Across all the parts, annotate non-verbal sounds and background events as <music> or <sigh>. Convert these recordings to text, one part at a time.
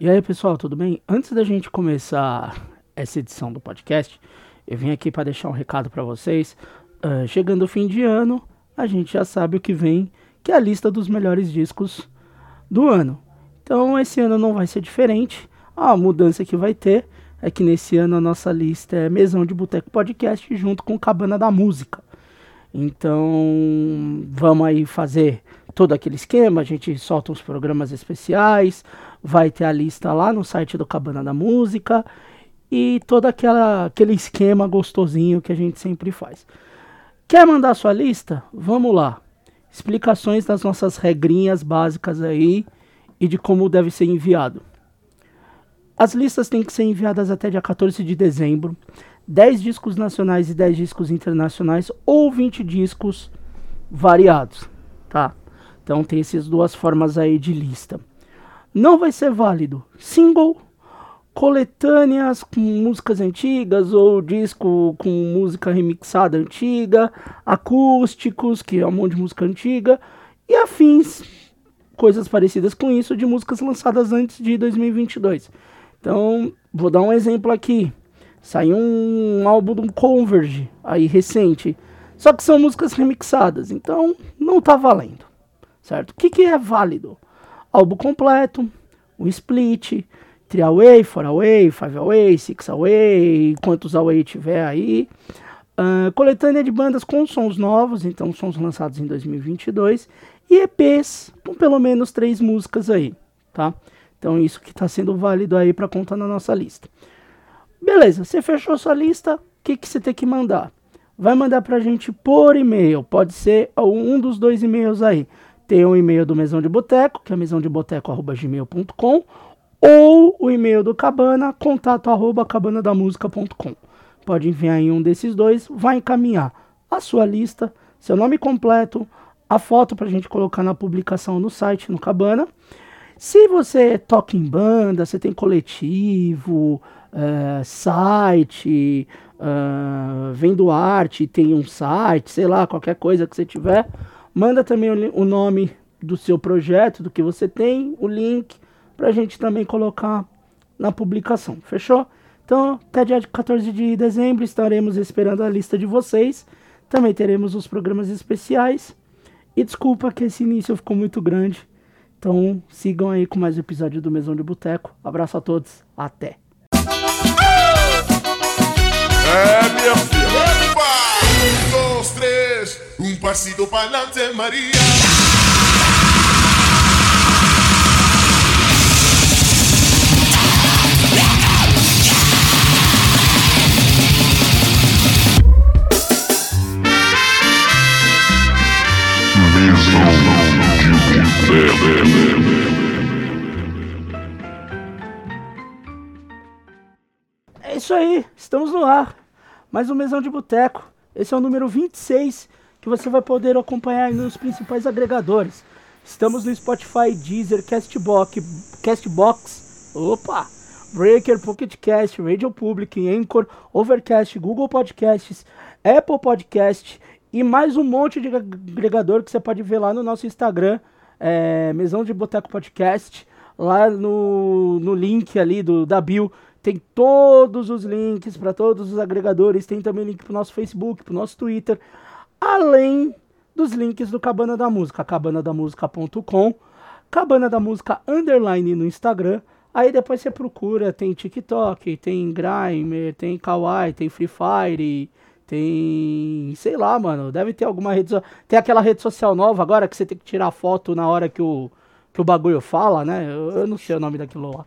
E aí, pessoal, tudo bem? Antes da gente começar essa edição do podcast, eu vim aqui para deixar um recado para vocês. Uh, chegando o fim de ano, a gente já sabe o que vem, que é a lista dos melhores discos do ano. Então, esse ano não vai ser diferente. A mudança que vai ter é que nesse ano a nossa lista é Mesão de Boteco Podcast junto com Cabana da Música. Então, vamos aí fazer todo aquele esquema, a gente solta uns programas especiais, vai ter a lista lá no site do Cabana da Música e todo aquela, aquele esquema gostosinho que a gente sempre faz. Quer mandar sua lista? Vamos lá. Explicações das nossas regrinhas básicas aí e de como deve ser enviado. As listas têm que ser enviadas até dia 14 de dezembro. 10 discos nacionais e 10 discos internacionais ou 20 discos variados, tá? Então tem essas duas formas aí de lista. Não vai ser válido single, coletâneas com músicas antigas ou disco com música remixada antiga, acústicos, que é um monte de música antiga, e afins, coisas parecidas com isso de músicas lançadas antes de 2022. Então, vou dar um exemplo aqui. Saiu um álbum do Converge aí recente, só que são músicas remixadas, então não tá valendo certo? O que, que é válido? Álbum completo, um split, 3 away, 4 away, 5 away, 6 away, quantos away tiver aí. Uh, coletânea de bandas com sons novos, então sons lançados em 2022. E EPs com pelo menos três músicas aí, tá? Então isso que está sendo válido aí para contar na nossa lista. Beleza, você fechou sua lista, o que, que você tem que mandar? Vai mandar para a gente por e-mail, pode ser um dos dois e-mails aí tem o e-mail do Mesão de Boteco, que é mesãodeboteco.gmail.com, ou o e-mail do Cabana, contato arroba cabanadamusica.com. Pode enviar em um desses dois, vai encaminhar a sua lista, seu nome completo, a foto para a gente colocar na publicação no site, no Cabana. Se você toca em banda, você tem coletivo, é, site, é, vendo arte, tem um site, sei lá, qualquer coisa que você tiver, Manda também o, o nome do seu projeto, do que você tem, o link, para a gente também colocar na publicação. Fechou? Então, até dia 14 de dezembro estaremos esperando a lista de vocês. Também teremos os programas especiais. E desculpa que esse início ficou muito grande. Então, sigam aí com mais um episódio do Mesão de Boteco. Abraço a todos. Até. É, minha filha. Três. Un pasito para adelante, María. É isso aí, estamos no ar. Mais um mesão de boteco. Esse é o número 26 que você vai poder acompanhar nos principais agregadores. Estamos no Spotify, Deezer, Castbox, Castbox, opa, Breaker, Pocket Cast, Radio Public, Anchor, Overcast, Google Podcasts, Apple Podcast e mais um monte de agregador que você pode ver lá no nosso Instagram, é, Mesão de Boteco Podcast, lá no, no link ali do da Bill tem todos os links para todos os agregadores, tem também link para o nosso Facebook, para o nosso Twitter além dos links do Cabana da Música, cabanadamusica.com, Cabana da Música underline no Instagram. Aí depois você procura, tem TikTok, tem Grime, tem Kawaii, tem Free Fire, tem, sei lá, mano, deve ter alguma rede social. Tem aquela rede social nova agora que você tem que tirar foto na hora que o que o bagulho fala, né? Eu, eu não sei o nome daquilo lá.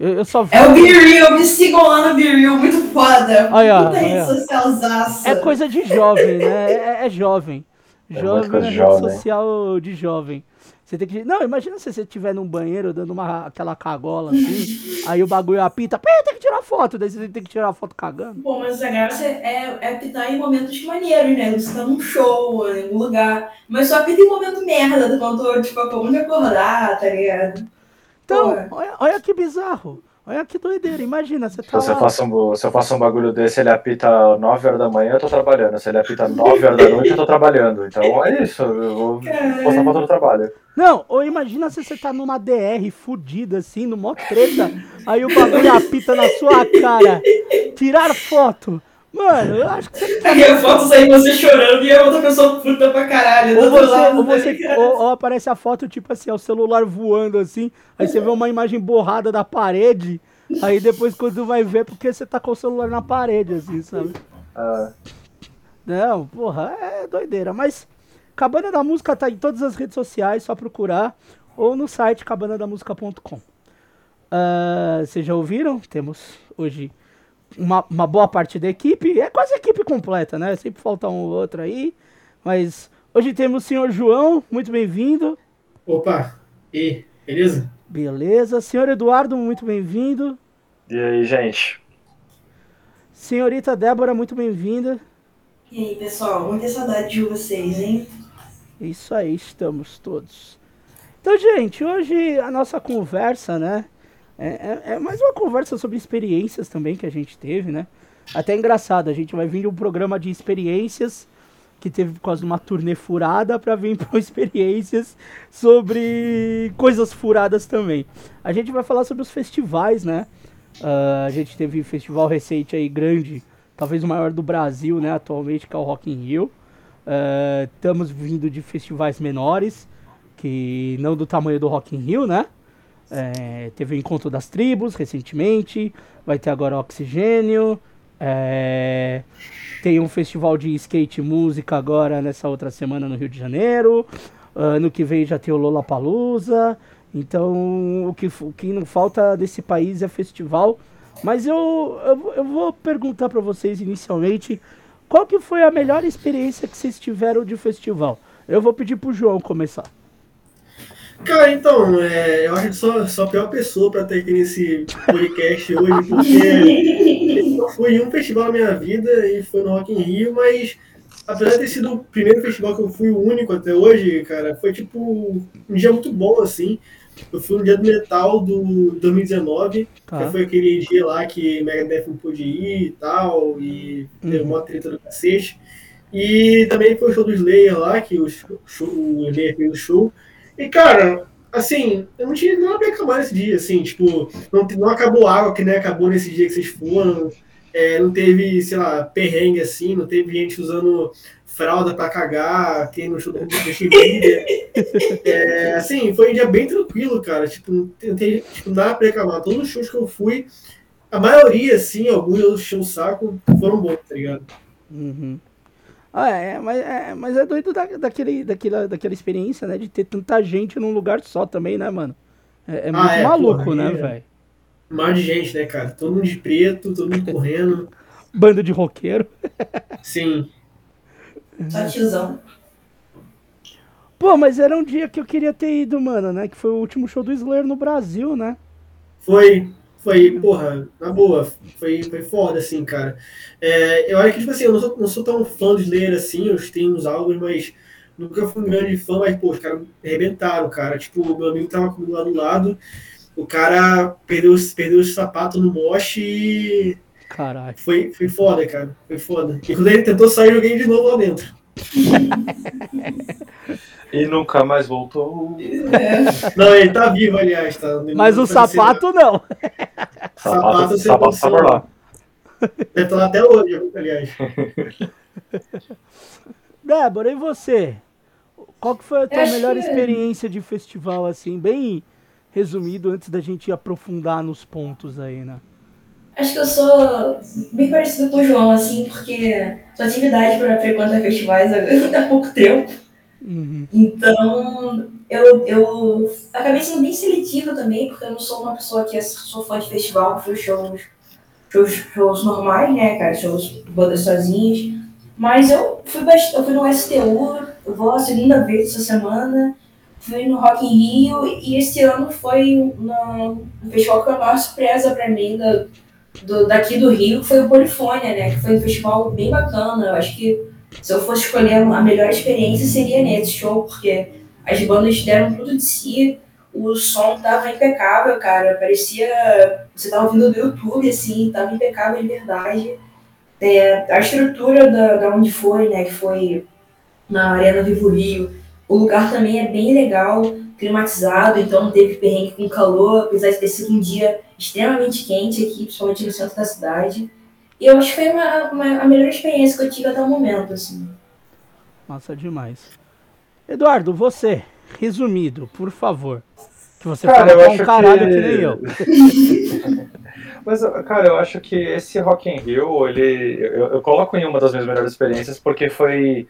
Eu, eu só vi... É o Viril, me sigam lá no Viril, muito foda. Aí, ó, rede socialzaça. É coisa de jovem, né? É, é jovem. É jovem é rede jovem. social de jovem. Você tem que. Não, imagina se você estiver num banheiro dando uma, aquela cagola assim, <laughs> aí o bagulho apita, pô, tem que tirar foto, daí você tem que tirar foto cagando. Bom, mas a graça é, é apitar em momentos maneiros, né? Você tá num show, em algum lugar. Mas só apita em momento merda, do cantor, tipo, acabou de acordar, tá ligado? Então, olha, olha que bizarro. Olha que doideira, imagina, você tá. Se, lá... faça um, se eu faço um bagulho desse, ele apita 9 horas da manhã, eu tô trabalhando. Se ele apita 9 horas da noite, eu tô trabalhando. Então é isso, eu vou postar foto do trabalho. Não, ou imagina se você tá numa DR fudida, assim, no mó treta, aí o bagulho apita na sua cara. Tirar foto. Mano, eu acho que você. Aí <laughs> a foto sai você chorando e a outra pessoa puta pra caralho. Ou, você, lado, ou, tá você- ligado? ou- ou aparece a foto, tipo assim, é o celular voando assim, aí você vê uma imagem borrada da parede, aí depois quando vai ver, é porque você tá com o celular na parede, assim, sabe? Ah, Não, porra, é doideira. Mas Cabana da Música tá em todas as redes sociais, só procurar, ou no site cabanadamusica.com. Ah, Vocês já ouviram? Temos hoje uma, uma boa parte da equipe. É quase a equipe completa, né? Sempre falta um ou outro aí. Mas hoje temos o senhor João, muito bem-vindo. Opa, e beleza? Beleza. Senhor Eduardo, muito bem-vindo. e aí, gente? Senhorita Débora, muito bem-vinda. E aí, pessoal, muita saudade de vocês, hein? Isso aí, estamos todos. Então, gente, hoje a nossa conversa, né? É, é- é mais uma conversa sobre experiências também que a gente teve, né? Até engraçado, a gente vai vir de um programa de experiências que teve por causa de uma turnê furada para vir <laughs> para experiências sobre coisas furadas também. A gente vai falar sobre os festivais, né? Ah, a gente teve um festival recente aí grande, talvez o maior do Brasil, né? Atualmente, que é o Rock in Rio. Ah, estamos vindo de festivais menores, que não do tamanho do Rock in Rio, né? É, teve o Encontro das Tribos recentemente, vai ter agora Oxigênio, é, tem um festival de skate música agora nessa outra semana no Rio de Janeiro, ano que vem já tem o Lollapalooza, então o que, o que não falta desse país é festival, mas eu, eu, eu vou perguntar para vocês inicialmente, qual que foi a melhor experiência que vocês tiveram de festival? Eu vou pedir pro João começar. Cara, então, é, eu acho que sou, sou a pior pessoa pra ter aqui nesse podcast hoje, porque eu fui em um festival na minha vida e foi no Rock in Rio, mas apesar de ter sido o primeiro festival que eu fui o único até hoje, cara, foi tipo um dia muito bom, assim. Eu fui no dia do metal do 2019, Tá. que foi aquele dia lá que Megadeth não pôde ir e tal, e teve Uhum. uma treta do cacete. E também foi o show do Slayer lá, que o, show, o Slayer fez o show. E, cara, assim, eu não tinha nada pra reclamar nesse dia, assim, tipo, não, não acabou água que nem acabou nesse dia que vocês foram, é, não teve, sei lá, perrengue assim, não teve gente usando fralda pra cagar, show do Justin Bieber. É, assim, foi um dia bem tranquilo, cara, tipo, não não tem, tipo, nada pra reclamar. Todos os shows que eu fui, a maioria, assim, alguns eu enchi o saco, foram bons, tá ligado? Uhum. Ah, é, mas é, mas é doido da, daquele, daquela, daquela experiência, né? De ter tanta gente num lugar só também, né, mano? É, é muito é, maluco, porra, né, é. velho? Mar de gente, né, cara? Todo mundo de preto, todo mundo correndo. Bando de roqueiro. Sim. <laughs> Só tiozão. Pô, mas era um dia que eu queria ter ido, mano, né? Que foi o último show do Slayer no Brasil, né? Foi, foi, porra, na boa, foi, foi foda, assim, cara. É, eu acho que, tipo assim, eu não sou, não sou tão fã de ler assim, eu tenho uns álbuns, mas nunca fui um grande fã, mas, pô, os caras arrebentaram, cara. Tipo, o meu amigo tava comigo lá do lado, o cara perdeu, perdeu o sapato no moche e Caralho. foi, foi foda, cara. Foi foda. E quando ele tentou sair, eu joguei de novo lá dentro. <laughs> E nunca mais voltou. Não, ele tá vivo, aliás, tá? Mas o sapato não. Sapato, Sapato sapato sem tá por lá. Deve estar lá até hoje, aliás. <laughs> Débora, e você? Qual que foi a tua melhor experiência de festival, assim, bem resumido, antes da gente aprofundar nos pontos aí, né? Acho que eu sou bem parecida com o João, assim, porque sua atividade para frequentar festivais <laughs> há pouco tempo. Uhum. Então, eu, eu acabei sendo bem seletiva também, porque eu não sou uma pessoa que é, sou fã de festival, fui shows, shows, shows normais, né, cara, shows bandas sozinhas. Mas eu fui, eu fui no STU, eu vou a segunda vez essa semana, fui no Rock in Rio, e esse ano foi no, no festival que foi a maior surpresa pra mim da, do, daqui do Rio, foi o Polifônia, né, que foi um festival bem bacana, eu acho que se eu fosse escolher a melhor experiência seria nesse show, porque as bandas deram tudo de si, o som tava impecável, cara. Parecia. Você tava ouvindo do YouTube, assim, tava impecável de verdade. É, a estrutura da, da onde foi, né? Que foi na Arena Vivo Rio. O lugar também é bem legal, climatizado, então não teve perrengue com calor, apesar de ter sido um dia extremamente quente aqui, principalmente no centro da cidade. E eu acho que foi uma, uma, a melhor experiência que eu tive até o momento, assim. Massa demais. Eduardo, você, resumido, por favor. Que você Cara, eu fala com acho um caralho que... que- nem eu. <laughs> Mas, cara, eu acho que esse Rock in Rio, ele, eu, eu coloco em uma das minhas melhores experiências porque foi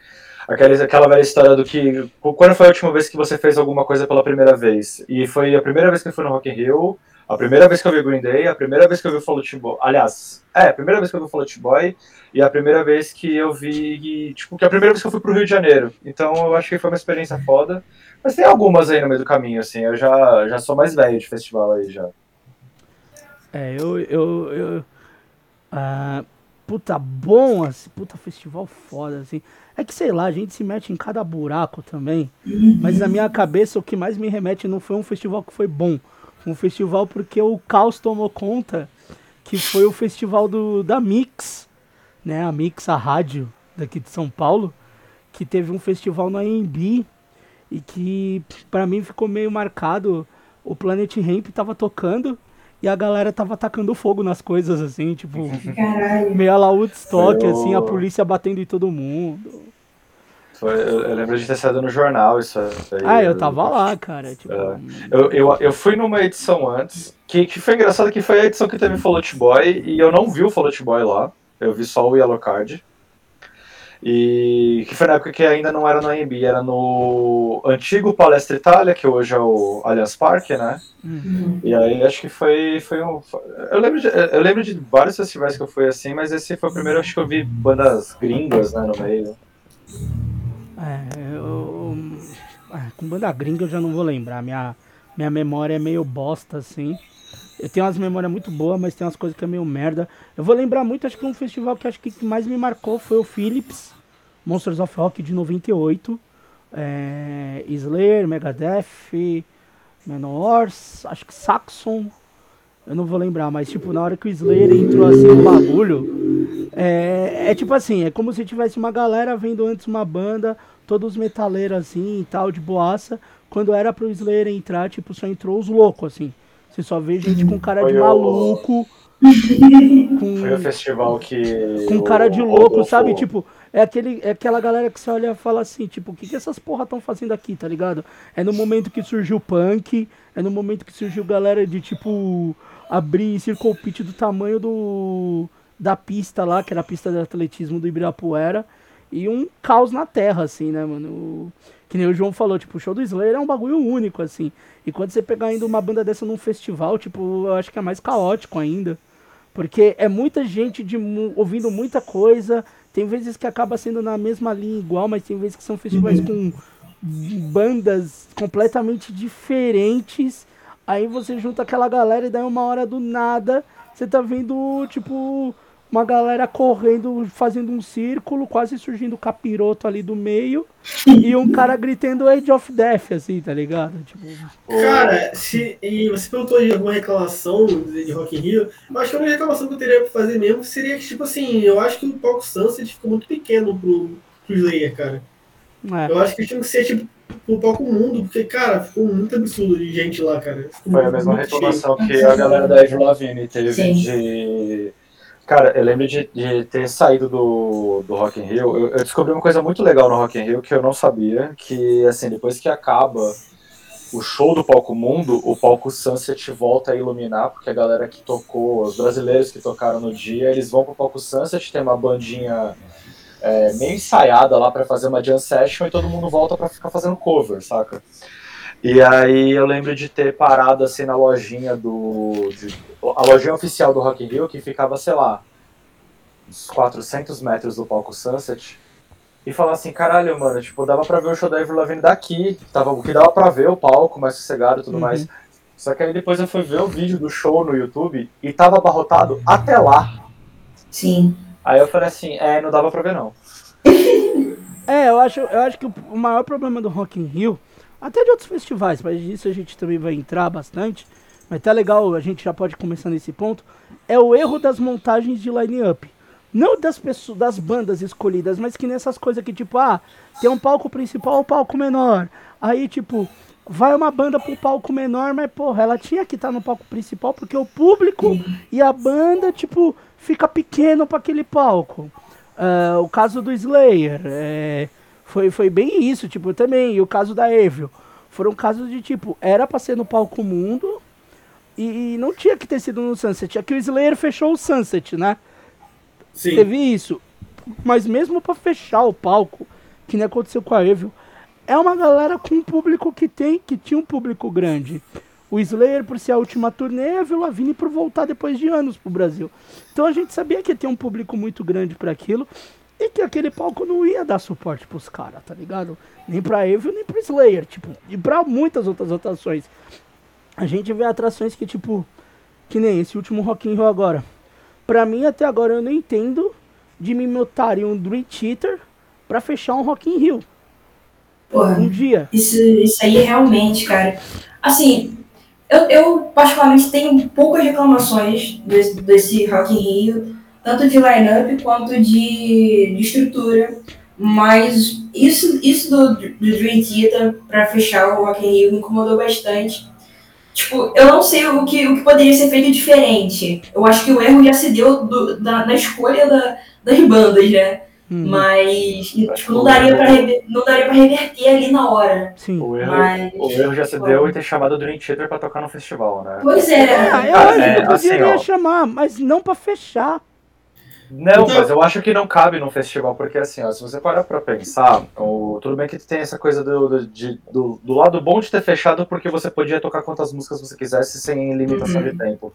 aquela, aquela velha história do que, quando foi a última vez que você fez alguma coisa pela primeira vez? E foi a primeira vez que eu fui no Rock in Rio, a primeira vez que eu vi Green Day, a primeira vez que eu vi o Fall Out Boy, aliás, é, a primeira vez que eu vi o Fall Out Boy e a primeira vez que eu vi, tipo, que a primeira vez que eu fui pro Rio de Janeiro. Então eu acho que foi uma experiência foda. Mas tem algumas aí no meio do caminho, assim, eu já, já sou mais velho de festival aí já. É, eu. eu, eu ah, puta, bom, assim, puta festival foda, assim. É que sei lá, a gente se mete em cada buraco também. Mas na minha cabeça o que mais me remete não foi um festival que foi bom. Um festival porque o caos tomou conta, que foi o festival do, da Mix, né? A Mix, a rádio daqui de São Paulo, que teve um festival no AMB e que pra mim ficou meio marcado. O Planet Ramp tava tocando e a galera tava atacando fogo nas coisas, assim, tipo, Caralho. meio a la Woodstock, Foi o- assim, a polícia batendo em todo mundo. Foi- eu, eu lembro de ter saído no jornal isso aí. Ah, eu tava lá, cara, tipo... É. Eu, eu, eu fui numa edição antes, que, que foi engraçado que foi a edição que teve Fall Out Boy, e eu não vi o Fall Out Boy lá, eu vi só o Yellow Card. E que foi na época que ainda não era no AMB, era no antigo Palestra Itália, que hoje é o Allianz Parque, né? Uhum. E aí acho que foi, foi um. Eu lembro, de, eu lembro de vários festivais que eu fui assim, mas esse foi o primeiro, acho que eu vi bandas gringas, né, no meio. É, eu... ah, com banda gringa eu já não vou lembrar, minha, minha memória é meio bosta, assim. Eu tenho umas memórias muito boas, mas tem umas coisas que é meio merda. Eu vou lembrar muito, acho que um festival que acho que mais me marcou foi o Philips, Monsters of Rock de 98. É, Slayer, Megadeth, Menors, acho que Saxon. Eu não vou lembrar, mas tipo, na hora que o Slayer entrou assim no bagulho, é, é tipo assim, é como se tivesse uma galera vendo antes uma banda, todos metaleiros assim e tal, de boaça. Quando era pro Slayer entrar, tipo, só entrou os loucos, assim. Você só vê gente com cara de o- maluco, Foi o com, festival que. com cara de louco, sabe? Tipo, é, aquele, é aquela galera que você olha e fala assim, tipo, o que, que essas porra estão fazendo aqui, tá ligado? É no momento que surgiu o punk, é no momento que surgiu galera de, tipo, abrir circle pit do tamanho do da pista lá, que era a pista de atletismo do Ibirapuera, e um caos na terra, assim, né, mano? O- que nem o João falou, tipo, o show do Slayer é um bagulho único, assim. E quando você pegar ainda uma banda dessa num festival, tipo, eu acho que é mais caótico ainda. Porque é muita gente de, ouvindo muita coisa. Tem vezes que acaba sendo na mesma linha igual, mas tem vezes que são festivais com bandas completamente diferentes. Aí você junta aquela galera e daí uma hora do nada você tá vendo, tipo, uma galera correndo, fazendo um círculo, quase surgindo capiroto ali do meio. e um cara gritando Age of Death, assim, tá ligado? Tipo, Cara, se, e você perguntou de alguma reclamação de, Rock in Rio, eu acho que a única reclamação que eu teria pra fazer mesmo seria que, tipo assim, eu acho que o palco Sunset ficou muito pequeno pro, pro Slayer, cara. é. Eu acho que tinha que ser, tipo, pro palco mundo, porque, cara, ficou muito absurdo de gente lá, cara. Ficou Foi a mesma muito cheio. reclamação que a galera da Eve Lavigne teve Sim. de. Cara, eu lembro de, de ter saído do, do Rock in Rio. Eu, eu descobri uma coisa muito legal no Rock in Rio que eu não sabia, que assim, depois que acaba o show do palco mundo, o palco Sunset volta a iluminar, porque a galera que tocou, os brasileiros que tocaram no dia, eles vão pro palco Sunset, tem uma bandinha é, meio ensaiada lá pra fazer uma jam session e todo mundo volta pra ficar fazendo cover, saca? E aí eu lembro de ter parado assim na lojinha do. de- a lojinha oficial do Rock in Rio, que ficava, sei lá, uns 400 metros do palco Sunset. E falar assim, caralho, mano, tipo, dava pra ver o show da Avril Lavigne daqui. Tava, o que dava pra ver o palco mais sossegado e tudo Uhum. mais. Só que aí depois eu fui ver o vídeo do show no YouTube e tava abarrotado até lá. Sim. Aí eu falei assim, é, não dava pra ver não. <laughs> É, eu acho, eu acho que o o maior problema do Rock in Rio até de outros festivais, mas disso a gente também vai entrar bastante. Mas tá legal, a gente já pode começar nesse ponto. É o erro das montagens de line-up. Não das pessoas, das bandas escolhidas, mas que nessas coisas que, tipo, ah, tem um palco principal um palco menor. Aí, tipo, vai uma banda pro palco menor, mas, porra, ela tinha que estar tá no palco principal porque o público e a banda, tipo, fica pequeno para aquele palco. Uh, o caso do Slayer, é, foi, foi bem isso, tipo, também. E o caso da Evil. Foram casos de, tipo, era pra ser no palco mundo e, e não tinha que ter sido no Sunset. Aqui o Slayer fechou o Sunset, né? Sim. Teve isso. Mas mesmo para fechar o palco, que nem aconteceu com a Evil, é uma galera com um público que tem, que tinha um público grande. O Slayer por ser a última turnê, a Vila Vini por voltar depois de anos pro Brasil. Então a gente sabia que ia ter um público muito grande para aquilo e que aquele palco não ia dar suporte pros caras, tá ligado? Nem pra Evil, nem pro Slayer, tipo, e pra muitas outras atrações. A gente vê atrações que, tipo, que nem esse último Rock in Rio agora. Pra mim, até agora, eu não entendo de me em um Dream Theater pra fechar um Rock in Rio. Porra, um dia. Isso, isso aí realmente, cara. Assim, eu, eu particularmente tenho poucas reclamações desse, desse Rock in Rio, tanto de line-up quanto de, de estrutura. Mas isso, isso do, do Dream Theater pra fechar o Rock in Rio me incomodou bastante. Tipo, eu não sei o que, o que poderia ser feito diferente. Eu acho que o erro já se deu do, da, na escolha da, das bandas, né? Hum. Mas tipo, não, daria pra, não daria pra reverter ali na hora. Sim. O erro, Mas, o erro já se tipo, deu em ter chamado o Dream Theater pra tocar no festival, né? Pois é. Ah, eu acho é, que poderia assim, chamar, mas não pra fechar. Não, então... mas eu acho que não cabe num festival, porque assim, ó, se você parar pra pensar, o, tudo bem que tem essa coisa do, do, de, do, do, lado bom de ter fechado, porque você podia tocar quantas músicas você quisesse sem limitação uhum. de tempo.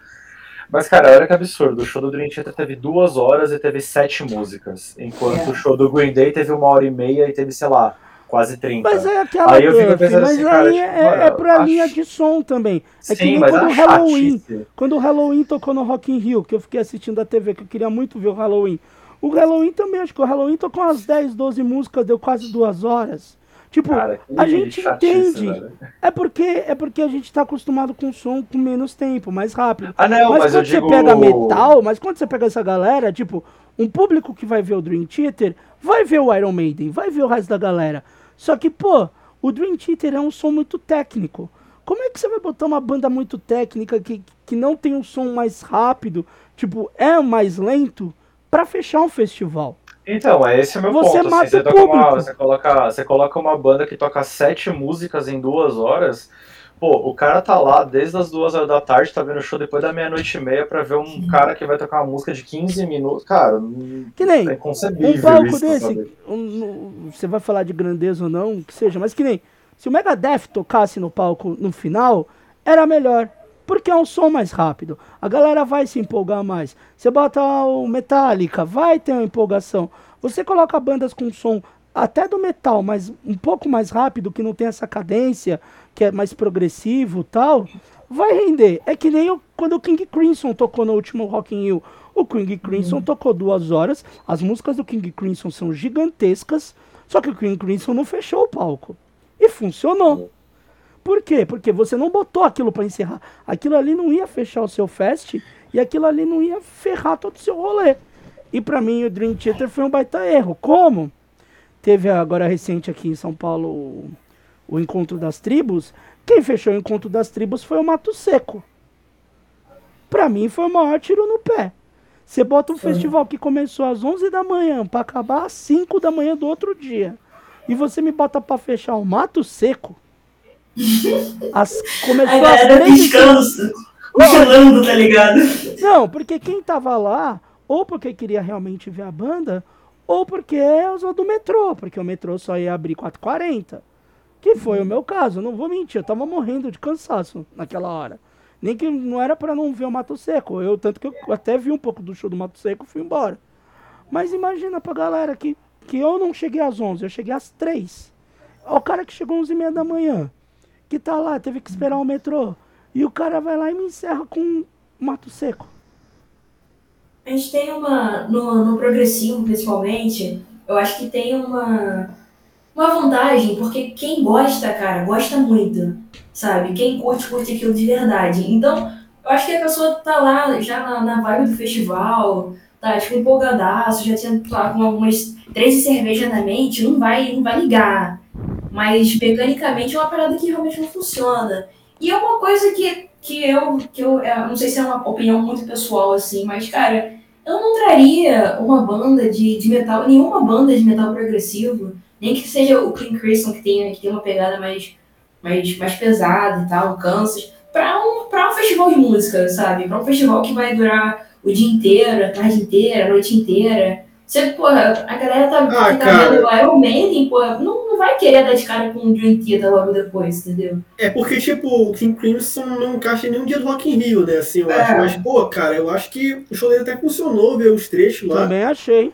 Mas, cara, olha que absurdo. O show do Dream Theater teve duas horas e teve sete músicas, enquanto é. o show do Green Day teve uma hora e meia e teve, sei lá, quase 30. Mas é aquela aí eu fico pensando mas assim, cara, tipo, é, mano, é pra acho... linha de som também. É Sim, que nem quando o Halloween. Chatice. Quando o Halloween tocou no Rock in Rio, que eu fiquei assistindo a TV, que eu queria muito ver o Halloween. O Halloween também, acho que o Halloween tocou umas 10, 12 músicas, deu quase duas horas. Tipo, Cara, a gente entende. Velho. É porque, é porque a gente tá acostumado com som com menos tempo, mais rápido. Ah, não, mas, mas quando você digo... pega metal, mas quando você pega essa galera, tipo, um público que vai ver o Dream Theater, vai ver o Iron Maiden, vai ver o resto da galera. Só que, pô, o Dream Theater é um som muito técnico. Como é que você vai botar uma banda muito técnica que, que não tem um som mais rápido, tipo, é mais lento? para fechar um festival. Então, é esse o meu você ponto. Assim, você, uma, você, coloca, você coloca uma banda que toca sete músicas em duas horas. Pô, o cara tá lá desde as duas horas da tarde, tá vendo o show depois da meia-noite e meia pra ver um cara que vai tocar uma música de 15 minutos. Cara, que nem é um palco isso, desse. Um, você vai falar de grandeza ou não, que seja, mas que nem se o Megadeth tocasse no palco no final, era melhor porque é um som mais rápido. A galera vai se empolgar mais. Você bota o Metallica, vai ter uma empolgação. Você coloca bandas com som até do metal, mas um pouco mais rápido, que não tem essa cadência, que é mais progressivo tal, vai render. É que nem o, quando o King Crimson tocou no último Rock in Rio. O King Crimson uhum. tocou duas horas, as músicas do King Crimson são gigantescas, só que o King Crimson não fechou o palco. E funcionou. Por quê? Porque você não botou aquilo para encerrar. Aquilo ali não ia fechar o seu fest e aquilo ali não ia ferrar todo o seu rolê. E para mim o Dream Theater foi um baita erro. Como? Teve agora recente aqui em São Paulo o, Encontro das Tribos. Quem fechou o Encontro das Tribos foi o Mato Seco. Pra mim foi o maior tiro no pé. Você bota um Sim. festival que começou às 11 da manhã para acabar às 5 da manhã do outro dia. E você me bota para fechar o Mato Seco. As, começou a galera piscando, gelando, tá ligado? Não, porque quem tava lá, ou porque queria realmente ver a banda, ou porque usou do metrô, porque o metrô só ia abrir 4h40. Que foi o meu caso, não vou mentir, eu tava morrendo de cansaço naquela hora. Nem que não era para não ver o Mato Seco. Eu, tanto que eu até vi um pouco do show do Mato Seco e fui embora. Mas imagina pra galera que, que eu não cheguei às 11, eu cheguei às 3. O cara que chegou às 11h30 da manhã que tá lá, teve que esperar o metrô. E o cara vai lá e me encerra com mato seco. A gente tem uma. No, no progressivo, principalmente, eu acho que tem uma. Uma vantagem, porque quem gosta, cara, gosta muito, sabe? Quem curte, curte aquilo de verdade. Então, eu acho que a pessoa tá lá já na, na vibe do festival, tá tipo empolgadaço, já tinha lá com algumas 13 cervejas na mente, não vai, não vai ligar. Mas mecanicamente é uma parada que realmente não funciona. E é uma coisa que, que eu, que eu, é, não sei se é uma opinião muito pessoal assim, mas cara, eu não traria uma banda de, de metal, nenhuma banda de metal progressivo, nem que seja o King Crimson que tem, que tem uma pegada mais, mais, mais pesada e tal, Kansas, para um, pra um festival de música, sabe? Para um festival que vai durar o dia inteiro, a tarde inteira, a noite inteira. Você, porra, a galera tá, Ah, que tá vendo o Iron Maiden, porra, não, não vai querer dar de cara com o Dream Theater logo depois, entendeu? É porque, tipo, o King Crimson não encaixa em nenhum dia do Rock in Rio, né? Assim, eu É. acho. Mas, pô, cara, eu acho que o show dele até funcionou, ver os trechos lá. Também achei.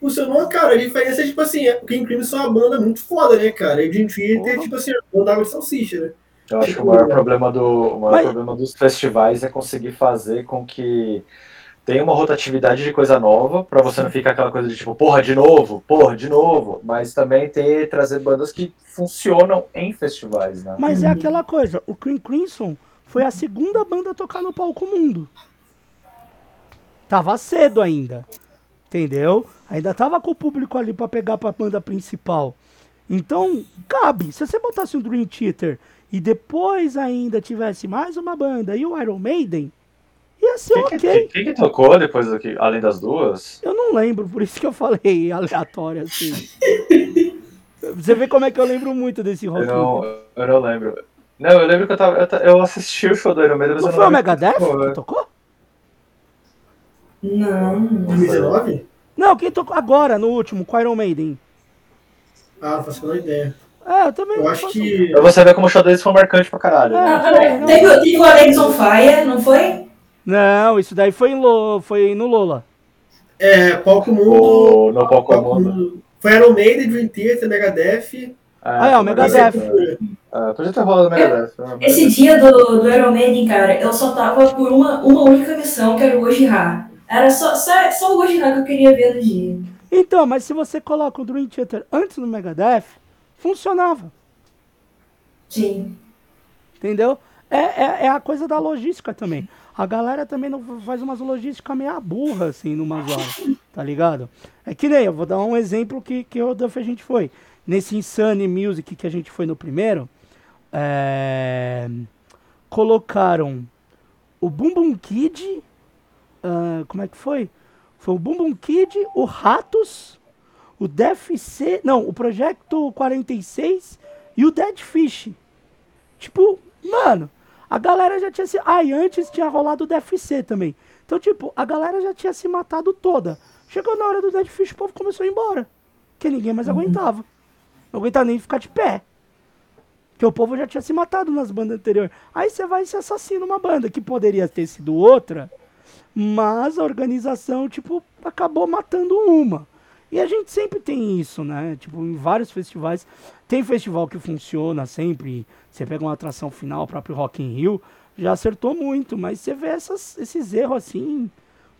Funcionou, cara. A diferença é, tipo assim, o King Crimson é uma banda muito foda, né, cara? E o Dream Theater, Porra. tipo assim, é uma banda água de salsicha, né? Eu acho que o maior problema, do, o maior Mas- problema dos festivais é conseguir fazer com que tenha uma rotatividade de coisa nova, pra você não ficar aquela coisa de tipo, porra, de novo, porra, de novo, mas também ter, trazer bandas que funcionam em festivais, né? Mas é aquela coisa, o Cream Crimson foi a segunda banda a tocar no palco mundo. Tava cedo ainda. Entendeu? Ainda tava com o público ali pra pegar pra banda principal. Então, cabe. Se você botasse um Dream Theater e depois ainda tivesse mais uma banda e o Iron Maiden, ia ser Quem, que, ok. quem que tocou depois daqui, além das duas? Eu não lembro, por isso que eu falei <laughs> aleatório assim. Você vê como é que eu lembro muito desse Eu rock. não, eu não lembro. Não, eu lembro que eu tava. Eu, eu assisti o show do Iron Maiden, mas Não eu foi o Megadeth que né? tocou? Não. 2019? Não, quem tocou agora, no último, com Iron Maiden. Ah, não faço a menor ideia. É, eu também Eu não acho faço- que. Eu vou saber como o show deles foi marcante pra caralho. É. né? Ah, peraí, teve, teve o Alex on Fire, não foi? Não, isso daí foi, em Lo... foi no Lola. É, palco mundo. O, no Palco Palco Mundo. mundo. Foi Iron Maiden, Dream Theater, Megadeth. Ah, é, o Megadeth. É, podia ter rolado o Megadeth. né? Esse dia do, do Iron Maiden, cara, eu só tava por uma, uma única missão, que era o Gojira. Era só, só, só o Gojira que eu queria ver no dia. Então, mas se você coloca o Dream Theater antes do Megadeth, funcionava, Sim. entendeu? É, é, é a coisa da logística também. A galera também não faz umas logísticas meio burra, assim, numas horas, <laughs> tá ligado? É que nem, eu vou dar um exemplo que, que o Duff a gente foi. Nesse Insane Music que a gente foi no primeiro, é, colocaram o Bum Bum Kid, ah, como é que foi? Foi o Bum Bum Kid, o Ratos, o DFC, não, o Projeto 46 e o Dead Fish. Tipo, mano, a galera já tinha se. Ah, e antes tinha rolado o DFC também. Então, tipo, a galera já tinha se matado toda. Chegou na hora do Dead Fish, o povo começou a ir embora. Porque ninguém mais aguentava. Não aguentava nem ficar de pé. Porque o povo já tinha se matado nas bandas anteriores. Aí você vai e se assassina uma banda que poderia ter sido outra, mas a organização, tipo, acabou matando uma. E a gente sempre tem isso, né? Tipo, em vários festivais. Tem festival que funciona sempre. Você pega uma atração final, o próprio Rock in Rio, já acertou muito, mas você vê essas, esses erros assim.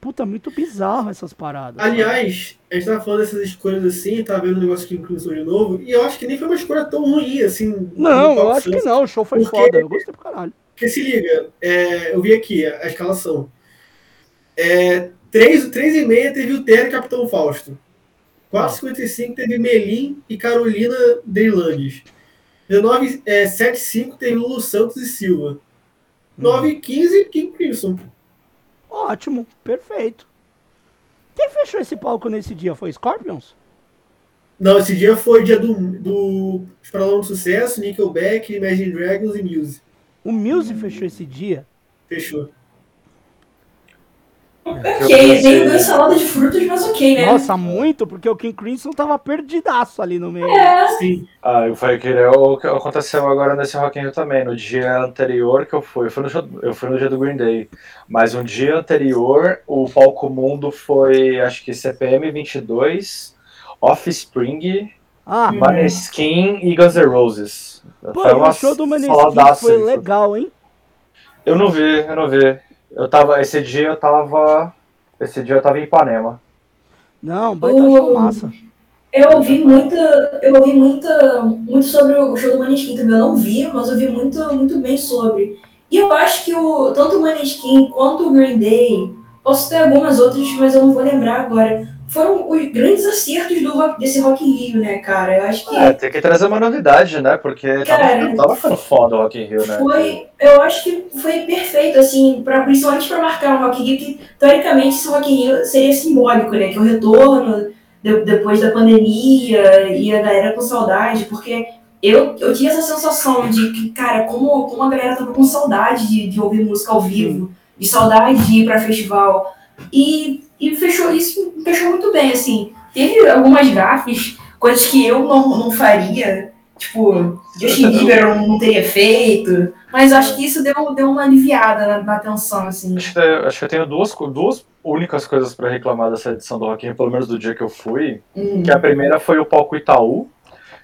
Puta, muito bizarro essas paradas. Aliás, a gente tava falando dessas escolhas assim, tava vendo um negócio que inclusão de novo, e eu acho que nem foi uma escolha tão ruim assim. Não, eu acho que não. O show foi Porque- foda. Eu gostei pra caralho. Porque se liga, é, eu vi aqui a, a escalação. É, 3, 3 e meia teve o Terra e Capitão Fausto. 4,55 teve Melim e Carolina Deilandes. 19, é, 7,5 teve Lulu Santos e Silva. 9,15 King Crimson. Ótimo, perfeito. Quem fechou esse palco nesse dia? Foi Scorpions? Não, esse dia foi dia do, do Espralão do Sucesso, Nickelback, Imagine Dragons e Muse. O Muse fechou esse dia? Fechou. Ok, tem uma salada de frutas, mas ok, né? Nossa, muito, porque o King Crimson tava perdidaço ali no meio. É, Sim. Ah, eu falei que é o que aconteceu agora nesse Rock in Rio também. No dia anterior que eu fui, eu fui, no, show- eu fui no dia do Green Day, mas um dia anterior o palco mundo foi, acho que CPM 22, Offspring, Ah, Maneskin e Guns N' Roses. pô, Foi uma o show do Maneskin foi legal, hein? Eu não vi, eu não vi. Eu tava, esse dia eu tava, esse dia eu tava em Ipanema. Não, baita show massa. Eu ouvi muita, eu ouvi muita, muito sobre o show do Maneskin também. Eu não vi, mas eu vi muito, muito bem sobre. E eu acho que o, tanto o Maneskin quanto o Green Day, posso ter algumas outras, mas eu não vou lembrar agora foram os grandes acertos do desse Rock in Rio, né, cara? Eu acho que. É, tem que trazer uma novidade, né? Porque cara, tava, tava ficando foda o Rock in Rio, né? Foi, eu acho que foi perfeito, assim, pra, principalmente para marcar o Rock in Rio, que teoricamente esse Rock in Rio seria simbólico, né? Que o retorno de, depois da pandemia e a galera com saudade, porque eu, eu tinha essa sensação de que, cara, como, como a galera tava com saudade de, de ouvir música ao vivo, de saudade de ir pra festival. E e fechou isso, fechou muito bem, assim. Teve algumas gafes, coisas que eu não, não faria, tipo, Justin <laughs> Bieber não, não teria feito, mas acho que isso deu, deu uma aliviada na, na tensão, assim. Acho que, acho que eu tenho duas, duas únicas coisas para reclamar dessa edição do Rock in pelo menos do dia que eu fui, hum. que a primeira foi o palco Itaú,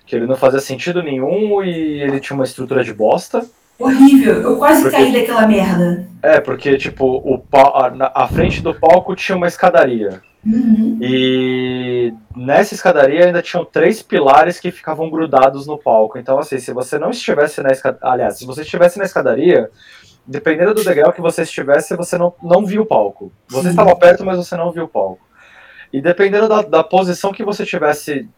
que ele não fazia sentido nenhum e ele tinha uma estrutura de bosta. Horrível, eu quase porque, caí daquela merda. É, porque, tipo, o, a, a frente do palco tinha uma escadaria. Uhum. E nessa escadaria ainda tinham três pilares que ficavam grudados no palco. Então, assim, se você não estivesse na escadaria. Aliás, se você estivesse na escadaria, dependendo do degrau que você estivesse, você não, não via o palco. Você Sim. estava perto, mas você não viu o palco. E dependendo da, da posição que você tivesse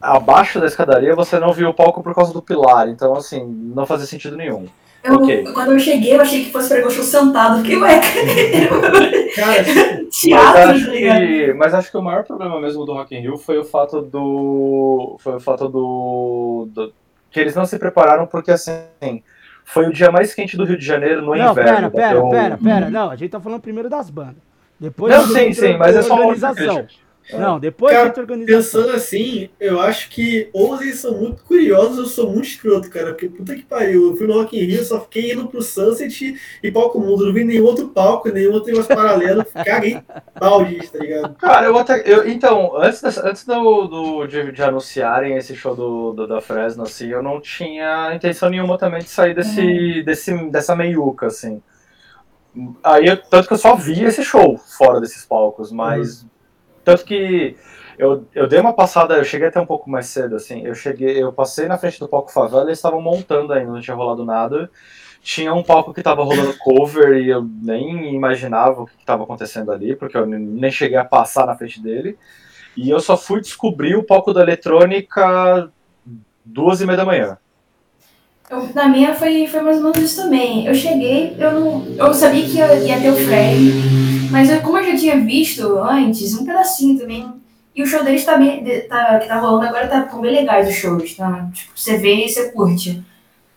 abaixo da escadaria você não viu o palco por causa do pilar, então assim, não fazia sentido nenhum. Eu, okay. Quando eu cheguei, eu achei que fosse para show sentado, fiquei, ué, <laughs> Cara, teatro, mas acho, que, mas acho que o maior problema mesmo do Rock in Rio foi o fato do. Foi o fato do, do que eles não se prepararam porque assim. Foi o dia mais quente do Rio de Janeiro no não, inverno. Pera, pera, pera, pera. Não, a gente tá falando primeiro das bandas. Depois não, sim, sim, mas é só uma organização. Não, depois cara, Pensando assim, eu acho que ou eles são muito curiosos ou sou muito escroto, cara. Porque puta que pariu, eu fui no Rock in Rio, só fiquei indo pro Sunset e palco mundo. Não vi nenhum outro palco, nenhum outro negócio paralelo. <laughs> Caguei balde, tá ligado? Cara, eu até. Eu, então, antes, dessa, antes do, do de, de, anunciarem esse show do, do, da Fresno, assim, eu não tinha intenção nenhuma também de sair desse, uhum. desse, dessa meiuca, assim. Aí, tanto que eu só vi esse show fora desses palcos, mas. Uhum tanto que eu, eu dei uma passada, eu cheguei até um pouco mais cedo, assim. Eu cheguei, eu passei na frente do palco favela e eles estavam montando ainda, não tinha rolado nada. Tinha um palco que estava rolando <laughs> cover e eu nem imaginava o que estava acontecendo ali, porque eu nem cheguei a passar na frente dele. E eu só fui descobrir o palco da eletrônica duas e meia da manhã. Eu, na minha foi, foi mais ou menos isso também. Eu cheguei, eu não. Eu sabia que ia, ia ter o Fred. Mas eu, como eu já tinha visto antes, um pedacinho também. E o show deles tá bem, tá, que tá rolando agora tá, bem legais os shows, tá? Tipo, você vê e você curte.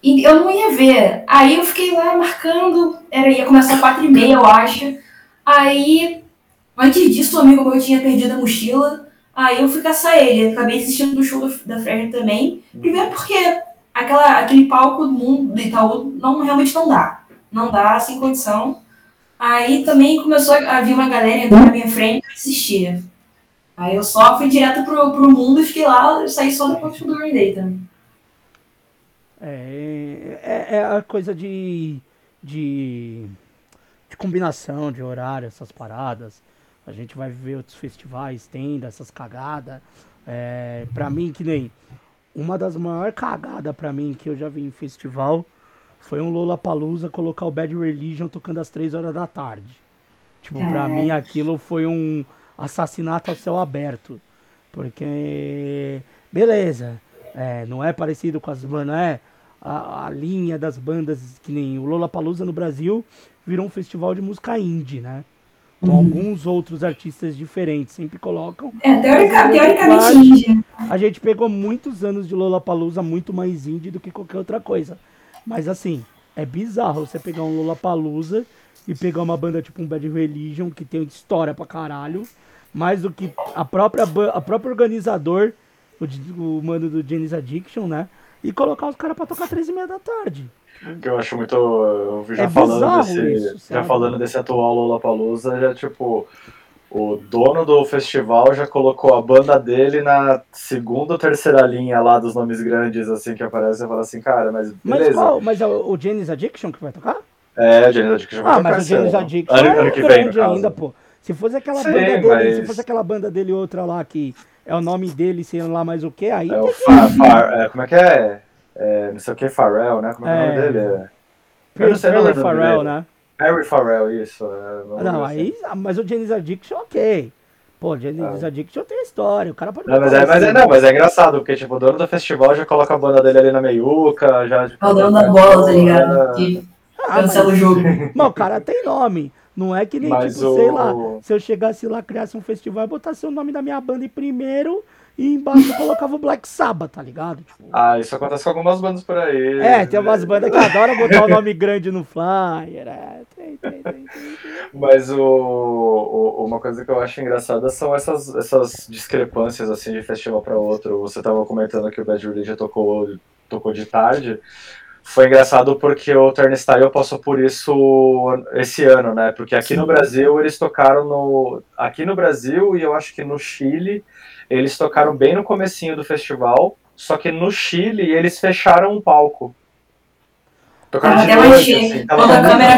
E eu não ia ver. Aí eu fiquei lá marcando, era, ia começar quatro e meia, eu acho. Aí, antes disso, um amigo meu tinha perdido a mochila. Aí eu fui caçar ele. Acabei assistindo do show da Fred também. Primeiro porque aquela, aquele palco do mundo do Itaú não, realmente não dá. Não dá sem condição. Aí também começou a vir uma galera entrando na minha frente e assistir. Aí eu só fui direto pro, pro mundo e fiquei lá, saí só depois do Green Day também. É, é, é, a coisa de, de, de combinação de horário, essas paradas. A gente vai ver outros festivais tendo essas cagadas. É, pra mim, que nem uma das maiores cagadas pra mim que eu já vi em festival foi um Lola Palusa colocar o Bad Religion tocando às três horas da tarde. Tipo, é. pra mim aquilo foi um assassinato ao céu aberto. Porque, beleza, é, não é parecido com as bandas, é a, a, linha das bandas que nem o Lola Palusa no Brasil virou um festival de música indie, né? Com uhum. alguns outros artistas diferentes, sempre colocam. É, teoricamente indie. A gente pegou muitos anos de Lola Palusa muito mais indie do que qualquer outra coisa. Mas assim, é bizarro você pegar um Lollapalooza e pegar uma banda tipo um Bad Religion, que tem história pra caralho, mais do que a própria, a própria organizador, o, o mano do Janis Addiction, né? E colocar os caras pra tocar três e meia da tarde. Que eu acho muito. Eu já é falando desse. Isso, já falando desse atual Lollapalooza, já tipo o dono do festival já colocou a banda dele na segunda ou terceira linha lá dos nomes grandes, assim, que aparece e fala assim, cara, mas beleza. Mas qual? Mas é o Janis Addiction que vai tocar? É, o Janis Addiction vai ah, tocar. Ah, mas o Janis Addiction ano, é ano que grande vem, ainda, pô. Se fosse aquela Sim, banda dele, mas... se fosse aquela banda dele outra lá que é o nome dele, sei lá mais o que, aí É o Far, Far- é, como é que é? É, Não sei o que, Farrell, né? Como é, que é o É. nome dele? É... Eu não sei, dele. né? Harry Farrell, isso. é, Não, lembro aí, ah, mas o Janis Addiction, ok. Pô, Janis Addiction tem história, o cara pode Ah. Não, mas é, mas é, assim. não, mas é engraçado, porque tipo, o dono do festival já coloca a banda dele ali na meiuca, já. tipo, É o dono da bola, tá É. ligado? Que Ah, mas, cancela o jogo. <laughs> mas o cara tem nome. Não é que nem, Mas tipo, o- sei lá, se eu chegasse lá, criasse um festival e botasse o nome da minha banda em primeiro e embaixo colocava o Black Sabbath, tá ligado? Tipo, Ah, isso acontece com algumas bandas por aí. é, tem umas bandas que adoram botar o nome grande no flyer. É, tem, tem, tem. Mas o, o- uma coisa que eu acho engraçada são essas, essas discrepâncias assim de festival para outro. Você estava comentando que o Bad Religion tocou, tocou de tarde. Foi engraçado porque o Turnstile passou por isso esse ano, né? Porque aqui no Brasil eles tocaram no. Aqui no Brasil e eu acho que no Chile, eles tocaram bem no comecinho do festival. Só que no Chile eles fecharam um palco. Tocaram Tava de noite, assim, Quando a câmera-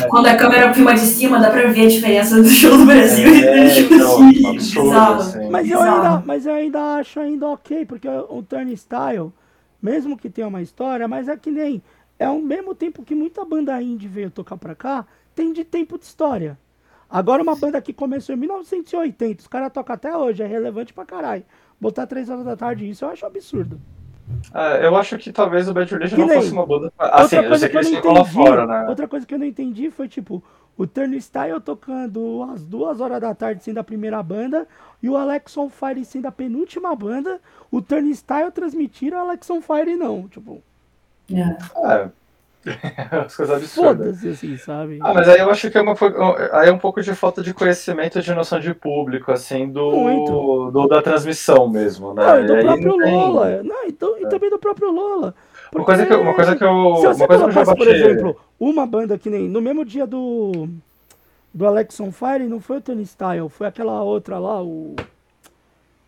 é. Quando a câmera filma de cima, dá pra ver a diferença do show do Brasil e É, do show do então, Chile. absurdo, Bizarro. assim. Mas eu, ainda, mas eu ainda acho ainda ok, porque o Turnstile, mesmo que tenha uma história, mas é que nem. É ao mesmo tempo que muita banda indie veio tocar pra cá, tem de tempo de história. Agora uma banda que começou em 1980, os caras tocam até hoje, é relevante pra caralho. Botar três horas da tarde isso eu acho absurdo. É, eu acho que talvez o Bad Religion não fosse uma banda. Assim, outra eu coisa sei que que eu não entendi, fora, né? outra coisa que eu não entendi foi tipo, o Turnstile tocando às duas horas da tarde sendo a primeira banda e o Alex on Fire sendo a penúltima banda, o Turnstile transmitiram o Alex on Fire não, tipo, É. É. <laughs> As coisas absurdas. foda-se assim, sabe? Ah, mas aí eu acho que é, uma, aí é um pouco de falta de conhecimento e de noção de público, assim, do, do- da transmissão mesmo, né? Não, e do E próprio não tem- Lola. Não, e, do- e também do próprio Lola. Uma coisa que eu, uma coisa que eu, Se você uma coisa que eu já colocasse, por exemplo, uma banda que nem. No mesmo dia do. Do Alex on Fire, não foi o Tony Style, foi aquela outra lá, o.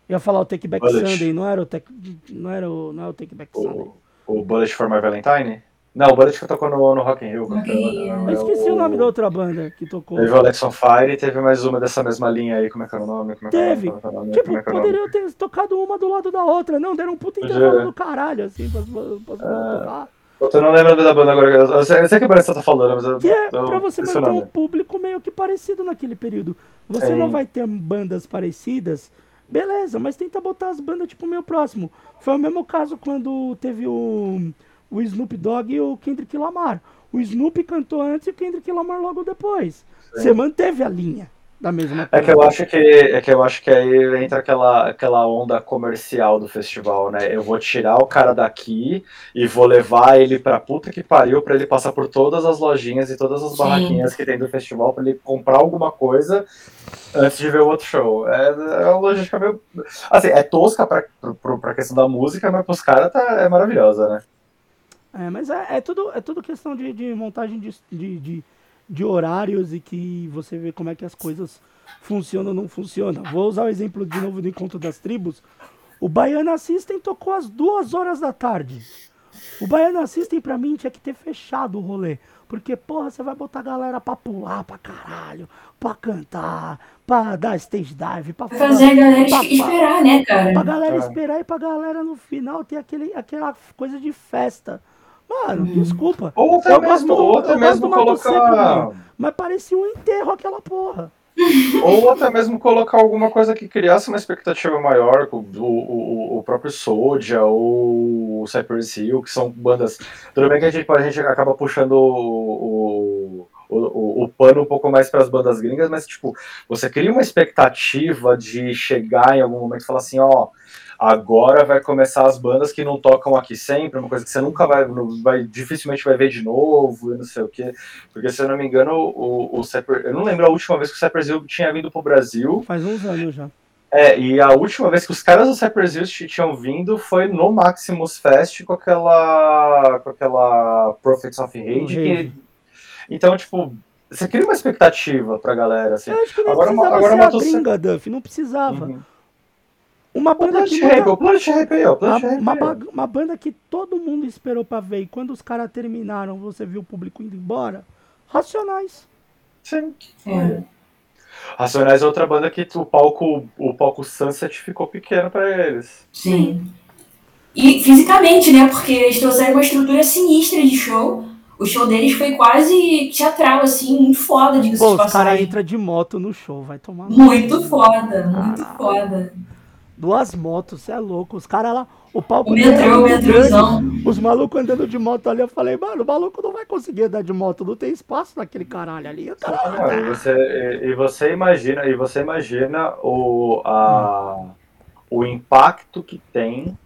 Ia falar o Take Back Bullet. Sunday, não era o Take. Não era o, não é o Take Back Sunday. o, o Bullet for My Valentine? Não, o Bullet que tocou no, no Rock in Rio. Rio. Eu esqueci o nome da outra banda que tocou. Teve o Alex on Fire e teve mais uma dessa mesma linha aí, como é que era o nome? Como é que Teve. Como é que nome? Tipo, Como é que poderiam ter tocado uma do lado da outra. Não, deram um puta intervalo do caralho, assim, pra, pra, pra É. tocar. Eu não lembro da banda agora. Eu sei, eu sei que banda você tá falando, mas eu. Que é pra você manter um público meio que parecido naquele período. Você Sim. não vai ter bandas parecidas, beleza, mas tenta botar as bandas tipo meio próximo. Foi o mesmo caso quando teve o, o Snoop Dogg e o Kendrick Lamar. O Snoop cantou antes e o Kendrick Lamar logo depois. Você manteve a linha da mesma É que eu acho que é que eu acho que aí entra aquela, aquela onda comercial do festival, né? Eu vou tirar o cara daqui e vou levar ele pra puta que pariu pra ele passar por todas as lojinhas e todas as Sim. barraquinhas que tem do festival pra ele comprar alguma coisa antes de ver o outro show. É, é uma logística meio assim, é tosca pra, pra, pra questão da música, mas pros caras tá, é maravilhosa, né? É, mas é, é tudo, é tudo questão de, de montagem de, de, de, de horários e que você vê como é que as coisas funcionam ou não funcionam. Vou usar o exemplo de novo do Encontro das Tribos. O Baiana System tocou às duas horas da tarde. O Baiana System, pra mim, tinha que ter fechado o rolê. Porque, porra, você vai botar a galera pra pular pra caralho, pra cantar, pra dar stage dive, pra fazer a galera pra- es- esperar, né, cara? Pra galera É. esperar e pra galera no final ter aquele, aquela coisa de festa. Mano, Uhum. desculpa. Ou até Eu mesmo, gosto ou até mesmo colocar. Seco, mano. Mas parecia um enterro aquela porra. <laughs> Ou até mesmo colocar alguma coisa que criasse uma expectativa maior, o, o, o- o próprio Soulja ou o Cypress Hill, que são bandas. Tudo bem que a gente, a gente acaba puxando o, o, o, o pano um pouco mais para as bandas gringas, mas tipo, você cria uma expectativa de chegar em algum momento e falar assim, ó. Agora vai começar as bandas que não tocam aqui sempre, uma coisa que você nunca vai, não vai dificilmente vai ver de novo, e não sei o quê. Porque, se eu não me engano, o, o Cypress, eu não lembro a última vez que o Cypress Hill tinha vindo pro Brasil. Faz uns anos já. É, e a última vez que os caras do Cypress Hill tinham vindo foi no Maximus Fest com aquela. com aquela Prophets of Rage. Que- então, tipo, você cria uma expectativa pra galera, assim. Eu acho que nem Agora precisava agora ser uma a gringa, Duff. Não precisava. Uhum. Uma banda Planet que o Planet Ramp aí, ó. Planet uma, uma, ba- uma banda que todo mundo esperou pra ver e quando os caras terminaram, você viu o público indo embora. Racionais. Sim. É. Racionais é outra banda que o palco, o palco Sunset ficou pequeno pra eles. Sim. E fisicamente, né? Porque eles trouxeram uma estrutura sinistra de show. O show deles foi quase teatral, assim, muito foda, diga-se Pô, de os caras passagem. entram de moto no show, vai tomar. Muito foda, muito foda. Duas motos, você é louco. Os caras lá, o palco O metrô, o metrôzão. Os malucos andando de moto ali, eu falei, mano, o maluco não vai conseguir andar de moto, não tem espaço naquele caralho ali. O cara... Ah, e, você, e, e você imagina, e você imagina o, a, o impacto que tem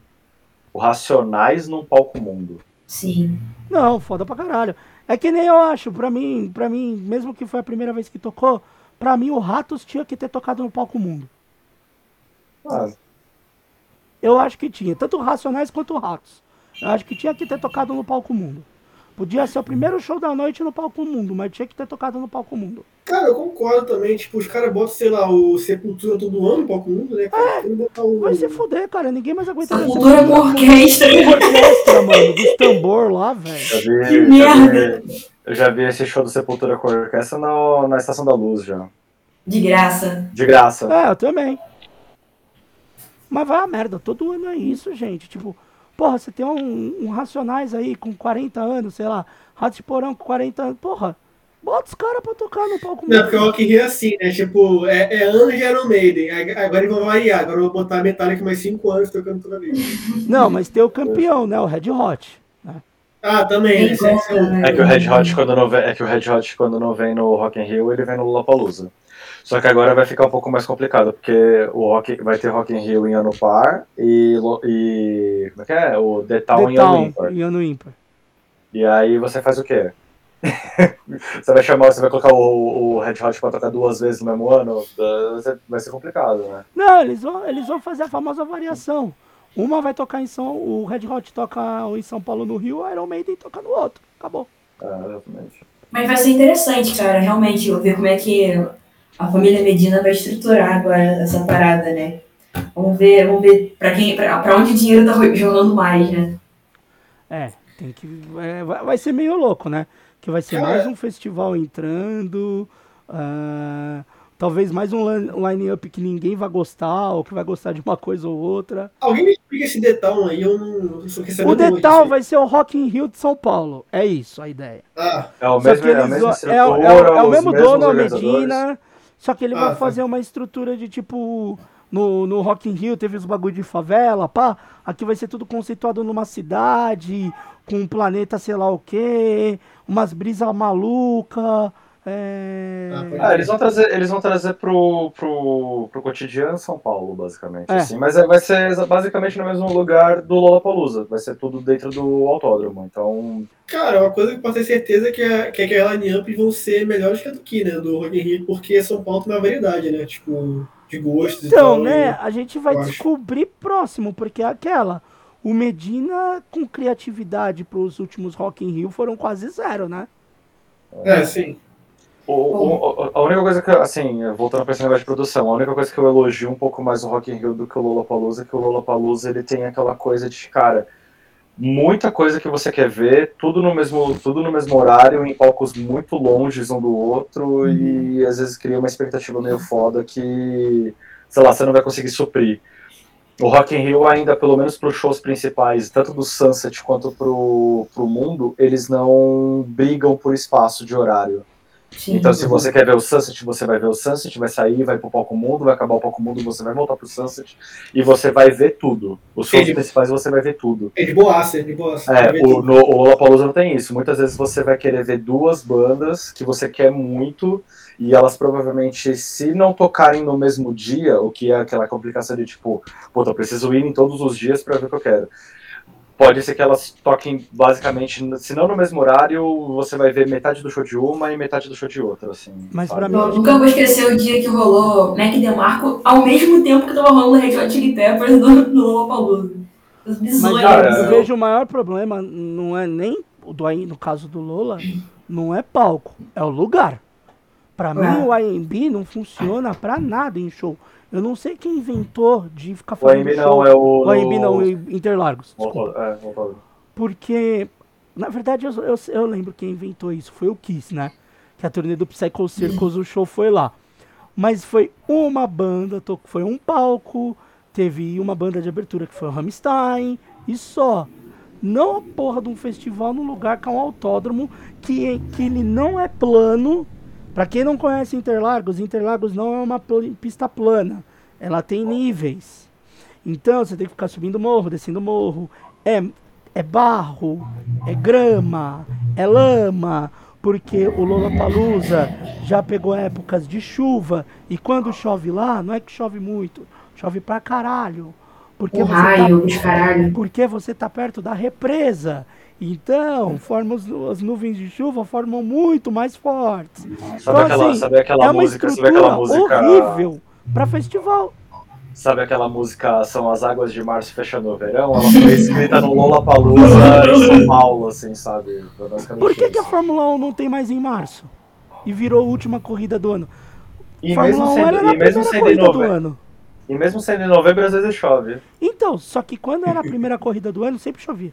o Racionais num palco mundo. Sim. Não, foda pra caralho. É que nem eu acho, pra mim, pra mim, mesmo que foi a primeira vez que tocou, pra mim o Ratos tinha que ter tocado no palco mundo. Ah, Eu acho que tinha, tanto Racionais quanto Ratos. Eu acho que tinha que ter tocado no palco mundo. Podia ser o primeiro show da noite no palco mundo, mas tinha que ter tocado no palco mundo. Cara, eu concordo também. Tipo, os caras botam, sei lá, o Sepultura todo ano no palco mundo, né? Cara, botar o. Vai se fuder, cara, ninguém mais aguenta Sepultura com orquestra. orquestra, mano, dos tambor lá, velho. Que merda. vi, eu já vi esse show do Sepultura com orquestra no, na Estação da Luz já. De graça. De graça. É, eu também. Mas vai a merda, todo ano é isso, gente. Tipo, porra, você tem um, um Racionais aí com 40 anos, sei lá, Rato de Porão com 40 anos, porra, bota os caras pra tocar no palco Não, porque o. Rock Rio é assim, né? Tipo, é, é anos de Iron Maiden. Agora eles vão variar. Agora eu vou botar a Metallica mais 5 anos tocando toda vez. Não, mas tem o campeão, né? O Red Hot. né? Ah, também. É né? É que o Red Hot quando não vem, é que o Red Hot quando não vem no Rock in Rio, ele vem no Lollapalooza. Só que agora vai ficar um pouco mais complicado, porque o rock, vai ter Rock in Rio em ano par e, e como é que é? O The Town The em ano Town ímpar. e ano ímpar. E aí você faz o quê? <laughs> você vai chamar, você vai colocar o, o Red Hot pra tocar duas vezes no mesmo ano? Vai ser, complicado, né? Não, eles vão, eles vão fazer a famosa variação. Uma vai tocar em São, o Red Hot toca em São Paulo no Rio, o Iron Maiden toca no outro. Acabou. É, exatamente. Mas vai ser interessante, cara, realmente, eu ver como é que a família Medina vai estruturar agora essa parada, né? Vamos ver, vamos ver pra, quem, pra, pra onde o dinheiro tá jogando mais, né? É, tem que. é, vai, vai ser meio louco, né? Que vai ser mais um festival entrando. ah, talvez mais um line- line-up que ninguém vai gostar, ou que vai gostar de uma coisa ou outra. Alguém me explica esse detalhe aí, eu não quis saber O muito Detal disso vai ser o Rock in Rio de São Paulo. É isso a ideia. Ah, É o mesmo, que é mesma vão- é, o- estrutura, é o- é mesmo dono, a. Medina. Só que ele Ah, vai tá. fazer uma estrutura de tipo. No, no Rock in Rio teve os bagulho de favela, pá. Aqui vai ser tudo conceituado numa cidade, com um planeta sei lá o quê, umas brisas maluca. É... Ah, pode Ah, eles vão trazer, eles vão trazer pro, pro, pro cotidiano São Paulo, basicamente. É. Assim. Mas é- vai ser basicamente no mesmo lugar do Lollapalooza. Vai ser tudo dentro do autódromo. Então, cara, uma coisa que eu posso ter certeza é que, a, que aquela line-up vão ser melhores que a do que, né? Do Rock in Rio, porque São Paulo tem uma variedade, né? Tipo, de gostos e Então, tal. né, e- a gente vai eu acho. descobrir próximo, porque é aquela. O Medina com criatividade pros últimos Rock in Rio foram quase zero, né? É, sim. O- o- a única coisa que, assim, voltando para esse negócio de produção, a única coisa que eu elogio um pouco mais o Rock in Rio do que o Lollapalooza é que o Lollapalooza ele tem aquela coisa de, cara, muita coisa que você quer ver, tudo no mesmo, tudo no mesmo horário, em palcos muito longes um do outro, e às vezes cria uma expectativa meio foda que, sei lá, você não vai conseguir suprir. O Rock in Rio ainda, pelo menos para os shows principais, tanto do Sunset quanto pro, pro mundo, eles não brigam por espaço de horário. Sim. Então, se você quer ver o Sunset, você vai ver o Sunset, vai sair, vai pro palco mundo, vai acabar o palco mundo, você vai voltar pro Sunset e você vai ver tudo. Os shows principais você vai ver tudo. É de boaça, é de boaça. É, o, no, o Lollapalooza não tem isso. Muitas vezes você vai querer ver duas bandas que você quer muito e elas provavelmente, se não tocarem no mesmo dia, o que é aquela complicação de tipo, puta, eu preciso ir em todos os dias pra ver o que eu quero. Pode ser que elas toquem basicamente, se não no mesmo horário, você vai ver metade do show de uma e metade do show de outra, assim. Mas pra mim- Eu nunca vou esquecer o dia que rolou Mac DeMarco ao mesmo tempo que tava rolando Red Hot Chili Peppers no, no Lollapalooza. Mas cara, eu vejo o maior problema, não é nem o do aí, no caso do Lola, não é palco, é o lugar. Pra mim, É. o IMB não funciona pra nada em show. Eu não sei quem inventou de ficar O fazendo AMB não, é o. O IMB não, o Interlagos. desculpa. É. Porque, na verdade, eu, eu, eu lembro quem inventou isso. Foi o Kiss, né? Que a turnê do Psycho Circus, o show foi lá. Mas foi uma banda, foi um palco, teve uma banda de abertura que foi o Rammstein, e só. Não a porra de um festival num lugar que é um autódromo, que, que ele não é plano. Pra quem não conhece Interlagos, Interlagos não é uma pista plana. Ela tem níveis. Então você tem que ficar subindo morro, descendo morro. É, é barro, é grama, é lama, porque o Lollapalooza já pegou épocas de chuva e quando chove lá, não é que chove muito, chove pra caralho. Porque Um você raio tá, de caralho. porque você tá perto da represa. Então, forma os- as nuvens de chuva formam muito mais fortes. Sabe Então, aquela, assim, sabe aquela é uma música, sabe aquela música, horrível pra festival. sabe aquela música São as águas de março fechando o verão? Ela foi escrita no Lollapalooza <laughs> em São Paulo, assim, sabe? Por que, que a. Fórmula 1 não tem mais em março? E virou a última corrida do ano. E Fórmula mesmo 1 sendo, era mesmo primeira corrida do ano. e mesmo sendo em novembro, às vezes chove. Então, só que quando era a primeira <laughs> corrida do ano, sempre chovia.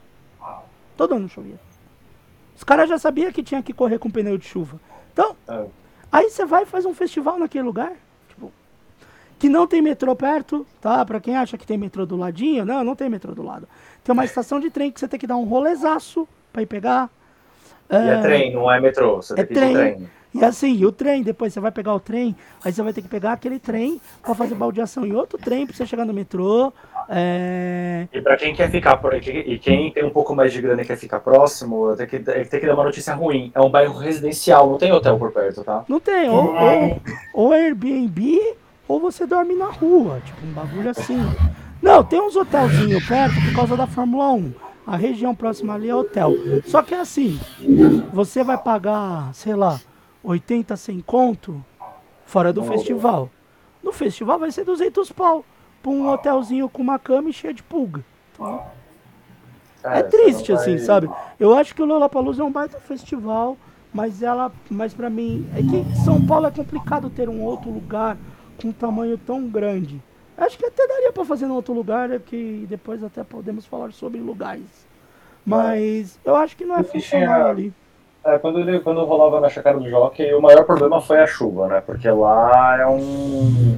Todo ano chovia. Os caras já sabiam que tinha que correr com pneu de chuva. Então, É. aí você vai e faz um festival naquele lugar. Tipo, que não tem metrô perto, tá? Pra quem acha que tem metrô do ladinho, não, não tem metrô do lado. Tem uma estação de trem que você tem que dar um rolezaço pra ir pegar. E é trem, não é metrô. Você É tem que ir de trem. E assim, o trem, depois você vai pegar o trem, aí você vai ter que pegar aquele trem pra fazer baldeação em outro trem pra você chegar no metrô. É... E pra quem quer ficar por aqui, e quem tem um pouco mais de grana e quer ficar próximo, eu tenho que, eu tenho que dar uma notícia ruim. É um bairro residencial, não tem hotel por perto, tá? Não tem, ou, ou, ou Airbnb, ou você dorme na rua, tipo um bagulho assim. Não, tem uns hotelzinhos perto por causa da Fórmula 1. A região próxima ali é hotel. Só que é assim, você vai pagar, sei lá, 80, 100 conto fora do festival. No festival vai ser 200 pau pra um hotelzinho com uma cama e cheia de pulga. É, você triste, não vai- assim, sabe? Eu acho que o Lollapalooza é um baita festival, mas ela, mas para mim, é que São Paulo é complicado ter um outro lugar com um tamanho tão grande. Acho que até daria para fazer em outro lugar, é que depois até podemos falar sobre lugares. Mas eu acho que não é funcional ali. É, quando, ele, quando rolava na chácara do Jockey, o maior problema foi a chuva, né? Porque lá é um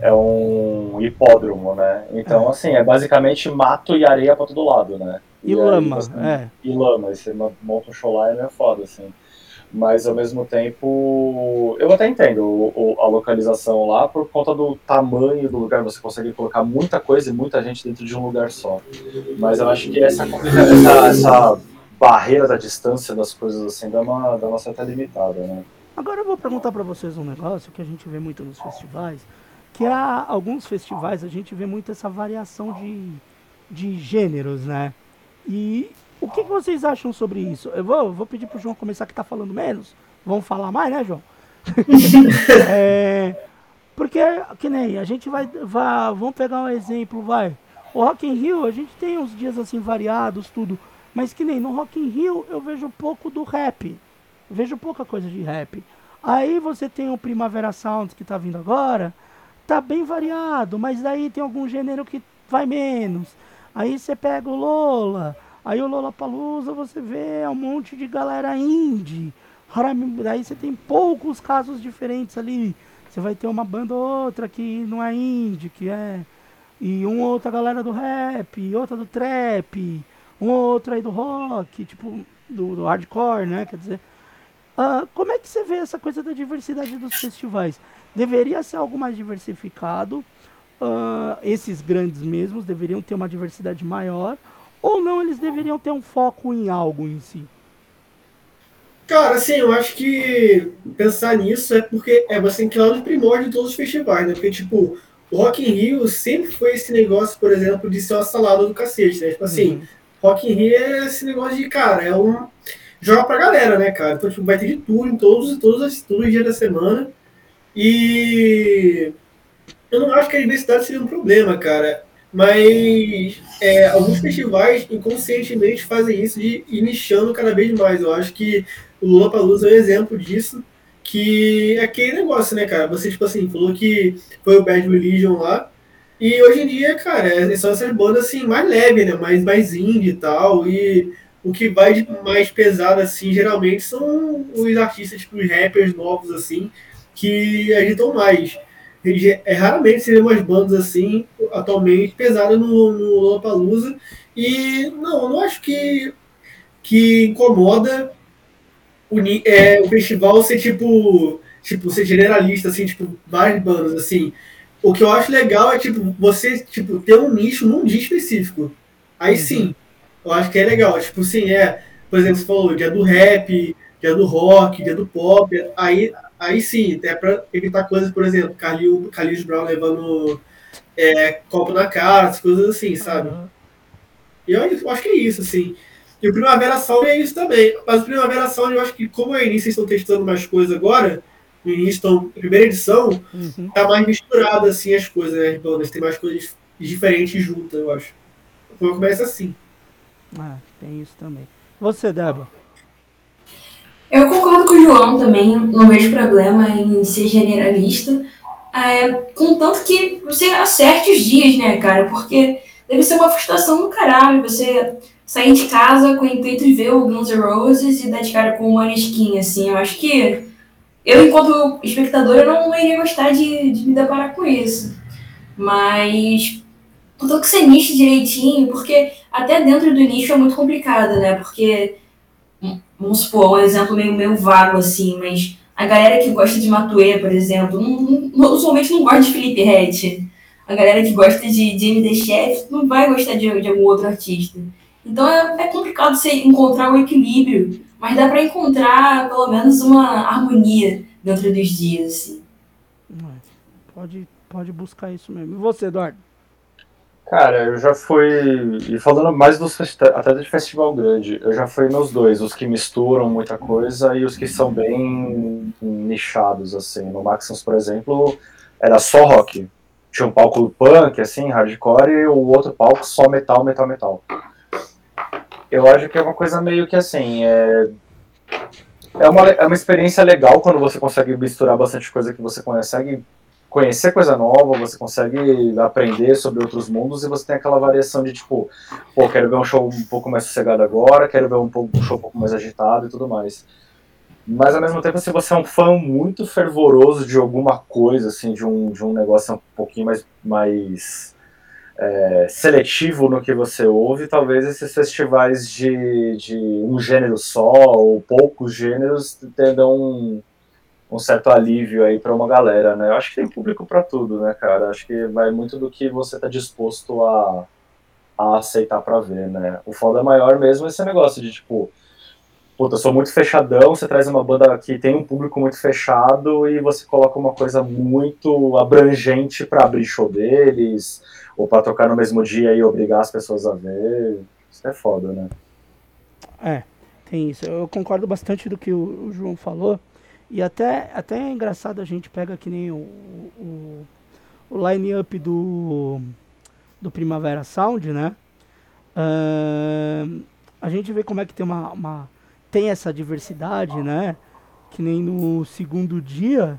é um hipódromo, né? Então, assim, é basicamente mato e areia pra todo lado, né? E, aí lama, você- é. E lama, e você monta um show lá e é foda, assim. Mas ao mesmo tempo, eu até entendo o- o- a localização lá por conta do tamanho do lugar, você consegue colocar muita coisa e muita gente dentro de um lugar só. Mas eu acho que essa, essa, essa barreira da distância das coisas assim dá uma, dá uma certa limitada, né? Agora eu vou perguntar para vocês um negócio que a gente vê muito nos festivais, que há alguns festivais a gente vê muito essa variação de, de gêneros, né? E o que, que vocês acham sobre isso? Eu vou, vou pedir pro João começar que tá falando menos. Vamos falar mais, né, João? <laughs> É, porque, que nem, a gente vai, vai. Vamos pegar um exemplo, vai. O Rock in Rio, a gente tem uns dias assim variados, tudo. Mas que nem no Rock in Rio eu vejo pouco do rap. Vejo pouca coisa de rap. Aí você tem o Primavera Sound que tá vindo agora, tá bem variado, mas aí tem algum gênero que vai menos. Aí você pega o Lola, aí o Lola Palusa você vê um monte de galera indie. Raramente- Aí você tem poucos casos diferentes ali. Você vai ter uma banda ou outra que não é indie, que é. E uma outra galera do rap, outra do trap, um outro aí do rock, tipo, do, do hardcore, né? Quer dizer. ah, como é que você vê essa coisa da diversidade dos festivais? Deveria ser algo mais diversificado. ah, esses grandes mesmos deveriam ter uma diversidade maior. Ou não, eles deveriam ter um foco em algo em si. Cara, assim, eu acho que pensar nisso é porque é você tem que ir lá no primórdio de todos os festivais, né? Porque, tipo, o Rock in Rio sempre foi esse negócio, por exemplo, de ser uma salada do cacete, né? Tipo assim, Uhum. Rock in Rio é esse negócio de, cara, é um. Joga pra galera, né, cara? Então, tipo, vai ter de tudo em todos, todos, os- todos os dias da semana. E eu não acho que a diversidade seria um problema, cara. Mas é, alguns festivais inconscientemente fazem isso de ir nichando cada vez mais. Eu acho que o Lollapalooza é um exemplo disso, que é aquele negócio, né, cara? Você, tipo assim, falou que foi o Bad Religion lá, e hoje em dia, cara, é- são essas bandas, assim, mais leves, né? Mais, mais indie e tal, e o que vai de mais pesado, assim, geralmente são os artistas, tipo, os rappers novos, assim, que agitam mais. É, raramente você vê umas bandas assim, atualmente, pesadas no, no Lollapalooza. E não, não acho que, que incomoda o, é, o festival ser tipo, tipo, ser generalista, assim, tipo, várias bandas, assim. O que eu acho legal é, tipo, você, tipo, ter um nicho num dia específico. Aí uhum. sim, eu acho que é legal. Tipo, sim, é, por exemplo, você falou, dia do rap, dia do rock, dia do pop, aí, aí sim, é pra evitar coisas, por exemplo, Carlinhos, Carlinhos Brown levando é, copo na cara, coisas assim, sabe? Uhum. E eu, eu acho que é isso, assim. E o Primavera Sound é isso também. Mas o Primavera Sound, eu acho que como a início estão testando mais coisas agora, no início estão, primeira edição, uhum. tá mais misturado assim as coisas, né? Bandas, tem mais coisas diferentes juntas, eu acho. Então começa assim. Ah, tem isso também. Você, Débora? Eu concordo com o João também, não vejo problema em ser generalista. É, contanto que você acerte os dias, né, cara? Porque deve ser uma frustração do caralho você sair de casa com o intuito de ver o Guns N' Roses e dar de cara com o Maneskin, assim. Eu acho que eu, enquanto espectadora, não iria gostar de, de me deparar com isso. Mas contanto que você niche direitinho, porque até dentro do nicho é muito complicado, né? Porque, vamos supor, um exemplo meio, meio vago, assim, mas a galera que gosta de Matuê, por exemplo, não, não, usualmente não gosta de Felipe Rett. A galera que gosta de, de MD Chef não vai gostar de, de algum outro artista. Então é, é complicado você encontrar um equilíbrio, mas dá para encontrar pelo menos uma harmonia dentro dos dias. Assim. Pode, pode buscar isso mesmo. E você, Eduardo? Cara, eu já fui. E falando mais dos até de festival grande, eu já fui nos dois, os que misturam muita coisa e os que são bem nichados, assim. No Maximus, por exemplo, era só rock. Tinha um palco punk, assim, hardcore, e o outro palco só metal, metal, metal. Eu acho que é uma coisa meio que assim. É, é, uma, é uma experiência legal quando você consegue misturar bastante coisa que você consegue conhecer coisa nova, você consegue aprender sobre outros mundos e você tem aquela variação de tipo, pô, quero ver um show um pouco mais sossegado agora, quero ver um, pouco, um show um pouco mais agitado e tudo mais. Mas ao mesmo tempo, se você é um fã muito fervoroso de alguma coisa, assim, de um, de um negócio um pouquinho mais, mais é, seletivo no que você ouve, talvez esses festivais de, de um gênero só ou poucos gêneros tenham um, um certo alívio aí para uma galera, né? Eu acho que tem público para tudo, né, cara? Acho que vai muito do que você tá disposto a, a aceitar para ver, né? O foda maior mesmo é esse negócio de tipo, puta, eu sou muito fechadão, você traz uma banda que tem um público muito fechado e você coloca uma coisa muito abrangente para abrir show deles ou para tocar no mesmo dia e obrigar as pessoas a ver. Isso é foda, né? É, tem isso. Eu concordo bastante do que o, o João falou. E até, até é engraçado a gente pega que nem o, o, o line-up do, do Primavera Sound, né? Uh, a gente vê como é que tem uma, uma, tem essa diversidade, né? Que nem no segundo dia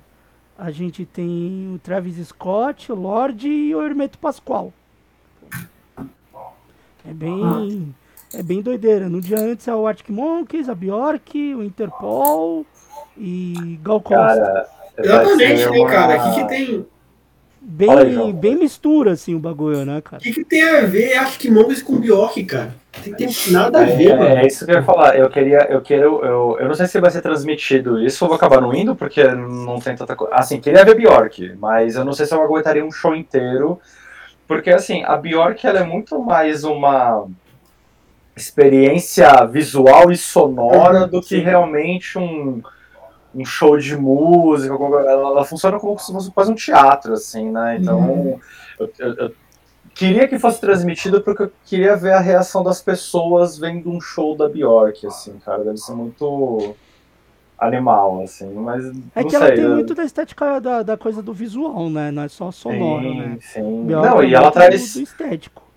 a gente tem o Travis Scott, o Lorde e o Hermeto Pascoal. É bem, é bem doideira. No dia antes é o Arctic Monkeys, a Bjork, o Interpol e Gal Costa. Exatamente, né, cara? O que, que tem. Bem, aí, bem mistura, assim, o bagulho, né, cara? O que, que tem a ver Arctic Monkeys com Bjork, cara? Tem, tem nada a ver, é, mano. É isso que eu ia falar. Eu queria, eu quero, eu, eu não sei se vai ser transmitido isso, eu vou acabar não indo, porque não tem tanta coisa. Assim, queria ver Bjork, mas eu não sei se eu aguentaria um show inteiro, porque assim, a Bjork ela é muito mais uma experiência visual e sonora uhum, do que realmente um, um show de música. Ela, ela, funciona como se fosse quase um teatro, assim, né? Então, uhum. eu, eu, eu queria que fosse transmitido porque eu queria ver a reação das pessoas vendo um show da Bjork, assim, cara. Deve ser muito animal, assim, mas É que sei, ela tem muito da estética da, da coisa do visual, né? Não é só sonoro, sim, né? Sim, Bjork Não, e ela traz... Do estético.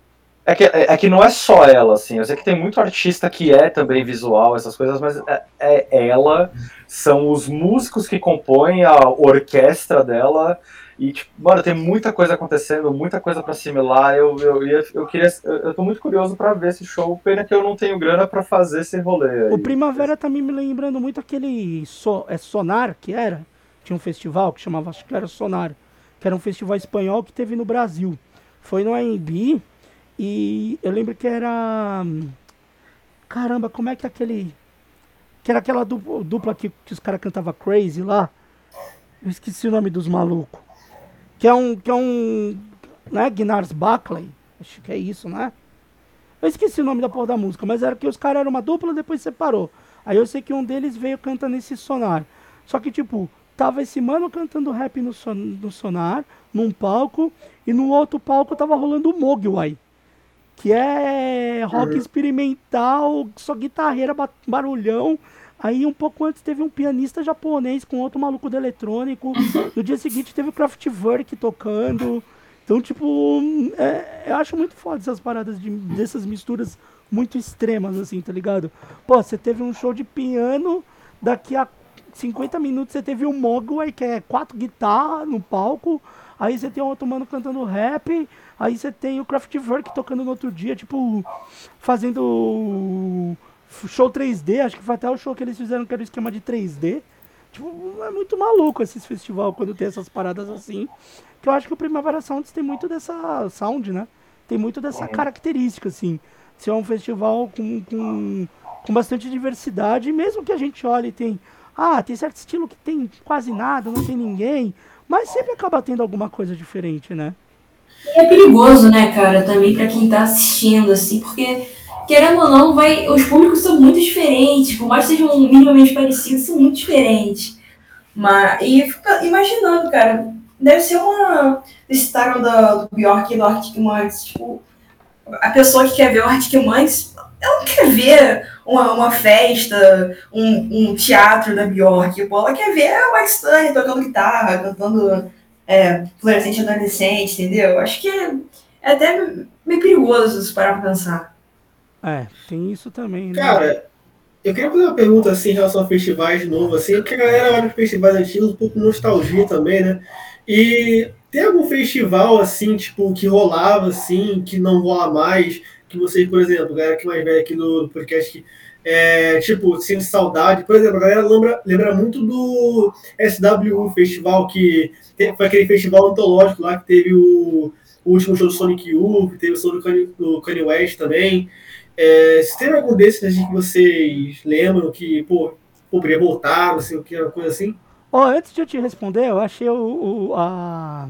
É que, é, é, que não é só ela, assim. Eu sei que tem muito artista que é também visual, essas coisas, mas é, é ela, são os músicos que compõem a orquestra dela e, tipo, mano, tem muita coisa acontecendo, muita coisa para assimilar. Eu, eu, eu, eu queria. Eu tô muito curioso para ver esse show. Pena que eu não tenho grana para fazer esse rolê. Aí. O Primavera tá me lembrando muito aquele so, é Sonar que era. tinha um festival que chamava, acho que era Sonar, que era um festival espanhol que teve no Brasil. Foi no AMB e eu lembro que era. Caramba, como é que é aquele. Que era aquela dupla, que, que os caras cantavam Crazy lá. Eu esqueci o nome dos malucos. Que é um. Que é um. Né? Gnars Buckley. Acho que é isso, né? Eu esqueci o nome da porra da música, mas era que os caras eram uma dupla depois separou. Aí eu sei que um deles veio cantando esse sonar. Só que, tipo, tava esse mano cantando rap no, son no sonar, num palco, e no outro palco tava rolando o Mogwai. Que é rock uhum. experimental, só guitarreira, barulhão. Aí um pouco antes teve um pianista japonês com outro maluco do eletrônico. <laughs> No dia seguinte teve o Kraftwerk tocando. Então, tipo, é, eu acho muito foda essas paradas de, dessas misturas muito extremas, assim, tá ligado? Pô, você teve um show de piano, daqui a 50 minutos você teve o Mogwai, que é quatro guitarras no palco, aí você tem outro mano cantando rap, aí você tem o Kraftwerk tocando no outro dia, tipo, fazendo show 3D, acho que foi até o show que eles fizeram que era o esquema de 3D. Tipo, é muito maluco esses festival quando tem essas paradas assim. Que eu acho que o Primavera Sounds tem muito dessa sound, né? Tem muito dessa característica, assim. Ser é um festival com, com, com bastante diversidade, mesmo que a gente olhe e tem. Ah, tem certo estilo que tem quase nada, não tem ninguém. Mas sempre acaba tendo alguma coisa diferente, né? E é perigoso, né, cara, também para quem tá assistindo, assim, porque, querendo ou não, vai, os públicos são muito diferentes, por mais que sejam minimamente parecidos, são muito diferentes. Mas, e fica imaginando, cara, deve ser uma. Citaram do, do Bjork e do Arctic Monkeys, tipo, a pessoa que quer ver o Arctic Monkeys, ela não quer ver uma, uma festa, um, um teatro da Bjork, ela quer ver o Mike Stone tocando guitarra, cantando é, adolescente, entendeu? Acho que é, é até meio perigoso se parar pra pensar. É, tem isso também, né? Cara, eu queria fazer uma pergunta assim em relação a festivais de novo, assim, porque a galera olha para festivais antigos um pouco nostalgia também, né? E tem algum festival assim, tipo, que rolava assim, que não rola mais, que vocês, por exemplo, galera que mais velha aqui no podcast, que, é, tipo, sem saudade, por exemplo, a galera lembra, lembra muito do SWU Festival, que foi aquele festival antológico lá que teve o, o último show do Sonic Youth, teve o show do Kanye, do Kanye West também. É, se tem algum desses assim, que vocês lembram que, pô, poderia voltar, não sei o que, uma coisa assim? Ó, oh, antes de eu te responder, eu achei o, o, a,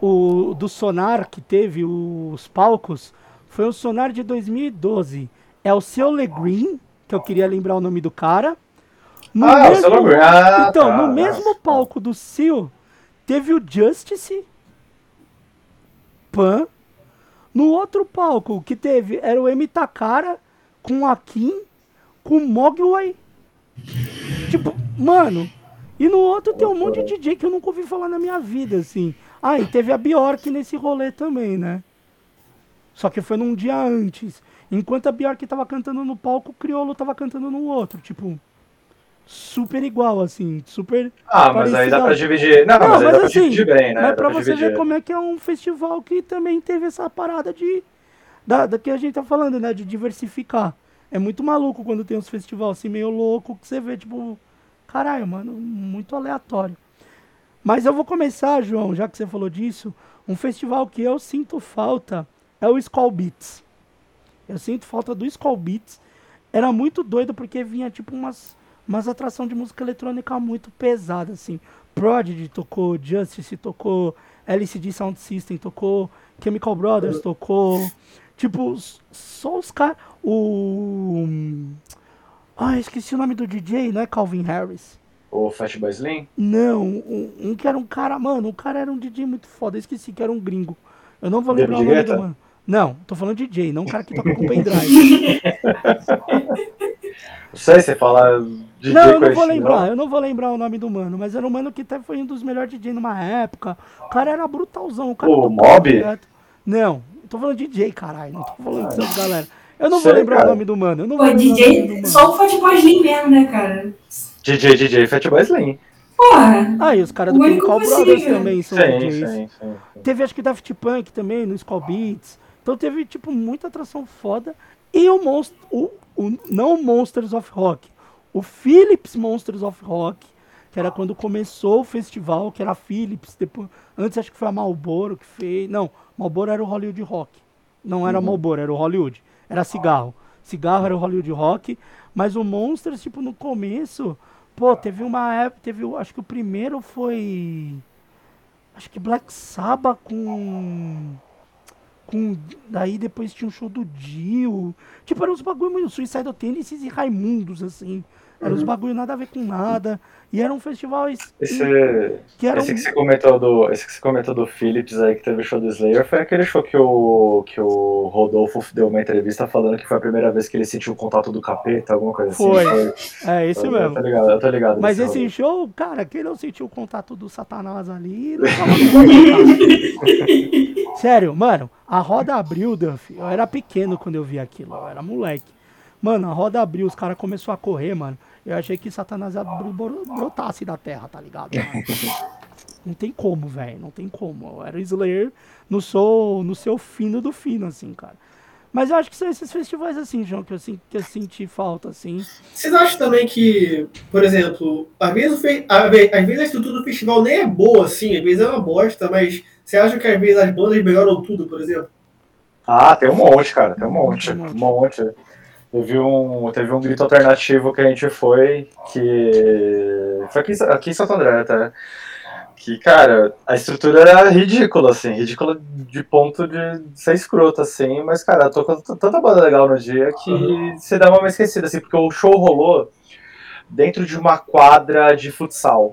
o do Sonar que teve os palcos, foi o Sonar de 2012. É o Seu Legreen, que eu queria lembrar o nome do cara. No ah, mesmo, o Seu ah, Então, tá, no mesmo palco do Seal, teve o Justice, Pan. No outro palco que teve era o M. Takara com a Kim, com Mogwai. Tipo, mano, e no outro tem um monte de DJ que eu nunca ouvi falar na minha vida, assim. Ah, e teve a Bjork nesse rolê também, né? Só que foi num dia antes. Enquanto a Bjork tava cantando no palco, o Criolo tava cantando no outro. Tipo, super igual, assim. Super. Ah, mas aí dá pra dividir. Não, não mas, mas assim, dividir bem, né? Mas pra, pra você dividir. ver como é que é um festival que também teve essa parada de. Da, da que a gente tá falando, né? De diversificar. É muito maluco quando tem uns festivais assim meio louco que você vê, tipo Caralho, mano, muito aleatório. Mas eu vou começar, João, já que você falou disso, um festival que eu sinto falta é o Skull Beats. Eu sinto falta do Skull Beats. Era muito doido porque vinha tipo umas, umas atração de música eletrônica muito pesada, assim. Prodigy tocou, Justice tocou, LCD Sound System tocou, Chemical Brothers tocou. Tipo, só os caras. O. Ah, esqueci o nome do DJ, não é Calvin Harris? O Fatboy Slim? Não, um, um, que era um cara, mano, o cara era um DJ muito foda, esqueci que era um gringo. Eu não vou lembrar o nome do mano. Não, tô falando DJ, não um cara que toca com <laughs> pendrive. <laughs> não sei se você fala DJ Não, eu não vou lembrar, não. eu não vou lembrar o nome do mano, mas era um mano que até foi um dos melhores DJ numa época. O cara era brutalzão, o cara O Mob? Direto. Não, tô falando DJ, caralho, não tô falando ah. dessas galera. Eu não Sei, vou lembrar cara. o nome do mano. Eu não Pô, vou DJ, só o Fatboy Slim mesmo, né, cara? DJ, DJ, Fatboy Slim. Porra! Ah, e os caras do Chemical Brothers também são sim, DJs. Sim, sim, teve acho que Daft Punk também, no Skull Beats. Então teve, tipo, muita atração foda. E o, monstro, o, o não Monsters of Rock, o Philips Monsters of Rock, que era quando começou o festival, que era a Philips, depois, antes acho que foi a Marlboro que fez, não, Marlboro era o Hollywood Rock, não era uhum. Marlboro, era o Hollywood, era cigarro, cigarro era o Hollywood Rock, mas o Monsters, tipo, no começo, pô, teve uma época, teve, acho que o primeiro foi, acho que Black Sabbath com com. Daí depois tinha um show do Dio. Tipo, eram uns bagulho meio Suicide Tendencies e Raimundos, assim. Eram uhum. uns bagulho nada a ver com nada. E era um festival. Esse, que, era esse que você comentou do. Esse que você comentou do Philips aí, que teve o show do Slayer, foi aquele show que o, que o Rodolfo deu uma entrevista falando que foi a primeira vez que ele sentiu o contato do capeta, alguma coisa assim. Foi. É, esse mesmo. Eu tô ligado, eu tô ligado Mas esse rolê. show, cara, quem não sentiu o contato do Satanás ali, não <laughs> Sério, mano, a roda abriu, Duff. Eu era pequeno quando eu vi aquilo, eu era moleque. Mano, a roda abriu, os caras começaram a correr, mano. Eu achei que Satanás ia brotasse da terra, tá ligado? <laughs> Não tem como, velho. Não tem como. Eu era Slayer no seu, no seu fino do fino, assim, cara. Mas eu acho que são esses festivais assim, João, que eu, que eu senti falta, assim. Vocês acham também que, por exemplo, às vezes, às vezes a estrutura do festival nem é boa, assim, às vezes é uma bosta, mas você acha que às vezes as bandas melhoram tudo, por exemplo? Ah, tem um monte, cara, tem um monte. Um monte. Um monte. Teve um, teve um grito alternativo que a gente foi, que. Foi aqui, aqui em Santo André até. Que, cara, a estrutura era ridícula, assim, ridícula de ponto de ser escroto, assim, mas, cara, tocou tanta banda legal no dia que uhum. você dá uma esquecida, assim, porque o show rolou dentro de uma quadra de futsal.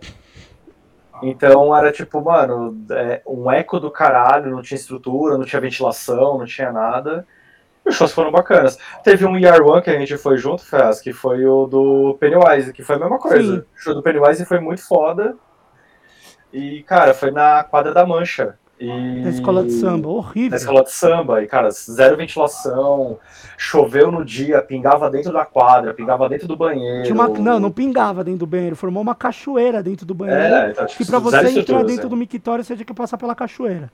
Então era tipo, mano, é, um eco do caralho, não tinha estrutura, não tinha ventilação, não tinha nada. Os shows foram bacanas. Teve um Year One que a gente foi junto, Faz, que foi o do Pennywise, que foi a mesma coisa. Sim. O show do Pennywise foi muito foda. E, cara, foi na quadra da Mancha. E... Na escola de samba, horrível. Na escola de samba, e, cara, zero ventilação, choveu no dia, pingava dentro da quadra, pingava dentro do banheiro. Uma... Não, não pingava dentro do banheiro, formou uma cachoeira dentro do banheiro. É, então, tipo, que pra você entrar dentro do mictório, você tinha que passar pela cachoeira.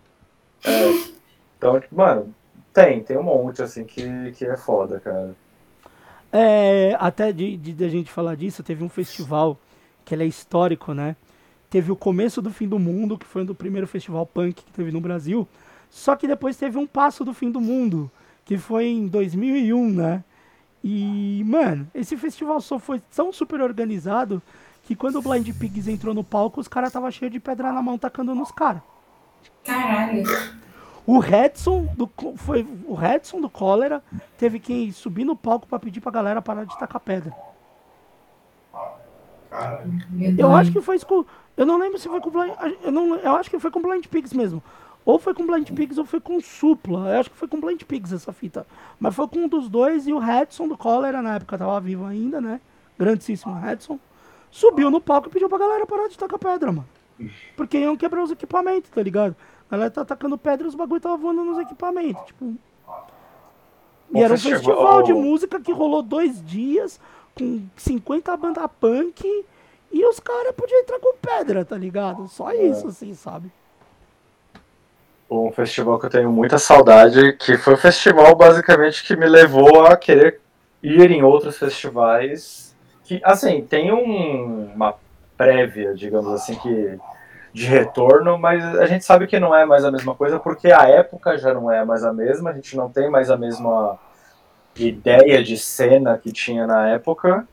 É. Então, tipo, mano, tem, tem um monte, assim, que, que é foda, cara. É, até de, de, de a gente falar disso, teve um festival que ele é histórico, né? Teve o começo do fim do mundo, que foi do primeiro festival punk que teve no Brasil. Só que depois teve um passo do fim do mundo, que foi em 2001, né? E, mano, esse festival só foi tão super organizado que quando o Blind Pigs entrou no palco, os caras tava cheio de pedra na mão tacando nos caras. Caralho. O Redson do foi o Redson do Cólera teve que subir no palco para pedir pra galera parar de tacar pedra. Eu acho que foi com eu não lembro se foi com eu não eu acho que foi com Blind Pigs mesmo. Ou foi com Blind Pigs ou foi com Supla. Eu acho que foi com Blind Pigs essa fita. Mas foi com um dos dois e o Redson do Cólera na época tava vivo ainda, né? Grandíssimo Redson. Subiu no palco e pediu pra galera parar de tacar pedra, mano. Porque iam quebrar os equipamentos, tá ligado? A galera tá atacando pedra e os bagulho tava voando nos equipamentos. Tipo. E era um festival de música que rolou dois dias, com 50 bandas punk, e os caras podiam entrar com pedra, tá ligado? Só é. isso, assim, sabe? Um festival que eu tenho muita saudade, que foi o festival basicamente que me levou a querer ir em outros festivais. Que, assim, tem um, uma prévia, digamos assim, que de retorno, mas a gente sabe que não é mais a mesma coisa porque a época já não é mais a mesma, a gente não tem mais a mesma ideia de cena que tinha na época.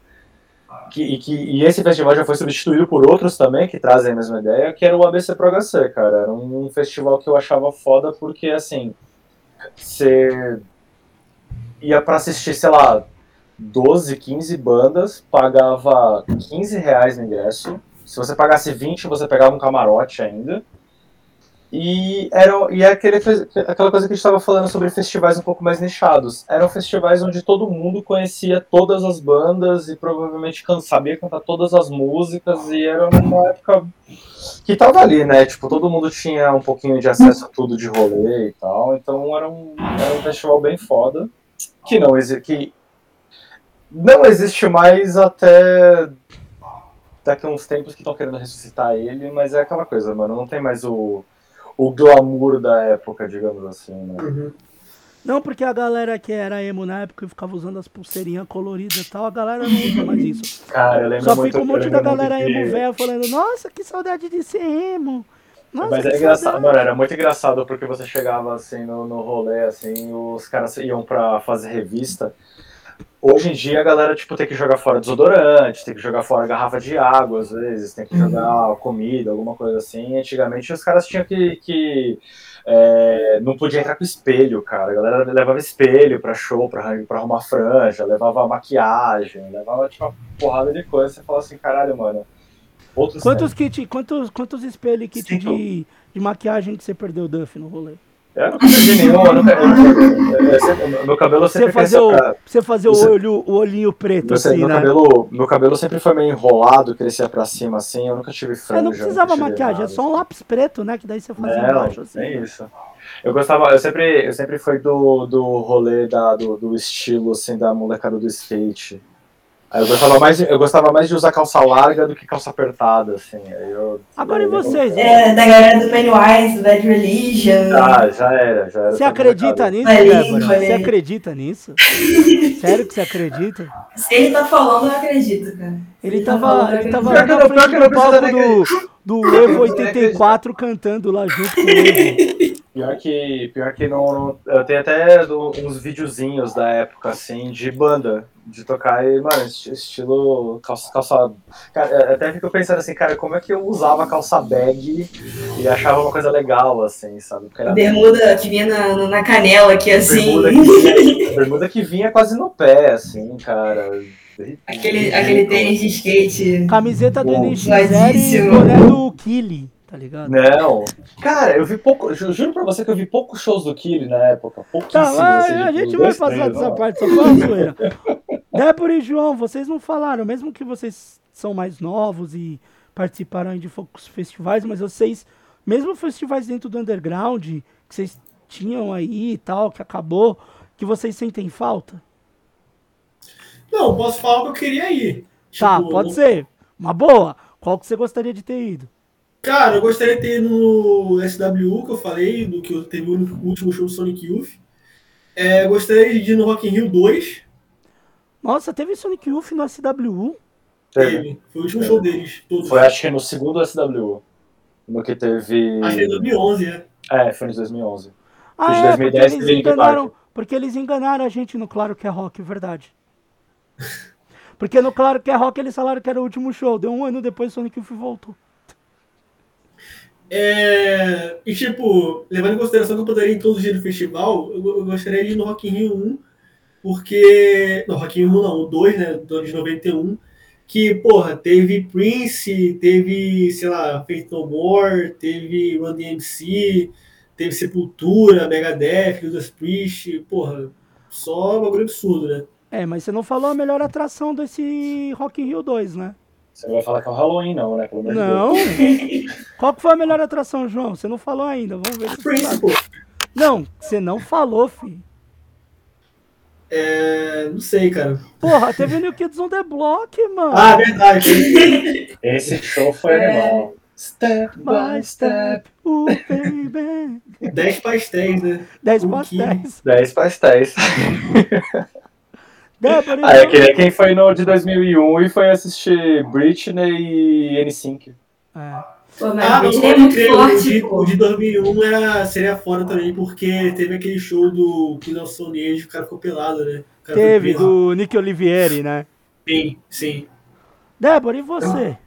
Que, e, que, e esse festival já foi substituído por outros também que trazem a mesma ideia, que era o ABC Pro HC, cara. Era um festival que eu achava foda porque, assim, você ia para assistir, sei lá, 12, 15 bandas, pagava 15 reais no ingresso, se você pagasse 20, você pegava um camarote ainda. E, era, e é aquele, aquela coisa que a gente estava falando sobre festivais um pouco mais nichados. Eram festivais onde todo mundo conhecia todas as bandas e provavelmente sabia cantar todas as músicas. E era uma época que tava ali, né? Tipo, todo mundo tinha um pouquinho de acesso a tudo de rolê e tal. Então era um, era um festival bem foda. Que não, que não existe mais até daqui a uns tempos que estão querendo ressuscitar ele, mas é aquela coisa, mano, não tem mais o, o glamour da época, digamos assim, né? Uhum. Não, porque a galera que era emo na época e ficava usando as pulseirinhas coloridas e tal, a galera não usa mais isso. Cara, eu lembro Só muito, fica um monte da galera que- emo velha falando, nossa, que saudade de ser emo. Nossa, Mas era engraçado, saudade." mano, era muito engraçado porque você chegava assim no, no rolê, assim, os caras iam pra fazer revista. Hoje em dia a galera, tipo, tem que jogar fora desodorante, tem que jogar fora garrafa de água, às vezes, tem que jogar comida, alguma coisa assim. Antigamente os caras tinham que. que é, não podia entrar com espelho, cara. A galera levava espelho pra show, pra, arrumar franja, levava maquiagem, levava, tipo, uma porrada de coisa. Você fala assim, caralho, mano. Outros Quantos kit, quantos, quantos espelhos e kit de, de maquiagem que você perdeu, Duff, no rolê? Eu perdi nenhum, eu nunca, eu, eu sempre- meu cabelo Você sempre fazer cresceu o, você fazer o, Você- olho, o olhinho preto, assim, meu né? cabelo, meu cabelo sempre foi meio enrolado, crescia pra cima assim, eu nunca tive franja. É, não precisava maquiagem, é nada. só um lápis preto, né? Que daí você fazia Não, embaixo, assim. é isso. Eu gostava, eu sempre, eu sempre fui do, do rolê da, do, do estilo, assim, da molecada do skate. Eu gostava mais, eu gostava mais de usar calça larga do que calça apertada, assim. Aí eu, Agora e eu- vocês? É, da galera do Pennywise, do Bad Religion. Ah, já era, já era. Você acredita molecada. nisso, Débora? Você acredita nisso? <laughs> Sério que você acredita? Se ele tá falando, eu acredito, cara. Ele tá tava, falando, ele tava lá na Pior que frente eu do palco do, do Evo 84 cantando lá junto com o Evo. <laughs> Pior que, pior que não, não- Eu tenho até do- uns videozinhos da época, assim, de banda, de tocar e, mano, esti- estilo calça. calça cara, eu até fico pensando assim, cara, como é que eu usava calça bag e achava uma coisa legal, assim, sabe? Bermuda que vinha na, na canela aqui, assim. bermuda que, vinha, <laughs> bermuda que vinha quase no pé, assim, cara. Aquele, aquele tênis de skate. Camiseta do Bom, NX0 e vazíssimo. boné do Killy, tá ligado? Não. Cara, eu vi pouco. ju- Juro pra você que eu vi poucos shows do Killy na época. Tá, Pouquíssimos. mas assim, a tipo, gente vai passar dessa parte, só uma zoeira. <laughs> Débora e João, vocês não falaram, mesmo que vocês são mais novos e participaram aí de poucos festivais, mas vocês, mesmo festivais dentro do underground, que vocês tinham aí e tal, que acabou, que vocês sentem falta? Não, posso falar o que eu queria ir. Tá, Tipo, pode ser. Uma boa. Qual que você gostaria de ter ido? Cara, eu gostaria de ter no SWU, que eu falei, do que eu teve o último show do Sonic Youth. É, gostaria de ir no Rock in Rio 2. Nossa, teve Sonic Youth no SWU? Teve. Teve. Foi o último show deles, todos. Foi acho que no segundo SW. No que teve. Acho que é 2011, é. É, foi em 2011. Ah, é, 2010 porque eles enganaram, porque eles enganaram a gente no Claro que é Rock, verdade. <laughs> Porque no Claro que é Rock eles falaram que era o último show, deu um ano depois o Sonic Youth voltou. É, E, tipo, levando em consideração que eu poderia ir os dias do festival, eu, eu gostaria de ir no Rock in Rio 1, porque... Não, Rock in Rio 1 não, o 2, né, do ano de 91, que, porra, teve Prince, teve, sei lá, Faith No More, teve Run DMC, teve Sepultura, Megadeth, Judas Priest, porra, só bagulho absurdo, né? É, mas você não falou a melhor atração desse Rock in Rio 2, né? Você não vai falar que é o Halloween, não, né? Pelo amor de Deus. Não. <laughs> Qual que foi a melhor atração, João? Você não falou ainda, vamos ver pô. Não, você não falou, filho. É, não sei, cara. Porra, teve o New Kids on the Block, mano. Ah, verdade. <laughs> Esse show foi animal. Step by step, uh, baby. 10 pastéis, né? 10 Um pastéis. 10 pastéis. Ah, é que quem foi no de 2001 e foi assistir Britney e N5. É. Pô, mas Ah, Britney é muito crer. O forte, de, pô. o de 2001 era, seria foda também, porque teve aquele show do que lançou o cara ficou pelado, né? Teve, do Nick Olivieri, né? Sim, sim. Débora, e você?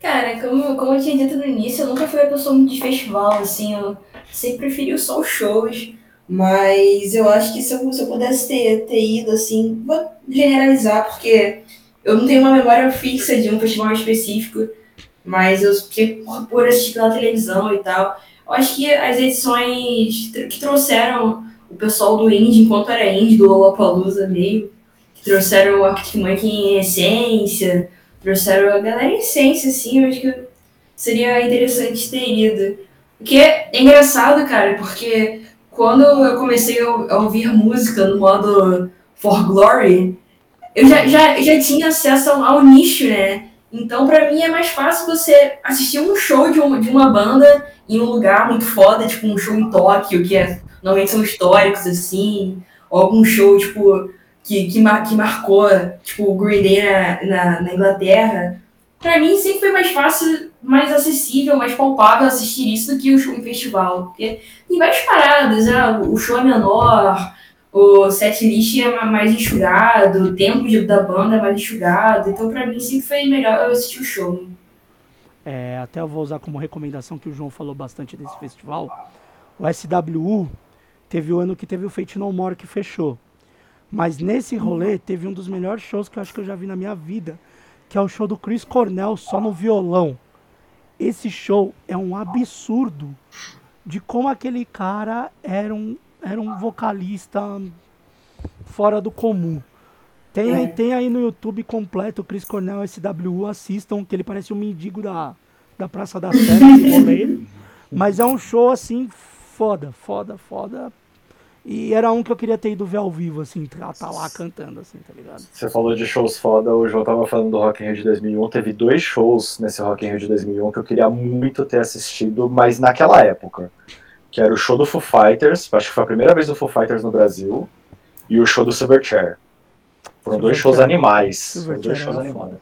Cara, como, como eu tinha dito no início, eu nunca fui a pessoa muito de festival, assim, eu sempre preferi só os shows, mas eu acho que se eu, se eu pudesse ter, ter ido, assim, vou generalizar, porque eu não tenho uma memória fixa de um festival específico, mas eu porque por, assistir pela televisão e tal, eu acho que as edições que trouxeram o pessoal do indie, enquanto era indie, do Lollapalooza meio, que trouxeram o Arctic Monkey em essência, trouxeram a galera em essência, assim, eu acho que seria interessante ter ido. O que é engraçado, cara, porque quando eu comecei a ouvir música no modo For Glory, eu já, já, já tinha acesso ao, nicho, né? Então, pra mim, é mais fácil você assistir um show de uma, de uma banda em um lugar muito foda, tipo um show em Tóquio, que é, normalmente são históricos, assim, ou algum show, tipo, que, que, mar, que marcou, tipo, o Green Day na, na, na Inglaterra. Pra mim, sempre foi mais fácil, mais acessível, mais palpável assistir isso do que em festival. Porque tem várias paradas, ah, o show é menor, o setlist é mais enxugado, o tempo da banda é mais enxugado. Então, pra mim, sempre foi melhor eu assistir o show. É, até eu vou usar como recomendação que o João falou bastante desse festival. O SWU teve o ano que teve o Fate No More que fechou. Mas nesse rolê teve um dos melhores shows que eu acho que eu já vi na minha vida, que é o show do Chris Cornell só no violão. Esse show é um absurdo de como aquele cara era um, era um vocalista fora do comum. Tem, aí, tem aí no YouTube completo o Chris Cornell SWU, assistam, que ele parece um mendigo da, da Praça da Sé. <laughs> Mas é um show assim, foda, foda, foda. E era um que eu queria ter ido ver ao vivo, assim, tá, tá lá cantando, assim, tá ligado? Você falou de shows foda, o João tava falando do Rock in Rio de 2001, teve dois shows nesse Rock in Rio de 2001 que eu queria muito ter assistido, mas naquela época, que era o show do Foo Fighters, acho que foi a primeira vez do Foo Fighters no Brasil, e o show do Silverchair. Foram dois shows animais. Foram dois shows animais.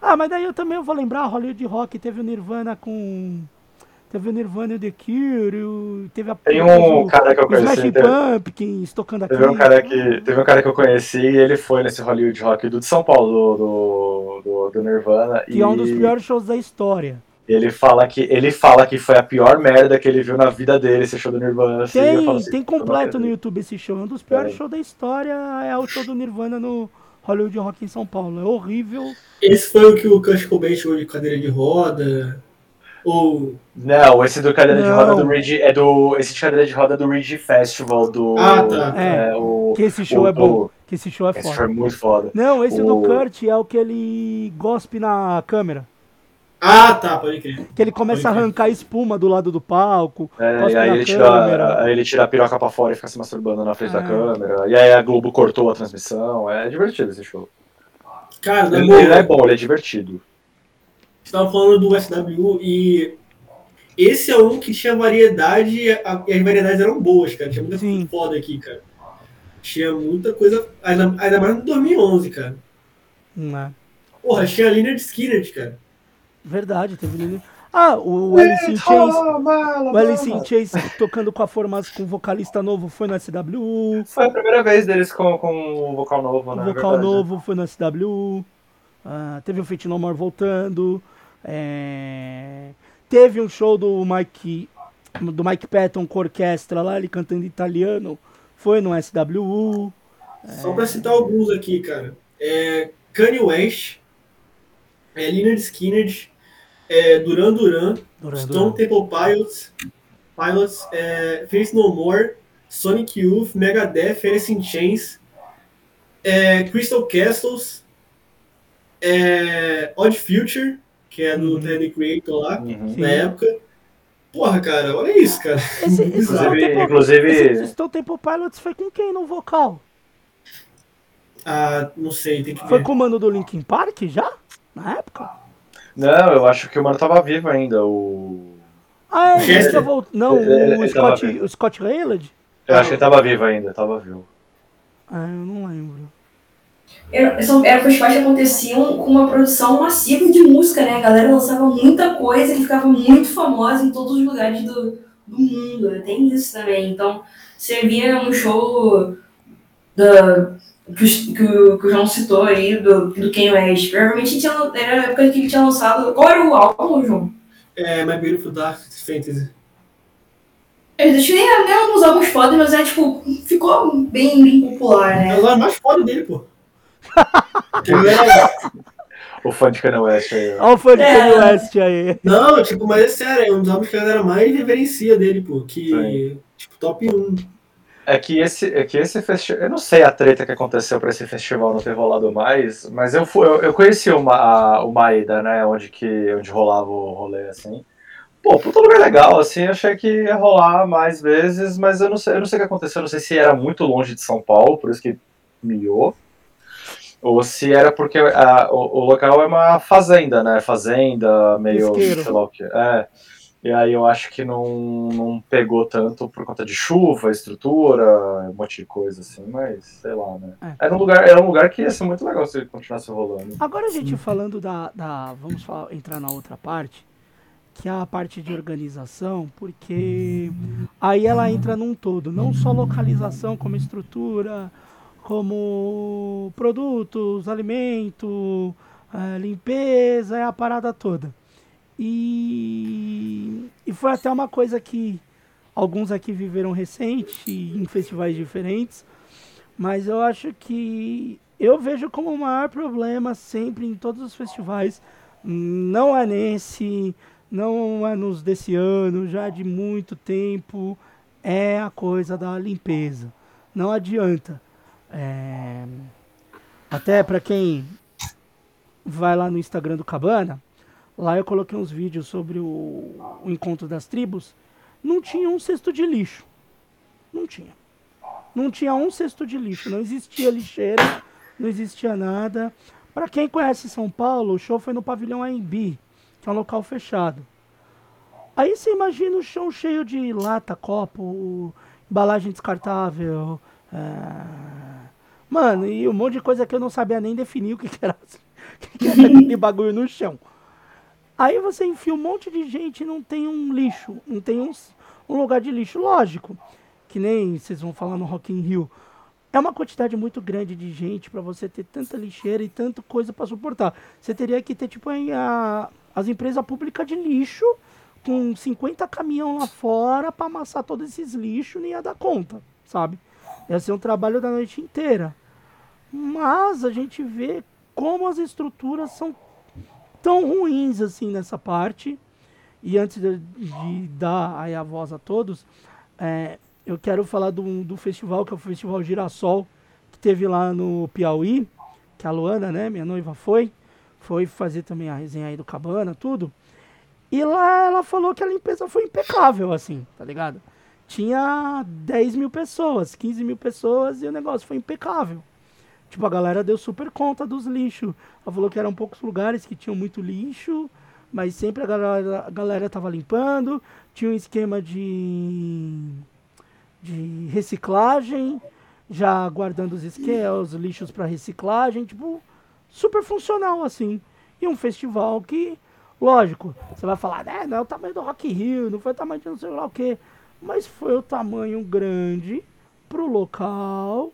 Ah, mas daí eu também vou lembrar, Hollywood Rock teve o Nirvana com Teve o Nirvana e o The Cure, teve a Tem um cara que eu conheci. Smashing teve, Pumpkins tocando aqui. teve um cara que Teve um cara que eu conheci e ele foi nesse Hollywood Rock do de São Paulo, do, do, do Nirvana. Que e é um dos piores shows da história. Ele fala, que, ele fala que foi a pior merda que ele viu na vida dele, esse show do Nirvana. assim, Tem, assim, tem "Puta, não completo no acredito". YouTube esse show. É um dos piores É. shows da história. É o show do Nirvana no Hollywood Rock em São Paulo. É horrível. Esse foi o que o Kurt Cobain chamou de cadeira de roda. Ou. Não, esse do cadeira de roda do Ridge é do. Esse de cadeira de roda é do Ridge Festival do. Ah, tá. É, o, Que esse show o- é bom. o- Que esse show é esse foda. foi muito foda. Não, esse do O- Kurt é o que ele gospe na câmera. Ah, tá, pode crer. Que ele começa a arrancar espuma do lado do palco. É, e aí na ele, tira, aí ele tira a piroca pra fora e fica se masturbando na frente da É. câmera. E aí a Globo cortou a transmissão. É divertido esse show. Cara, Ele, ele é bom, ele é divertido. Você tava falando do SW e esse é um que tinha variedade e as variedades eram boas, cara. Tinha muita Sim. coisa foda aqui, cara. Tinha muita coisa, ainda, ainda mais no 2011, cara. Hum, é. Porra, tinha a Leonard Skinner, cara. Verdade, teve ele. Ah, o Alice in Chains. O Alice in Chains tocando com a formação com o vocalista novo foi no SWU. Foi a primeira vez deles com, com o vocal novo, O né? vocal Verdade. novo foi no SWU. Ah, teve o Fate No More voltando. É, Teve um show do Mike do Mike Patton com orquestra lá, ele cantando italiano. Foi no SWU. Só pra citar alguns aqui, cara. É, Kanye West, é, Leonard Skinner, é, Duran Duran, Duran Stone. Temple Pilots, Pilots é, Face No More, Sonic Youth, Megadeth, Alice in Chains, é, Crystal Castles, é, Odd Future, que é do Uhum. The Creator lá, Uhum. Sim. na época. Porra, cara, olha isso, cara. Esse, esse. Stone Temple- inclusive- esse Stone Temple Pilots foi com quem no vocal? Ah, não sei, tem que Foi ver. com o mano do Linkin Park já? Na época? Não, eu acho que o mano tava vivo ainda. O... Ah, é, ele já voltou. Não, Ele- ele- o Scott, o Scott Rayland? Eu acho que ele tava vivo ainda, tava vivo. Ah, eu não lembro. Era- São eram festivais que aconteciam com uma produção massiva de música, né? A galera lançava muita coisa que ficava muito famosa em todos os lugares do, do mundo. né? Tem isso também. Então, você via um show da, que, os- que o, que o João citou aí, do, do Kanye West. Provavelmente tinha, era a época que ele tinha lançado. Qual era o álbum, João? É, My Beautiful Dark Fantasy. Eu que nem um dos álbuns foda, mas é tipo, ficou bem, bem popular, É né? o lado mais foda dele, pô. O fã de Kanye West aí. Olha o fã de É. Kanye West aí. Não, tipo, mas é sério, é um dos álbuns que a galera mais reverencia dele, pô. Que, Sim. tipo, top 1. É que esse, é que esse festival. Eu não sei a treta que aconteceu pra esse festival não ter rolado mais, mas eu fui, eu, eu conheci o, Ma, a- o Maída, né? Onde, que, onde rolava o rolê assim. Pô, puta lugar legal, assim, eu achei que ia rolar mais vezes, mas eu não sei, eu não sei o que aconteceu, eu não sei se era muito longe de São Paulo, por isso que miou. Ou se era porque a, o, o, local é uma fazenda, né? Fazenda, meio. Isqueiro. sei lá o que. É. E aí eu acho que não, não pegou tanto por conta de chuva, estrutura, um monte de coisa assim, mas sei lá, né? É. Era, um lugar, era um lugar que ia ser muito legal se continuasse rolando. Agora a gente falando da. da vamos falar, entrar na outra parte, que é a parte de organização, porque aí ela entra num todo, não só localização, como estrutura, como produtos, alimento, eh, limpeza, é a parada toda. E, e foi até uma coisa que alguns aqui viveram recente, em festivais diferentes, mas eu acho que eu vejo como o maior problema sempre em todos os festivais, não é nesse, não é nos desse ano, já de muito tempo, é a coisa da limpeza. Não adianta. É, Até para quem vai lá no Instagram do Cabana, lá eu coloquei uns vídeos sobre o, o encontro das tribos. Não tinha um cesto de lixo. Não tinha. Não tinha um cesto de lixo. Não existia lixeira, não existia nada. Para quem conhece São Paulo, o show foi no pavilhão AMB, que é um local fechado. Aí você imagina o chão cheio de lata, copo, embalagem descartável. é, Mano, e um monte de coisa que eu não sabia nem definir o que, que era, o <laughs> que, que era aquele bagulho no chão. Aí você enfia um monte de gente e não tem um lixo, não tem um, um lugar de lixo. Lógico, que nem vocês vão falar no Rock in Rio. É uma quantidade muito grande de gente para você ter tanta lixeira e tanta coisa para suportar. Você teria que ter, tipo, a, as empresas públicas de lixo com 50 caminhão lá fora para amassar todos esses lixos, nem ia dar conta, sabe? Ia ser um trabalho da noite inteira. Mas a gente vê como as estruturas são tão ruins assim nessa parte. E antes de, de dar aí a voz a todos, é, eu quero falar do, do festival, que é o Festival Girassol, que teve lá no Piauí, que a Luana, né, minha noiva foi, foi fazer também a resenha aí do Cabana, tudo. E lá ela falou que a limpeza foi impecável, assim, tá ligado? Tinha 10 mil pessoas, 15 mil pessoas e o negócio foi impecável. Tipo, a galera deu super conta dos lixos. Ela falou que eram poucos lugares que tinham muito lixo, mas sempre a galera, a galera tava limpando. Tinha um esquema de, de reciclagem, já guardando os, esque, os lixos para reciclagem. Tipo, super funcional, assim. E um festival que, lógico, você vai falar, né, não é o tamanho do Rock Rio, não foi o tamanho de não sei lá o quê. Mas foi o tamanho grande pro local,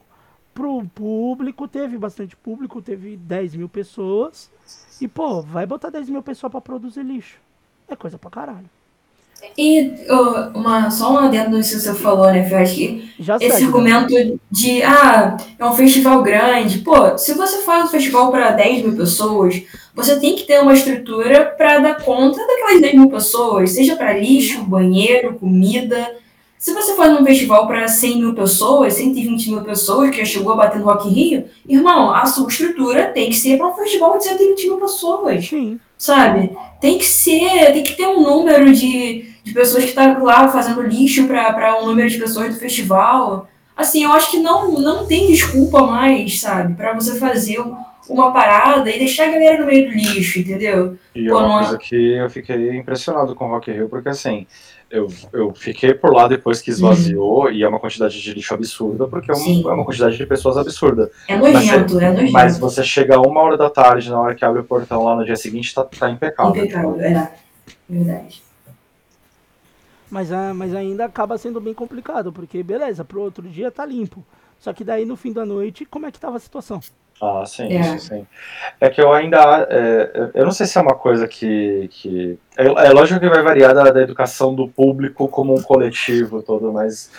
pro público, teve bastante público, teve 10 mil pessoas. E, pô, vai botar 10 mil pessoas pra produzir lixo. É coisa pra caralho. E ó, uma, só um adendo nisso que você falou, né, acho que Já esse segue, né? argumento de, ah, é um festival grande. Pô, se você faz um festival para 10 mil pessoas, você tem que ter uma estrutura para dar conta daquelas 10 mil pessoas, seja para lixo, banheiro, comida. Se você faz um festival para 100 mil pessoas, 120 mil pessoas, que já chegou a bater no Rock in Rio, irmão, a sua estrutura tem que ser para um festival de 120 mil pessoas Sim. sabe? Tem que ser, tem que ter um número de, de pessoas que estão lá fazendo lixo para um número de pessoas do festival. Assim, eu acho que não, não tem desculpa mais, sabe? Para você fazer um- uma parada e deixar a galera no meio do lixo, entendeu? E é Pô, uma não é- coisa que eu fiquei impressionado com o Rock in Rio, porque assim, eu, eu fiquei por lá depois que esvaziou, e é uma quantidade de lixo absurda, porque é, um- é uma quantidade de pessoas absurda. É nojento, é nojento. Mas você chega uma hora da tarde, na hora que abre o portão lá no dia seguinte, tá, tá impecável. Impecável, é. Verdade. Mas, ah, mas ainda acaba sendo bem complicado, porque beleza, pro outro dia tá limpo. Só que daí no fim da noite, como é que tava a situação? Ah, sim, É. isso sim. É que eu ainda. é, eu não sei se é uma coisa que. que é, é lógico que vai variar da, da educação do público como um coletivo todo, mas.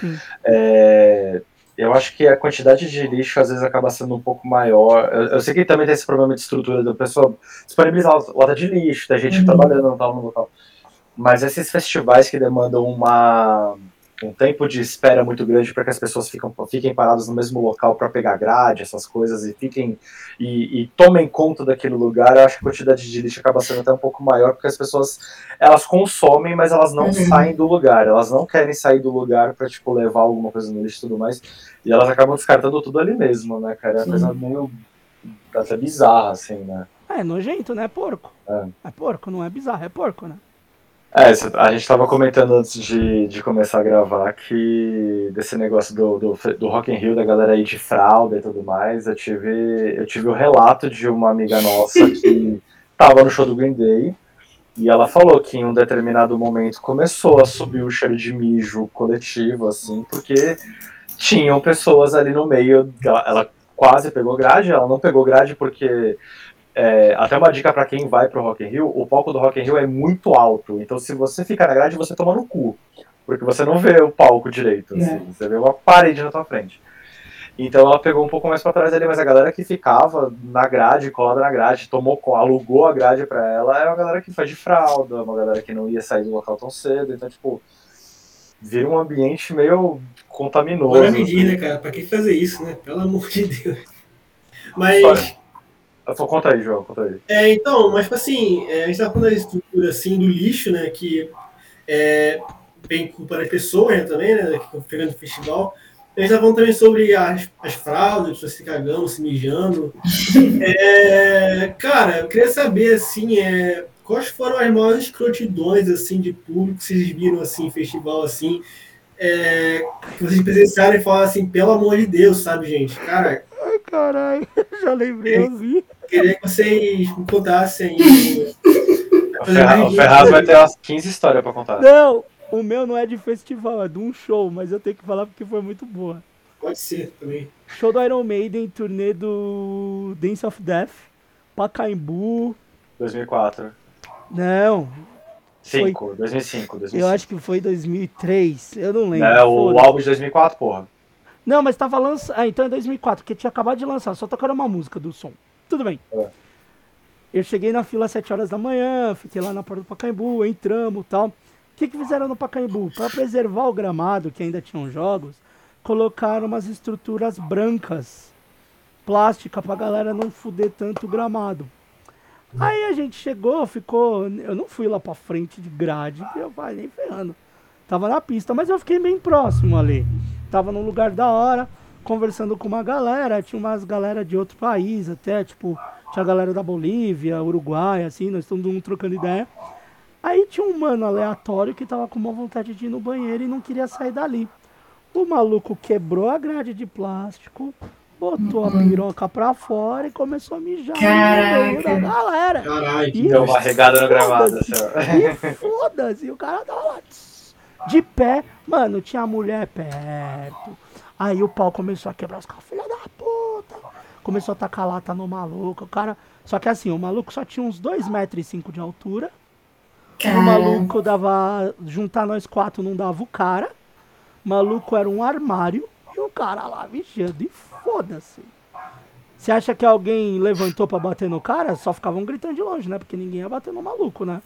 É, eu acho que a quantidade de lixo às vezes acaba sendo um pouco maior. Eu, eu sei que também tem esse problema de estrutura da pessoa disponibilizar lata de lixo, tem gente Uhum. trabalhando tal no local. Mas esses festivais que demandam uma, um tempo de espera muito grande para que as pessoas ficam, fiquem paradas no mesmo local para pegar grade, essas coisas, e fiquem e, e tomem conta daquele lugar, eu acho que a quantidade de lixo acaba sendo até um pouco maior, porque as pessoas elas consomem, mas elas não Uhum. saem do lugar, elas não querem sair do lugar para tipo levar alguma coisa no lixo e tudo mais, e elas acabam descartando tudo ali mesmo, né, cara? É uma coisa meio até bizarra, assim, né? É, nojento, né? É porco. É. É porco, não é bizarro, é porco, né? É, a gente tava comentando antes de, de começar a gravar que desse negócio do, do, do Rock in Rio, da galera aí de fralda e tudo mais, eu tive, eu tive o relato de uma amiga nossa que <laughs> tava no show do Green Day e ela falou que em um determinado momento começou a subir o cheiro de mijo coletivo, assim, porque tinham pessoas ali no meio, ela, ela quase pegou grade, ela não pegou grade porque é, até uma dica pra quem vai pro Rock in Rio, o palco do Rock in Rio é muito alto, então se você ficar na grade, você toma no cu, porque você não vê o palco direito, assim, É. você vê uma parede na tua frente. Então ela pegou um pouco mais pra trás ali, mas a galera que ficava na grade, colada na grade, tomou, alugou a grade pra ela, é uma galera que faz de fralda, uma galera que não ia sair do local tão cedo, então tipo, vira um ambiente meio contaminoso. Bora medir, né, cara? Pra que fazer isso, né? Pelo amor de Deus. Mas, História. Só conta aí, João, conta aí. é, então, mas tipo assim, é, a gente tava falando da estrutura assim do lixo, né? Que é bem culpa das pessoas né, também, né? Que estão pegando no festival. A gente tava falando também sobre as, as fraldas, pessoas se cagando, se mijando. <laughs> É, cara, eu queria saber, assim, é, quais foram as maiores escrotidões, assim, de público que vocês viram, assim, em festival, assim, é, que vocês presenciaram e falaram assim, pelo amor de Deus, sabe, gente? Cara, Ai, caralho, <laughs> já lembrei, eu vi. queria que vocês me contassem. O, Ferra- o Ferraz vai ter umas 15 histórias pra contar. Não, o meu não é de festival, é de um show, mas eu tenho que falar porque foi muito boa. Pode ser também. Show do Iron Maiden, turnê do Dance of Death, Pacaembu. 2004. Não, 5, 2005, 2005. eu acho que foi 2003, eu não lembro. É, o álbum de 2004, porra. Não, mas tava lançando. Ah, então é 2004, porque tinha acabado de lançar, só tocaram uma música do som. Tudo bem. É. Eu cheguei na fila às 7 horas da manhã, fiquei lá na porta do Pacaembu, entramos e tal. O que, que fizeram no Pacaembu? Para preservar o gramado, que ainda tinham jogos, colocaram umas estruturas brancas, plástica, pra galera não fuder tanto o gramado. Aí a gente chegou, ficou. Eu não fui lá pra frente de grade, eu falei, nem ferrando. Tava na pista, mas eu fiquei bem próximo ali. Tava num lugar da hora, conversando com uma galera, tinha umas galera de outro país até, tipo, tinha a galera da Bolívia, Uruguai, assim, nós mundo trocando ideia. Aí tinha um mano aleatório que tava com uma vontade de ir no banheiro e não queria sair dali. O maluco quebrou a grade de plástico, botou a piroca pra fora e começou a mijar meio da Caraca. galera. Caralho. E Deu uma regada assim, ó. E foda-se, e o cara tava lá de pé. Mano, tinha a mulher perto. Aí o pau começou a quebrar os carros. Filha da puta. Começou a tacar lata no maluco. O cara. Só que assim, o maluco só tinha uns 2,5 metros e cinco de altura. O Cara, maluco dava. Juntar nós quatro não dava o cara. O maluco era um armário. E o cara lá vigiando. E foda-se. Você acha que alguém levantou pra bater no cara? Só ficavam gritando de longe, né? Porque ninguém ia bater no maluco, né?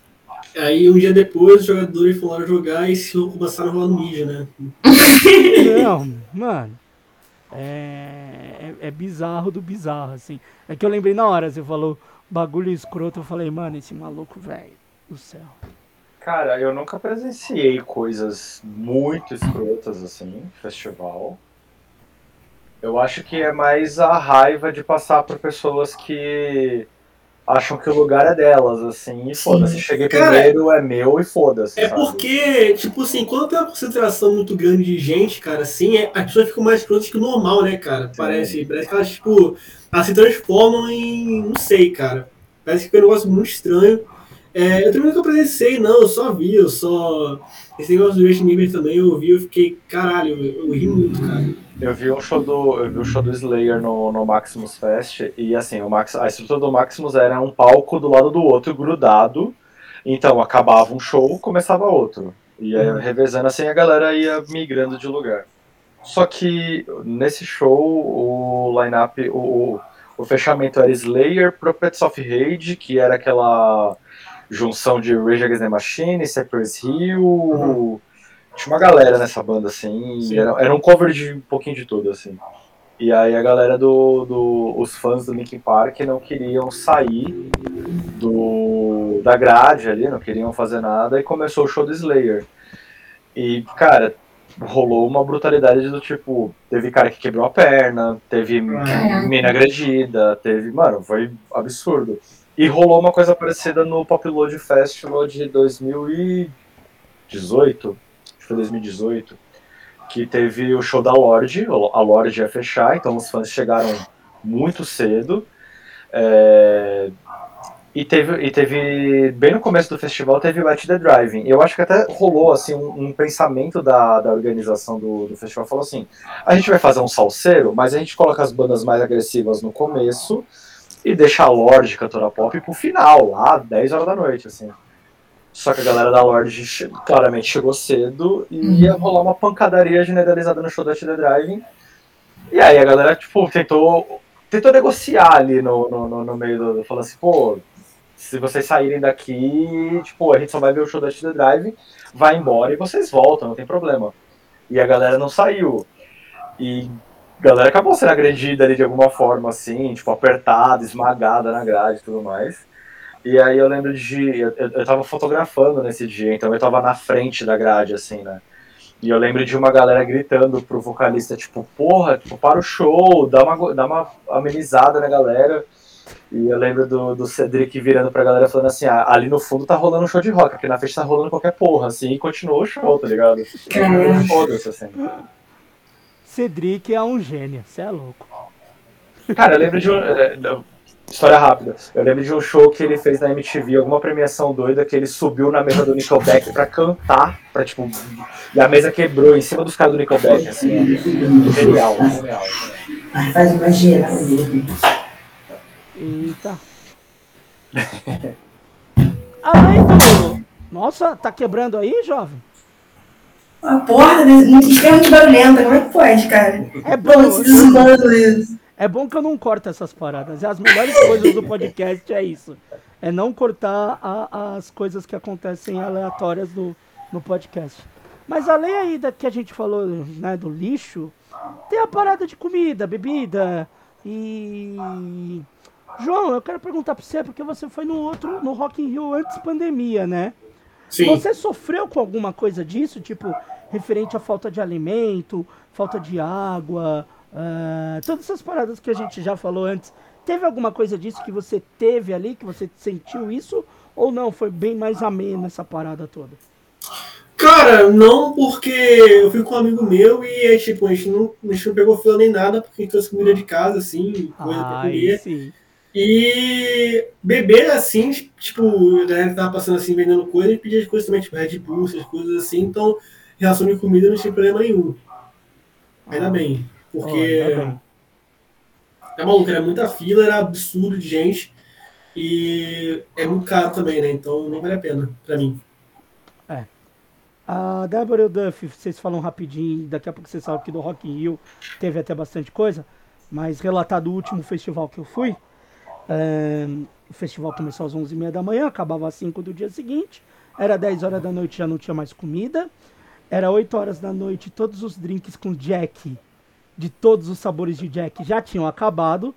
Aí um dia depois os jogadores foram jogar e se começaram a rolar no mídia, né? <laughs> Não, mano. É, é, é bizarro do bizarro, assim. É que eu lembrei na hora, você falou bagulho escroto, eu falei, mano, esse maluco, velho, do céu. Cara, eu nunca presenciei coisas muito escrotas assim, festival. Eu acho que é mais a raiva de passar por pessoas que acham que o lugar é delas, assim, e foda-se. Cheguei Cara, primeiro, é meu e foda-se. É sabe? porque, tipo assim, quando tem uma concentração muito grande de gente, cara, assim, é, as pessoas ficam mais escrotas que o normal, né, cara? Parece, parece que elas, tipo, elas se transformam em. não sei, cara. Parece que fica um negócio muito estranho. É, eu também nunca presenciei, não, eu só vi, eu só. Esse negócio do Justin Bieber também eu vi, eu fiquei, caralho, eu, eu ri muito, cara. Eu vi um show do, eu vi um show do Slayer no, no Maximus Fest e assim, o Max, a estrutura do Maximus era um palco do lado do outro, grudado. Então acabava um show, começava outro. E aí, revezando assim, a galera ia migrando de lugar. Só que nesse show, o line-up, o, o, fechamento era Slayer, Prophets of Rage, que era aquela junção de Rage Against the Machine, Cypress Hill. Tinha uma galera nessa banda, assim, Sim. era, era um cover de um pouquinho de tudo, assim. E aí a galera do, do. Os fãs do Linkin Park não queriam sair do, da grade ali, não queriam fazer nada, e começou o show do Slayer. E, cara, rolou uma brutalidade do tipo, teve cara que quebrou a perna, teve Caraca. mina agredida, teve. Mano, foi absurdo. E rolou uma coisa parecida no Pop Load Festival de 2018, acho que foi 2018, que teve o show da Lorde, a Lorde ia fechar, então os fãs chegaram muito cedo. É, e teve, e teve, bem no começo do festival, teve o At The Driving. Eu acho que até rolou, assim, um, um pensamento da, da organização do, do festival. Falou assim, a gente vai fazer um salseiro, mas a gente coloca as bandas mais agressivas no começo e deixa a Lorde cantora pop pro final, lá, 10 horas da noite, assim. Só que a galera da Lorde claramente chegou cedo e ia rolar uma pancadaria generalizada no show do At The Driving. E aí a galera, tipo, tentou, tentou negociar ali no, no, no, no meio do... Falando assim, pô, se vocês saírem daqui, tipo, a gente só vai ver o show da The Drive, vai embora e vocês voltam, não tem problema. E a galera não saiu. E a galera acabou sendo agredida ali de alguma forma, assim, tipo, apertada, esmagada na grade e tudo mais. E aí eu lembro de. Eu, eu tava fotografando nesse dia, então eu tava na frente da grade, assim, né? E eu lembro de uma galera gritando pro vocalista, tipo, porra, tipo, para o show, dá uma, dá uma amenizada na galera. E eu lembro do, do Cedric virando pra galera falando assim, ah, ali no fundo tá rolando um show de rock, aqui na frente tá rolando qualquer porra, assim, e continuou o show, tá ligado? Foda-se, assim. Cedric é um gênio, você é louco. Cara, eu lembro de um. É, História rápida. Eu lembro de um show que ele fez na MTV, alguma premiação doida, que ele subiu na mesa do Nickelback pra cantar, pra tipo. E a mesa quebrou em cima dos caras do Nickelback, assim. Genial, genial. Ai, faz imagina. Eita. Além do. Nossa, tá quebrando aí, jovem? A porta né, extremamente barulhenta, como é que pode, cara? É bom, desumano isso? É bom que eu não corto essas paradas. As melhores coisas do podcast é isso. É não cortar a- as coisas que acontecem aleatórias do, no podcast. Mas além aí da que a gente falou, né, do lixo, tem a parada de comida, bebida e. João, eu quero perguntar pra você, porque você foi no outro, no Rock in Rio antes pandemia, né? Sim. Você sofreu com alguma coisa disso, tipo, referente à falta de alimento, falta de água, ah, todas essas paradas que a gente já falou antes. Teve alguma coisa disso que você teve ali, que você sentiu isso? Ou não? Foi bem mais ameno essa parada toda? Cara, não, porque eu fui com um amigo meu e aí, tipo, a gente não, a gente não pegou fila nem nada, porque a gente trouxe comida de casa, assim, coisa pra Ai, comer. sim. E beber assim, tipo, a galera tava passando assim, vendendo coisa, e pedia coisas também, tipo Red Bull, essas coisas assim, então, em relação de comida não tinha problema nenhum. Ainda Ah. bem, porque bem. é maluco, era muita fila, era absurdo de gente, e é muito caro também, né? Então não vale a pena pra mim. A Débora e o Duff, vocês falam rapidinho, daqui a pouco vocês sabem que do Rock in Rio teve até bastante coisa, mas relatar do último festival que eu fui, é, o festival começou às 11h30 da manhã, acabava às 5 do dia seguinte, era 10 horas da noite, já não tinha mais comida, era 8 horas da noite, todos os drinks com Jack, de todos os sabores de Jack, já tinham acabado,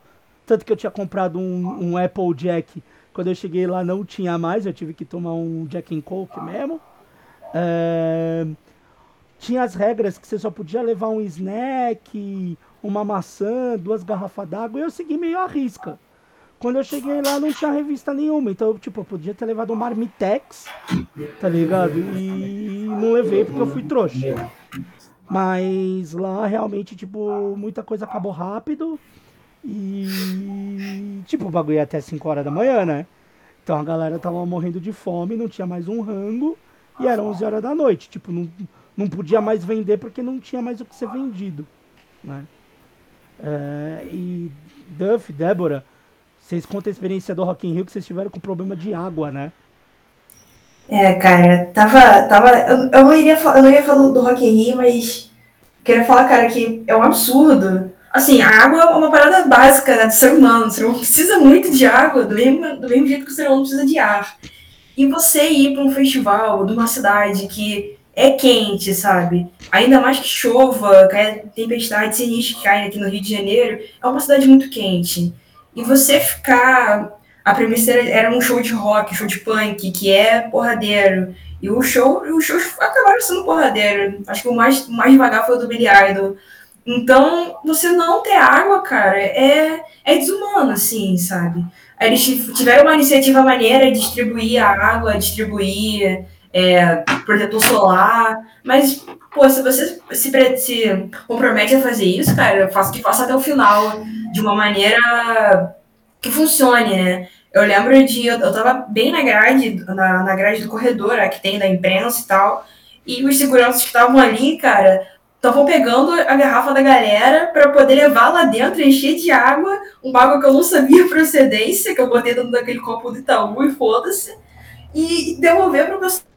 tanto que eu tinha comprado um, um Apple Jack, quando eu cheguei lá não tinha mais, eu tive que tomar um Jack and Coke mesmo, é, tinha as regras que você só podia levar um snack, uma maçã, duas garrafas d'água, e eu segui meio à risca. Quando eu cheguei lá, não tinha revista nenhuma, então, tipo, eu podia ter levado um Marmitex, tá ligado? E não levei porque eu fui trouxa. Mas lá, realmente, tipo, muita coisa acabou rápido e, tipo, o bagulho ia até 5 horas da manhã, né? Então a galera tava morrendo de fome, não tinha mais um rango, e era 11 horas da noite. Tipo, não, não podia mais vender porque não tinha mais o que ser vendido, né? É, e Duff, Débora, vocês contam a experiência do Rock in Rio que vocês tiveram com problema de água, né? É, cara, tava. tava eu, eu, não iria, eu não ia falar do Rock in Rio, mas queria falar, cara, que é um absurdo. Assim, a água é uma parada básica né, do ser humano. O ser humano precisa muito de água, do mesmo, do mesmo jeito que o ser humano precisa de ar. E você ir para um festival de uma cidade que é quente, sabe? Ainda mais que chova, cai tempestade sinistra que cai aqui no Rio de Janeiro, é uma cidade muito quente. E você ficar a premissa era, era um show de rock, show de punk, que é porradeiro. E o show, os shows acabaram sendo porradeiro. Acho que o mais, mais devagar foi o do Billy Idol. Então, você não ter água, cara, é, é desumano, assim, sabe? Aí eles tiveram uma iniciativa maneira de distribuir a água, distribuir é, protetor solar, mas, pô, se você se, se compromete a fazer isso, cara, faça que faça até o final, de uma maneira que funcione, né? Eu lembro de. Eu, eu tava bem na grade, na, na grade do corredor, né, que tem da imprensa e tal. E os seguranças que estavam ali, cara, estavam pegando a garrafa da galera para poder levar lá dentro, encher de água, um água que eu não sabia a <laughs> procedência, que eu botei dentro daquele copo do Itaú e foda-se, e devolver para pessoa.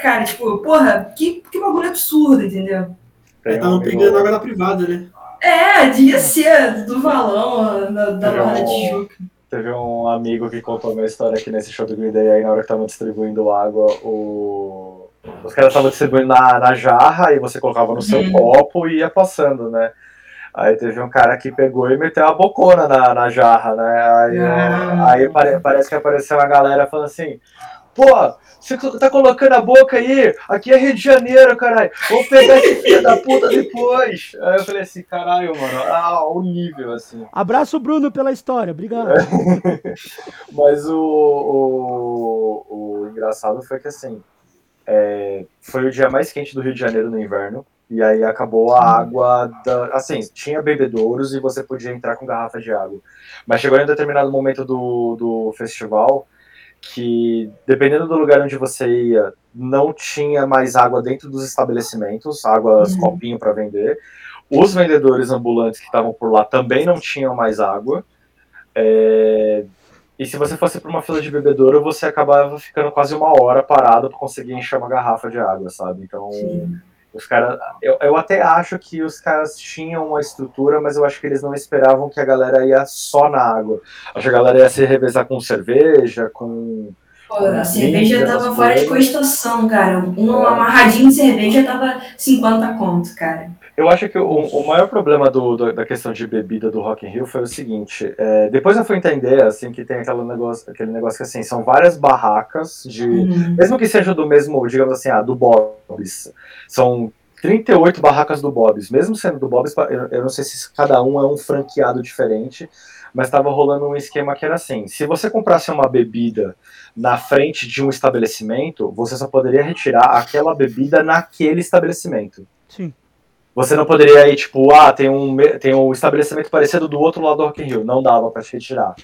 Cara, tipo, porra, que, que bagulho absurdo, entendeu? Estavam pegando água da privada, né? É, devia ser do valão, da, da Barra da Tijuca. Teve um amigo que contou a minha história aqui nesse show do Green Day, aí na hora que estavam distribuindo água, o... os caras estavam distribuindo na, na jarra e você colocava no seu uhum. copo e ia passando, né? Aí teve um cara que pegou e meteu a bocona na, na jarra, né? Aí, ah. aí pare, parece que apareceu uma galera falando assim, pô, você tá colocando a boca aí? Aqui é Rio de Janeiro, caralho. Vou pegar esse filho da puta depois. Aí eu falei assim, caralho, mano. Ah, o nível, assim. Abraço, Bruno, pela história. Obrigado. <laughs> Mas o, o, o, engraçado foi que, assim, é, foi o dia mais quente do Rio de Janeiro no inverno. E aí acabou a água da. Assim, tinha bebedouros e você podia entrar com garrafa de água. Mas chegou em um determinado momento do, do festival que dependendo do lugar onde você ia, não tinha mais água dentro dos estabelecimentos, águas uhum. copinho para vender. Os vendedores ambulantes que estavam por lá também não tinham mais água. É... E se você fosse para uma fila de bebedouro, você acabava ficando quase uma hora parado para conseguir encher uma garrafa de água, sabe? Então, Sim. Os caras, eu, eu até acho que os caras tinham uma estrutura, mas eu acho que eles não esperavam que a galera ia só na água. Acho que a galera ia se revezar com cerveja, com. Pô, a cerveja tava fora de costação, cara. Um amarradinho de cerveja tava 50 conto, cara. Eu acho que o, o maior problema do, do, da questão de bebida do Rock in Rio foi o seguinte, é, depois eu fui entender, assim, que tem aquele negócio, aquele negócio que, assim, são várias barracas de, uhum. mesmo que seja do mesmo, digamos assim, ah, do Bob's, são 38 barracas do Bob's, mesmo sendo do Bob's, eu, eu não sei se cada um é um franqueado diferente, mas estava rolando um esquema que era assim, se você comprasse uma bebida na frente de um estabelecimento, você só poderia retirar aquela bebida naquele estabelecimento. Sim. Você não poderia ir, tipo, ah, tem um, tem um estabelecimento parecido do outro lado do Rock in Rio. Não dava para te retirar.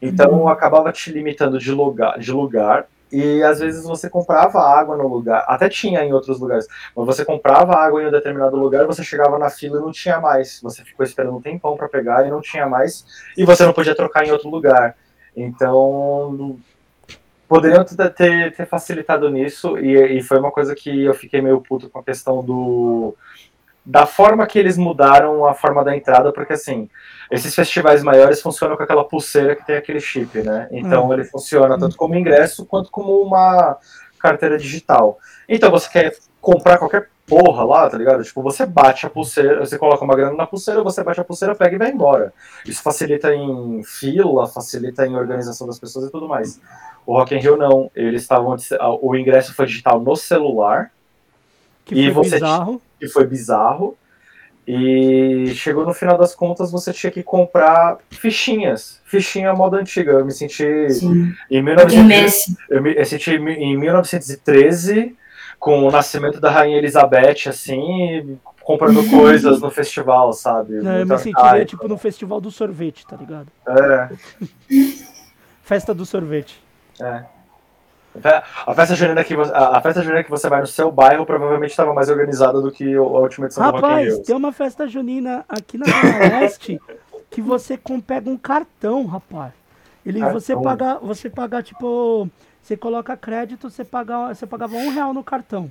Então, uhum. acabava te limitando de lugar, de lugar. E às vezes você comprava água no lugar, até tinha em outros lugares, mas você comprava água em um determinado lugar, você chegava na fila e não tinha mais. Você ficou esperando um tempão para pegar e não tinha mais, e você não podia trocar em outro lugar. Então, poderiam ter, ter facilitado nisso, e, e foi uma coisa que eu fiquei meio puto com a questão do da forma que eles mudaram a forma da entrada, porque assim, esses festivais maiores funcionam com aquela pulseira que tem aquele chip, né? Então hum. ele funciona tanto como ingresso quanto como uma carteira digital. Então você quer comprar qualquer porra lá, tá ligado? Tipo, você bate a pulseira, você coloca uma grana na pulseira, você bate a pulseira, pega e vai embora. Isso facilita em fila, facilita em organização das pessoas e tudo mais. O Rock in Rio não, eles estavam o ingresso foi digital no celular. Que e foi você bizarro que foi bizarro. E chegou no final das contas, você tinha que comprar fichinhas. Fichinha moda antiga. Eu me senti Sim. em 1900, eu me eu senti em 1913 com o nascimento da rainha Elizabeth assim, comprando <laughs> coisas no festival, sabe? Não, eu me sentiria tipo no festival do sorvete, tá ligado? É. Festa do sorvete. É. A festa junina que você, a festa junina que você vai no seu bairro provavelmente estava mais organizada do que a última edição Rapaz, do Rock in Rio. tem uma festa junina aqui na Zona <laughs> Leste que você pega um cartão, rapaz. Ele, cartão. você paga, você paga tipo, você coloca crédito, você paga, você pagava um real no cartão.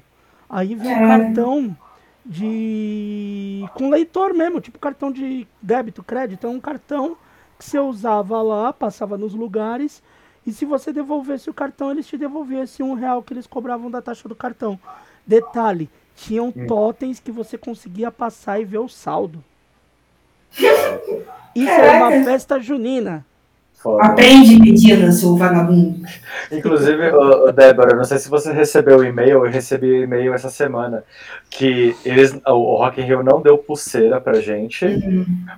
Aí vem um cartão de com leitor mesmo, tipo cartão de débito, crédito, é um cartão que você usava lá, passava nos lugares e se você devolvesse o cartão, eles te devolvessem um real que eles cobravam da taxa do cartão. Detalhe, tinham hum. totens que você conseguia passar e ver o saldo. Isso é uma festa junina. Foda. Aprende, Medina, seu vagabundo. Inclusive, ô, ô, Débora, não sei se você recebeu o e-mail, eu recebi o e-mail essa semana, que eles, o Rock in Rio não deu pulseira pra gente,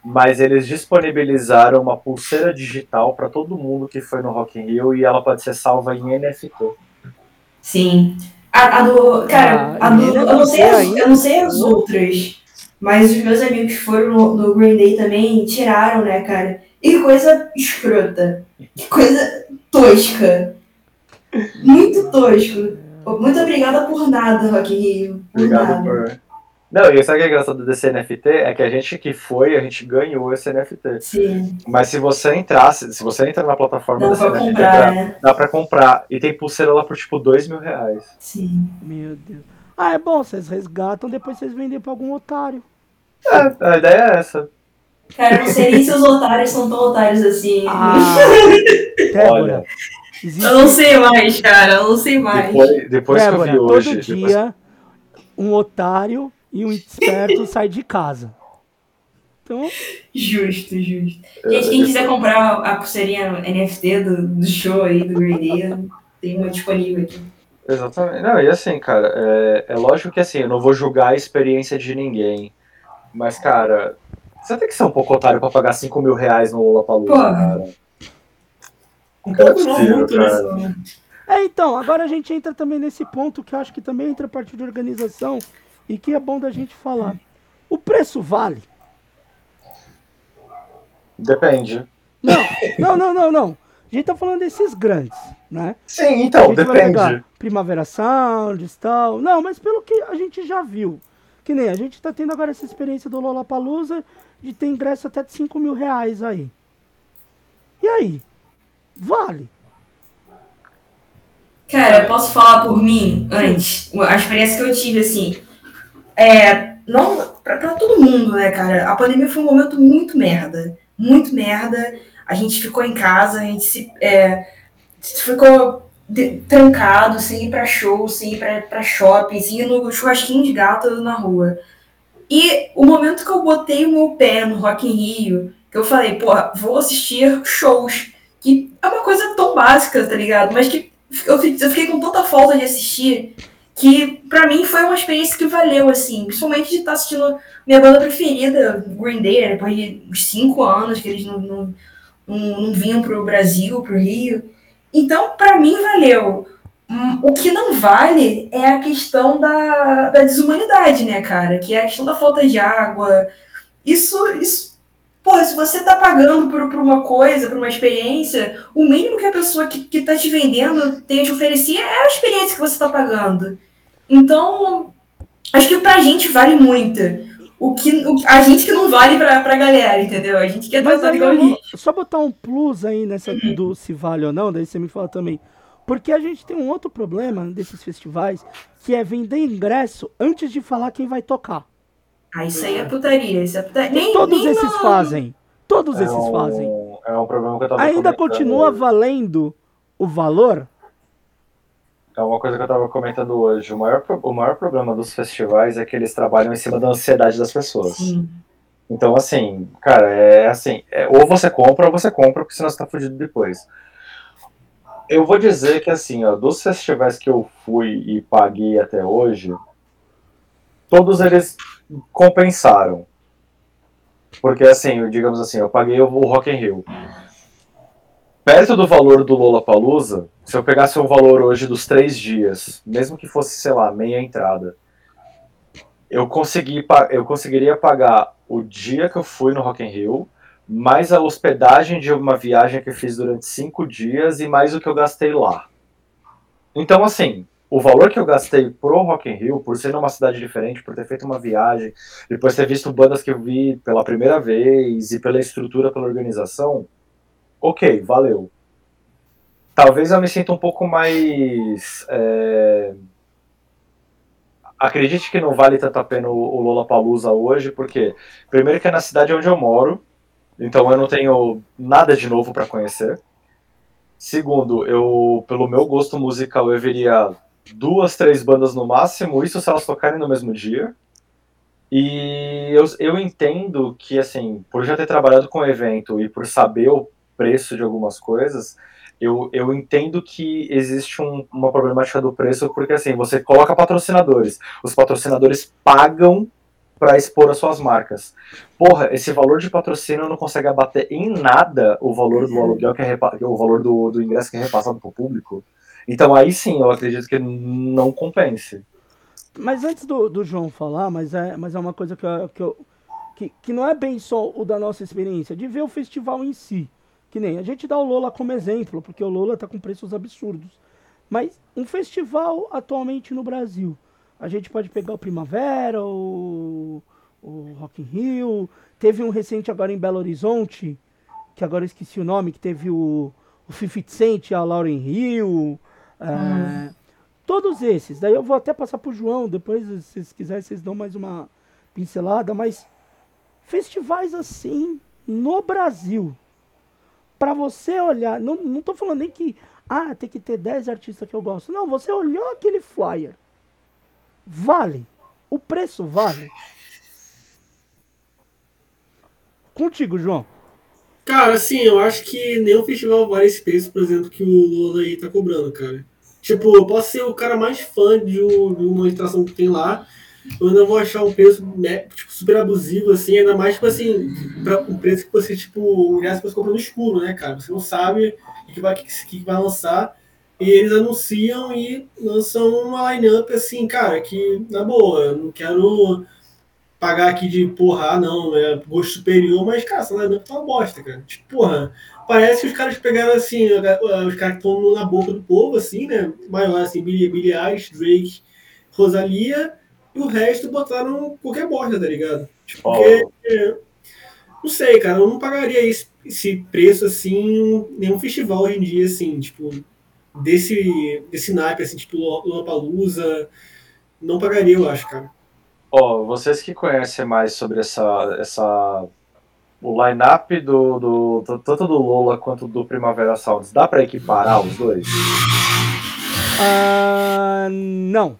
mas eles disponibilizaram uma pulseira digital pra todo mundo que foi no Rock in Rio e ela pode ser salva em NFT. Sim. A, a do. Cara, Ah, a do, e eu, não sei as, eu não sei as outras, mas os meus amigos que foram no, no Green Day também tiraram, né, cara? E que coisa escrota. Que coisa tosca. Muito tosco. Muito obrigada por nada, Rock Rio. Por Obrigado nada. por. Não, e sabe o que é engraçado desse NFT? É que a gente que foi, a gente ganhou esse NFT. Sim. Mas se você entrasse, se você entrar na plataforma Dá desse pra NFT, comprar, dá, né? dá pra comprar. E tem pulseira lá por tipo dois mil reais. Sim. Meu Deus. Ah, é bom, vocês resgatam, depois vocês vendem pra algum otário. É, a ideia é essa. Cara, eu não sei nem se os otários são tão otários assim. Ah, <laughs> Débora. Existe, Eu não sei mais, cara. Eu não sei mais. Depois, depois que eu Débora, vi todo hoje. depois- dia um otário e um esperto <laughs> sai de casa. Então, Justo, justo. Gente, quem quiser comprar a pulseirinha NFT do, do show aí, do Green Day, tem uma disponível aqui. Exatamente. Não, e assim, cara, é, é lógico que assim, eu não vou julgar a experiência de ninguém. Mas, cara, você tem que ser um pouco otário pra pagar 5 mil reais no Lollapalooza, cara. Um pouco não, muito, cara. né? é então, agora a gente entra também nesse ponto que eu acho que também entra a partir de organização e que é bom da gente falar. O preço vale? Depende. Não, não, não, não, não. A gente tá falando desses grandes, né? Sim, A então, gente vai depende. pegar Primavera Sound e tal. Não, mas pelo que a gente já viu. Que nem a gente tá tendo agora essa experiência do Lollapalooza de ter ingresso até de 5 mil reais aí. E aí? Vale? Cara, eu posso falar por mim antes? A experiência que eu tive, assim. É. Não. Pra, pra todo mundo, né, cara? A pandemia foi um momento muito merda. Muito merda. A gente ficou em casa, a gente se. É, ficou de- trancado, sem ir pra show, sem ir pra, pra shopping, sem ir no churrasquinho de gato na rua. E o momento que eu botei o meu pé no Rock in Rio, que eu falei, pô, vou assistir shows. Que é uma coisa tão básica, tá ligado? Mas que eu, fi- eu fiquei com tanta falta de assistir que pra mim foi uma experiência que valeu, assim. Principalmente de estar assistindo minha banda preferida, Green Day, né, depois de uns cinco anos que eles não, não, não, não vinham pro Brasil, pro Rio. Então, pra mim, valeu. Hum, O que não vale é a questão da, da desumanidade, né, cara? Que é a questão da falta de água. Isso, isso Pô, se você tá pagando por, por uma coisa, por uma experiência, o mínimo que a pessoa que, que tá te vendendo tem a te oferecer é a experiência que você tá pagando. Então, acho que pra gente vale muito. O que, o, a gente que não vale pra, pra galera, entendeu? A gente que é igual só botar um plus aí nessa do se vale ou não, daí você me fala também. Porque a gente tem um outro problema desses festivais, que é vender ingresso antes de falar quem vai tocar. Ah, isso aí é putaria. Isso é putaria. Nem, Todos nem esses não- fazem. Todos É esses um, fazem. é um problema que eu tava Ainda continua hoje. valendo o valor? É uma coisa que eu tava comentando hoje. O maior, o maior problema dos festivais é que eles trabalham em cima da ansiedade das pessoas. Sim. Então, assim, cara, é assim, é, ou você compra ou você compra, porque senão você tá fudido depois. Eu vou dizer que, assim, ó, dos festivais que eu fui e paguei até hoje, todos eles compensaram. Porque, assim, digamos assim, eu paguei o Rock in Rio. Perto do valor do Lollapalooza, se eu pegasse o valor hoje dos três dias, mesmo que fosse, sei lá, meia entrada, eu, consegui, eu conseguiria pagar o dia que eu fui no Rock in Rio, mais a hospedagem de uma viagem que eu fiz durante cinco dias e mais o que eu gastei lá. Então, assim, o valor que eu gastei pro Rock in Rio, por ser numa cidade diferente, por ter feito uma viagem, depois ter visto bandas que eu vi pela primeira vez e pela estrutura, pela organização, ok, valeu. Talvez eu me sinta um pouco mais. é, Acredite que não vale tanto a pena o o Lollapalooza hoje, porque, primeiro, que é na cidade onde eu moro, então eu não tenho nada de novo para conhecer. Segundo, eu, pelo meu gosto musical, eu veria duas, três bandas no máximo, isso se elas tocarem no mesmo dia. E eu, eu entendo que, assim, por já ter trabalhado com evento e por saber o preço de algumas coisas, eu, eu entendo que existe um, uma problemática do preço, porque assim, você coloca patrocinadores, os patrocinadores pagam para expor as suas marcas. Porra, esse valor de patrocínio não consegue abater em nada o valor do aluguel que é o valor do, do ingresso que é repassado para o público. Então aí sim, eu acredito que não compense. Mas antes do, do João falar, mas é, mas é uma coisa que, eu, que, eu, que, que não é bem só o da nossa experiência, de ver o festival em si. Que nem a gente dá o Lola como exemplo, porque o Lola está com preços absurdos. Mas um festival atualmente no Brasil, a gente pode pegar o Primavera, o, o Rock in Rio, teve um recente agora em Belo Horizonte, que agora eu esqueci o nome, que teve o, o 50 Cent, a Lauren Hill, é, hum. todos esses. Daí eu vou até passar pro João, depois se vocês quiserem vocês dão mais uma pincelada, mas festivais assim no Brasil, para você olhar, não, não tô falando nem que, ah, tem que ter 10 artistas que eu gosto. Não, você olhou aquele flyer. Vale. O preço vale. Contigo, João. Cara, assim, eu acho que nenhum festival vale esse preço, por exemplo, que o Lula aí tá cobrando, cara. Tipo, eu posso ser o cara mais fã de, um, de uma ilustração que tem lá, eu ainda vou achar um preço né, tipo, super abusivo, assim, ainda mais, tipo assim, pra um preço que você, tipo, que você compra no escuro, né, cara? Você não sabe o que vai, que, que vai lançar. E eles anunciam e lançam uma line-up, assim, cara, que, na boa, eu não quero pagar aqui de porra, ah, não, é gosto superior, mas, cara, essa line-up tá uma bosta, cara. Tipo, porra, parece que os caras pegaram, assim, os caras que estão na boca do povo, assim, né, maior, assim, Billy, Billy Eilish, Drake, Rosalia e o resto botaram qualquer bosta, tá ligado? Tipo, porque, é, não sei, cara, eu não pagaria esse, esse preço assim nenhum festival hoje em dia, assim, tipo, desse, desse naipe, assim, tipo Lollapalooza, não pagaria, eu acho, cara. Ó, oh, vocês que conhecem mais sobre essa, essa o line-up do, do, tanto do Lola quanto do Primavera Sounds, dá para equiparar os dois? Uh, não,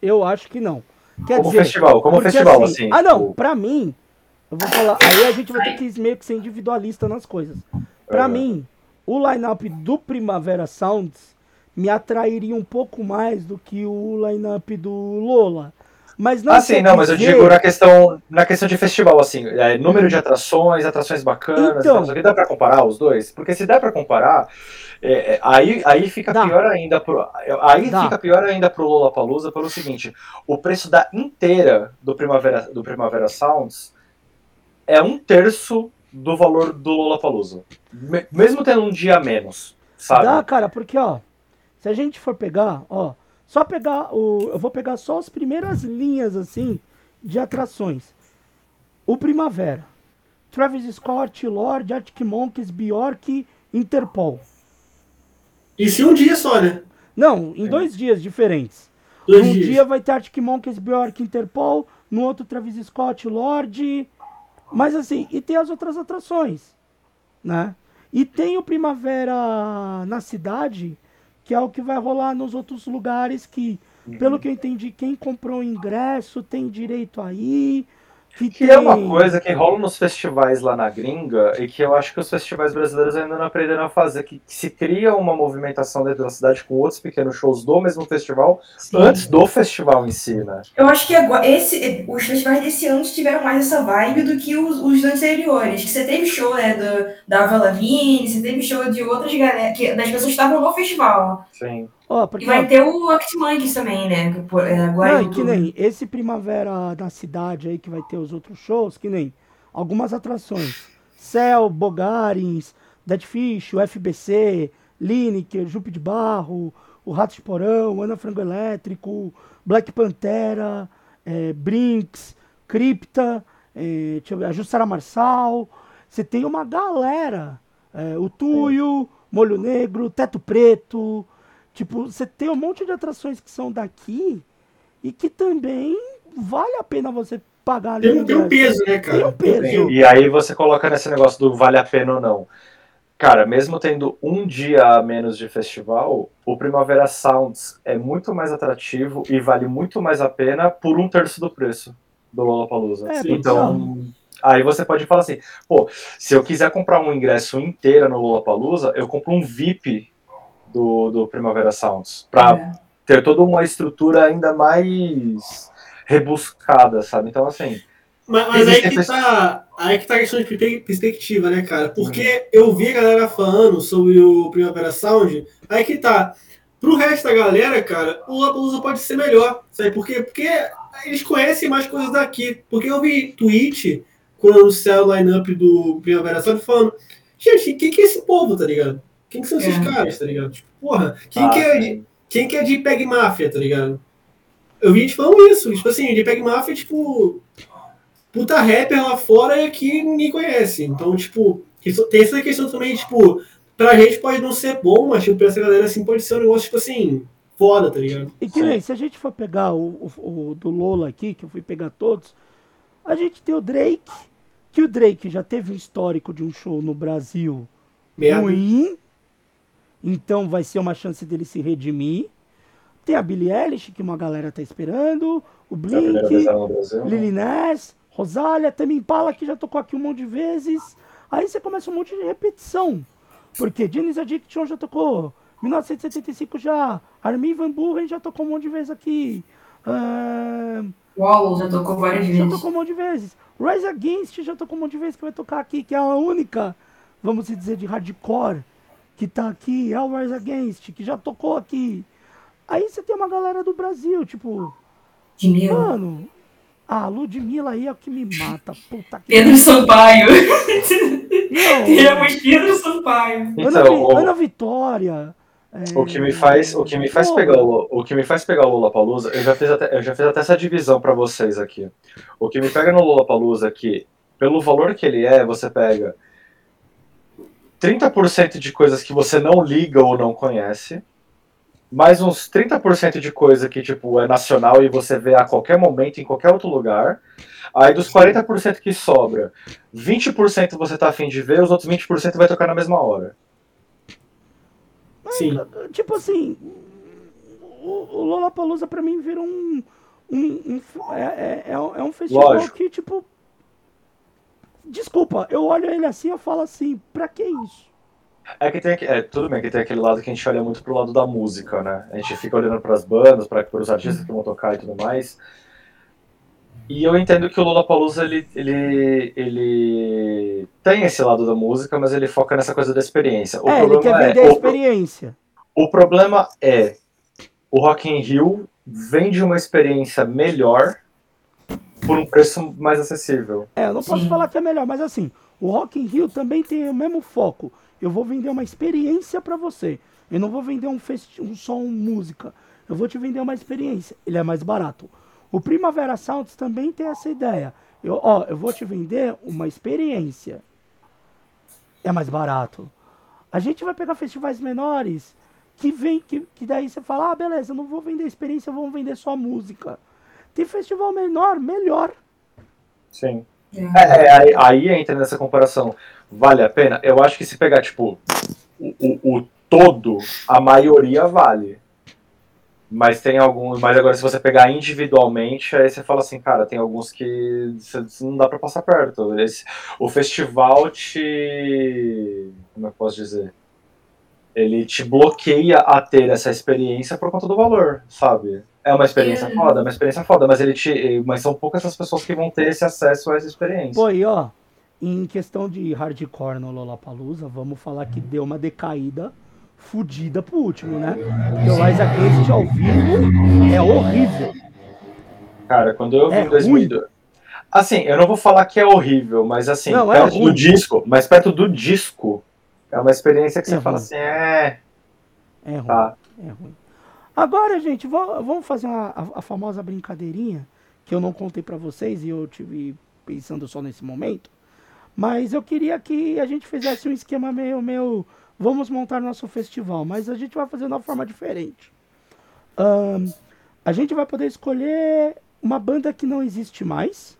eu acho que não. Quer como dizer, festival, como festival, assim, assim. Ah, não, tipo... pra mim, eu vou falar. Aí a gente vai ter que meio que ser individualista nas coisas. Pra uhum. mim, o line-up do Primavera Sounds me atrairia um pouco mais do que o line-up do Lola. Mas não ah, sim, não, mas eu digo na questão, na questão de festival, assim, é, número de atrações, atrações bacanas, então, que dá para comparar os dois? Porque se dá para comparar, é, é, aí, aí fica dá. pior ainda pro, aí dá. fica pior ainda pro Lollapalooza pelo seguinte, o preço da inteira do Primavera, do Primavera Sounds é um terço do valor do Lollapalooza, mesmo tendo um dia a menos, sabe? Dá, cara, porque ó, se a gente for pegar, ó, só pegar o. Eu vou pegar só as primeiras linhas assim de atrações. O Primavera. Travis Scott, Lorde, Arctic Monkeys, Bjork, Interpol. Isso em um dia só, né? Não, em é. dois dias diferentes. Dois um dias. dia vai ter Arctic Monkeys, Bjork, Interpol. No outro, Travis Scott, Lorde. Mas assim, e tem as outras atrações, né? E tem o Primavera na cidade, que é o que vai rolar nos outros lugares que, pelo que eu entendi, quem comprou o ingresso tem direito aí. Que, que tem... é uma coisa que rola nos festivais lá na gringa e que eu acho que os festivais brasileiros ainda não aprenderam a fazer, que, que se cria uma movimentação dentro da cidade com outros pequenos shows do mesmo festival Sim. antes do festival em si, né? Eu acho que agora, esse, os festivais desse ano tiveram mais essa vibe do que os, os anteriores. Você teve show né, do, da Lavigne, você teve show de outras galera, que, das pessoas que estavam no festival. Sim. Oh, porque, e vai ter o Arctic também, né? É, agora não, que nem esse Primavera da cidade aí que vai ter os outros shows, que nem algumas atrações. Céu, Bogarins, Dead Fish, o FBC, Lineker, Jupe de Barro, o Rato de Porão, Ana Frango Elétrico, Black Pantera, é, Brinks, Cripta, é, deixa eu ver, a Jussara Marçal. Você tem uma galera. É, o Tuyo, Molho Negro, Teto Preto. Tipo, você tem um monte de atrações que são daqui e que também vale a pena você pagar ali. Tem, tem um peso, né, cara? Tem um peso. E aí você coloca nesse negócio do vale a pena ou não. Cara, mesmo tendo um dia a menos de festival, o Primavera Sounds é muito mais atrativo e vale muito mais a pena por um terço do preço do Lollapalooza. É, então, Aí você pode falar assim, pô, se eu quiser comprar um ingresso inteiro no Lollapalooza, eu compro um VIP do, do Primavera Sounds, pra É. ter toda uma estrutura ainda mais rebuscada, sabe? Então, assim, Mas, mas aí que pessoas- tá. Aí que tá a questão de perspectiva, né, cara? Porque eu vi a galera falando sobre o Primavera Sound, aí que tá. Pro resto da galera, cara, o Lollapalooza pode ser melhor. Sabe por quê? Porque eles conhecem mais coisas daqui. Porque eu vi tweet quando anunciaram o line-up do Primavera Sound falando, gente, quem que é esse povo, tá ligado? Quem que são esses É. caras, tá ligado? Tipo, porra, quem, ah, que é, sim. quem que é de Peg Mafia, tá ligado? Eu vi gente falando isso, tipo assim, de Peg Mafia, tipo, puta rapper lá fora e aqui ninguém conhece. Então, tipo, isso- tem essa questão também, tipo, pra gente pode não ser bom, mas tipo, pra essa galera assim pode ser um negócio, tipo assim, foda, tá ligado? E que nem, se a gente for pegar o, o- o do Lola aqui, que eu fui pegar todos, a gente tem o Drake, que o Drake já teve um histórico de um show no Brasil Merda. ruim, então vai ser uma chance dele se redimir. Tem a Billie Eilish, que uma galera tá esperando, o É Blink, ela no Brasil. Lil Nas, Rosália, Tame Impala, que já tocou aqui um monte de vezes. Aí você começa um monte de repetição. Porque Janis Addiction já tocou, 1975 já, Armin Van Buren já tocou um monte de vezes aqui. Ah, Wallow já tocou várias já vezes. tocou um monte de vezes. Rise Against já tocou um monte de vezes que vai tocar aqui, que é a única, vamos dizer, de hardcore que tá aqui, é o Rise Against, que já tocou aqui. Aí você tem uma galera do Brasil, tipo, mil. mano, a Ludmilla aí é o que me mata, puta que Pedro Sampaio. Não, <laughs> Temos Pedro Sampaio. Ana, Então, o, Ana Vitória. é, o que me faz, o que me faz pô, pegar o, o que me faz pegar o Lollapalooza, eu já fiz até, eu já fiz até essa divisão pra vocês aqui. O que me pega no Lollapalooza é que, pelo valor que ele é, você pega 30% de coisas que você não liga ou não conhece, mais uns 30% de coisa que, tipo, é nacional e você vê a qualquer momento, em qualquer outro lugar. Aí dos 40% que sobra, 20% você tá afim de ver, os outros 20% vai tocar na mesma hora. Sim. Tipo assim, o, o Lollapalooza pra mim virou um. um, um é, é, é um festival Lógico. que, tipo. Desculpa, eu olho ele assim eu falo assim, pra que isso? É que tem é, tudo bem que tem aquele lado que a gente olha muito pro lado da música, né? A gente fica olhando pras bandas, para os artistas que vão tocar e tudo mais. E eu entendo que o Lollapalooza ele, ele, ele tem esse lado da música, mas ele foca nessa coisa da experiência. O é, ele quer problema vender é, a o, experiência. o problema é o Rock in Rio vende uma experiência melhor por um preço mais acessível. É, eu não posso Sim. falar que é melhor, mas assim, o Rock in Rio também tem o mesmo foco. Eu vou vender uma experiência pra você. Eu não vou vender um, festi um som música. Eu vou te vender uma experiência. Ele é mais barato. O Primavera Sounds também tem essa ideia. Eu, ó, eu vou te vender uma experiência. É mais barato. A gente vai pegar festivais menores que vem que, que daí você fala, ah, beleza, eu não vou vender experiência, eu vou vender só música. Tem festival menor, melhor. Sim. É, é, aí, aí entra nessa comparação. Vale a pena? Eu acho que se pegar, tipo, o, o, o todo, a maioria vale. Mas tem alguns. Mas agora, se você pegar individualmente, aí você fala assim, cara, tem alguns que não dá pra passar perto. Esse, o festival te. Como é que eu posso dizer? Ele te bloqueia a ter essa experiência por conta do valor, sabe? É uma experiência É. foda, é uma experiência foda, mas ele te. Mas são poucas as pessoas que vão ter esse acesso a essa experiência. Pô, e ó, em questão de hardcore no Lollapalooza, vamos falar que deu uma decaída fudida pro último, né? Porque o Rise Against ao vivo é horrível. Cara, quando eu vi É em 2002. Assim, eu não vou falar que é horrível, mas assim, Não, é perto ruim. do disco, mas perto do disco, é uma experiência que você É fala ruim. assim, é. É ruim, Tá. é ruim. Agora, gente, va- vamos fazer uma- a, a famosa brincadeirinha que eu não contei pra vocês e eu tive pensando só nesse momento. Mas eu queria que a gente fizesse um esquema meio, meio vamos montar nosso festival, mas a gente vai fazer de uma forma diferente. Ahn, a gente vai poder escolher uma banda que não existe mais,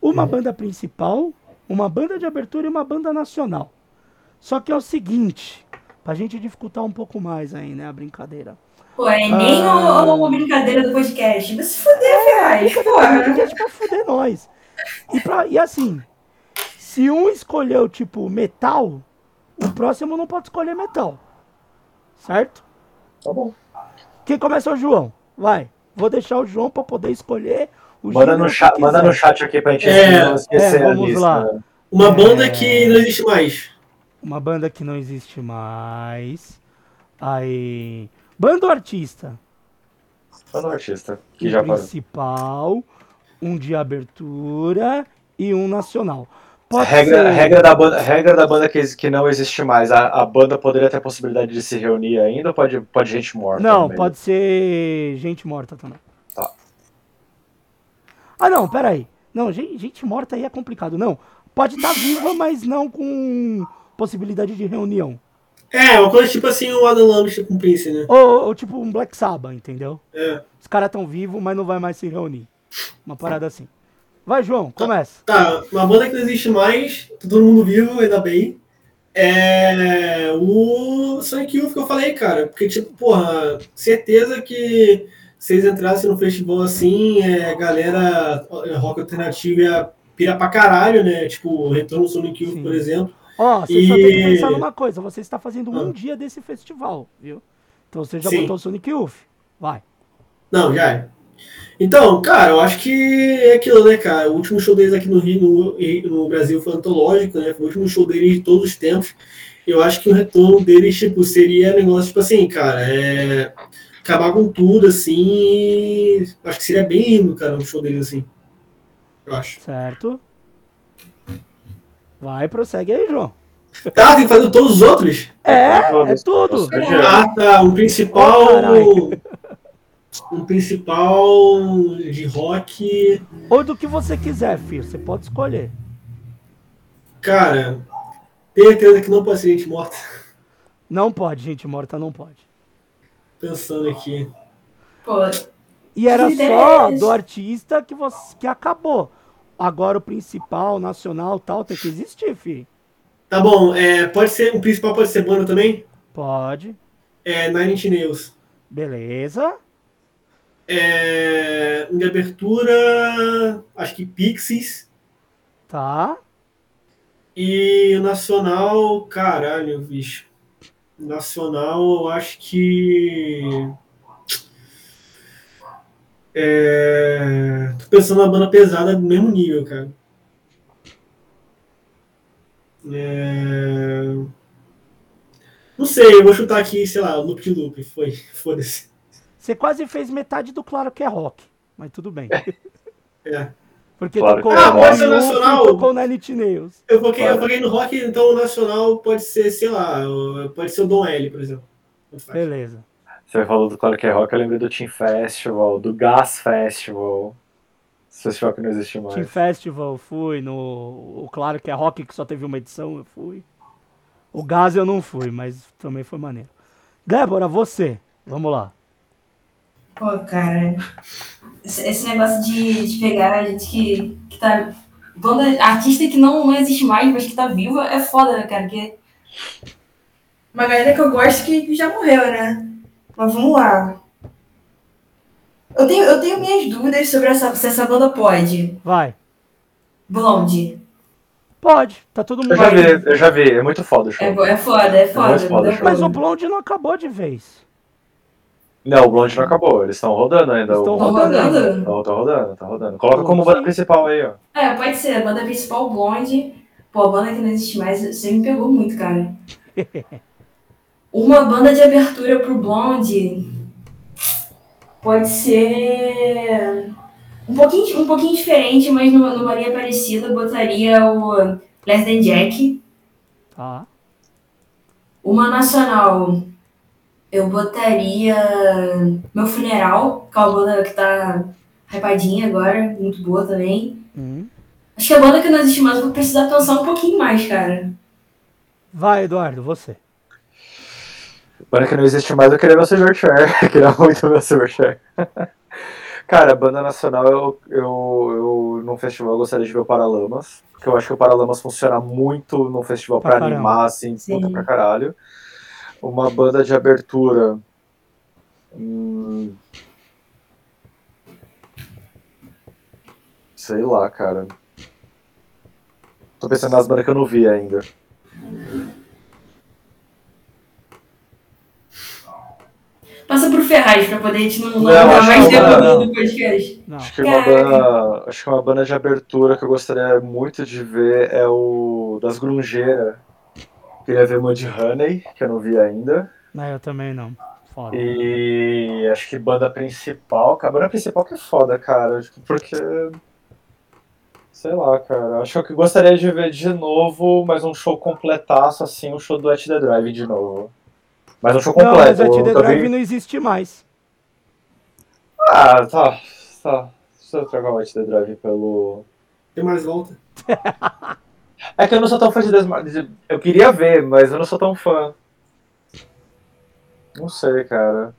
uma banda principal, uma banda de abertura e uma banda nacional. Só que é o seguinte, pra gente dificultar um pouco mais aí, né, a brincadeira. Pô, é nem Ah. o- uma brincadeira do podcast. Vai se fuder, Ferraz. Brincadeira do Porra. pra fuder nós. E, pra, e assim, se um escolheu, tipo, metal, o próximo não pode escolher metal. Certo? Tá bom. Quem começa é o João. Vai. Vou deixar o João pra poder escolher o Manda no, chat, manda no chat aqui pra gente É, não esquecer é, a vamos lista. lá. Uma banda É. que não existe mais. Uma banda que não existe mais. Aí. Banda ou artista? Manda no artista, que um já principal, um de abertura e um nacional. Pode Regra, ser. regra, da banda, regra da banda que, que não existe mais. A, a banda poderia ter a possibilidade de se reunir ainda ou pode, pode gente morta? Não, meio? pode ser gente morta também. Tá. Ah, não, peraí. Não, gente, gente morta aí é complicado. Não. Pode estar viva, mas não com possibilidade de reunião. É, uma coisa tipo assim, o Adam Lambert com o Prince, né? Ou, ou tipo um Black Sabbath, entendeu? É. Os caras estão vivos, mas não vai mais se reunir. Uma parada assim. Vai, João, começa. Tá, uma banda que não existe mais, tá todo mundo vivo, ainda bem. É o Sonic Youth que eu falei, cara. Porque, tipo, porra, certeza que se eles entrassem no festival assim, é, galera rock alternativo ia pirar pra caralho, né? Tipo, o Retorno Sonic Youth, por exemplo. Ó, você só tem que E- pensar numa coisa. Você está fazendo um Ah. dia desse festival, viu? Então você já Sim. botou o Sonic Youth. Vai. Não, já é. Então, cara, eu acho que é aquilo, né, cara? O último show deles aqui no Rio, no, no Brasil, foi antológico, né? Foi o último show deles de todos os tempos. Eu acho que o retorno deles, tipo, seria negócio, tipo assim, cara, é. Acabar com tudo, assim. e Acho que seria bem lindo, cara, um show deles assim. Eu acho. Certo. Vai, prossegue aí, João. Tá, tem que fazer todos os outros? É, é Todos. tudo. Ah, tá. Um principal. Oh, <laughs> um principal de rock. Ou do que você quiser, filho. Você pode escolher. Cara, tenho certeza que não pode ser gente morta. Não pode, gente morta não pode. Pensando aqui. Pô, E era Que só ideia é do artista que, você, que acabou. Agora o principal, nacional tal, tem que existir, filho. Tá bom, é, pode ser. O principal pode ser banda também? Pode. É Nine Inch Nails. Beleza. É, de abertura, acho que Pixies. Tá. E o Nacional, caralho, bicho. Nacional, eu acho que. É, tô pensando na banda pesada do mesmo nível, cara. É, Não sei, eu vou chutar aqui, sei lá, Loop de Loop. Foi, foda-se. Você quase fez metade do Claro que é rock. Mas tudo bem. <laughs> É. Porque Claro tocou é Ah, pode ser Inch nacional. tocou Nine Inch Nails. Eu foquei, eu Claro. foquei no rock, então o nacional pode ser, sei lá, pode ser o Dom L, por exemplo. Beleza. Você falou do Claro que é Rock, eu lembrei do Team Festival, do Gas Festival. Esse festival que não existe mais. Team Festival, fui. No. O Claro que é rock, que só teve uma edição, eu fui. O Gás eu não fui, mas também foi maneiro. Débora, você. Vamos lá. Pô, cara. Esse, esse negócio de, de pegar a gente que, que tá. Banda, artista que não, não existe mais, mas que tá viva, é foda, né, cara? Porque. Uma galera que eu gosto que já morreu, né? Mas vamos lá. Eu tenho, eu tenho minhas dúvidas sobre essa, se essa banda pode. Vai. Blonde. Pode, tá todo mundo Eu já aí. vi, eu já vi, é muito foda o show. É, é foda, é foda. muito foda, show. Mas o Blonde não acabou de vez. Não, o Blonde não acabou, eles estão rodando ainda. Estão o- rodando. rodando? Estão tão rodando, tá rodando. Coloca Blonde, como banda principal aí, ó. É, pode ser. A banda principal, Blonde. Pô, a banda que não existe mais, você me pegou muito, cara. <laughs> Uma banda de abertura pro Blonde pode ser um pouquinho, um pouquinho diferente, mas numa, numa linha parecida, botaria o Less Than Jack. Tá. Uma nacional, eu botaria Meu Funeral, que é uma banda que tá hypadinha agora, muito boa também. Hum. Acho que a banda que não existe mais, eu vou precisar pensar um pouquinho mais, cara. Vai, Eduardo, você. Banda que não existe mais, eu queria ver o Silverchair. <laughs> Eu queria muito ver o Silverchair. <laughs> Cara, banda nacional, eu, eu, eu num festival eu gostaria de ver o Paralamas. Porque eu acho que o Paralamas funciona muito num festival Pra pra, animar, assim, Sim. puta pra caralho. Uma banda de abertura. Hum, sei lá, cara. Tô pensando nas bandas que eu não vi ainda. Passa pro Ferraz pra poder a gente não acho mais que tempo do, não. do podcast. Acho que, uma banda, acho que uma banda de abertura que eu gostaria muito de ver é o das Grungeiras. Queria ver Mud Honey, que eu não vi ainda. Não, eu também não. Foda. E acho que banda principal, cara, a banda principal que é foda, cara. Porque. Sei lá, cara. Acho que eu gostaria de ver de novo, mas um show completaço, assim, um show do At The Drive de novo. Mas um show Não, mas completo. a TD Drive não existe mais. Ah, tá. Tá. Deixa eu trocar o The Drive pelo. Tem mais volta. É que eu não sou tão fã de Desmar. Eu queria ver, mas eu não sou tão fã. Não sei, cara.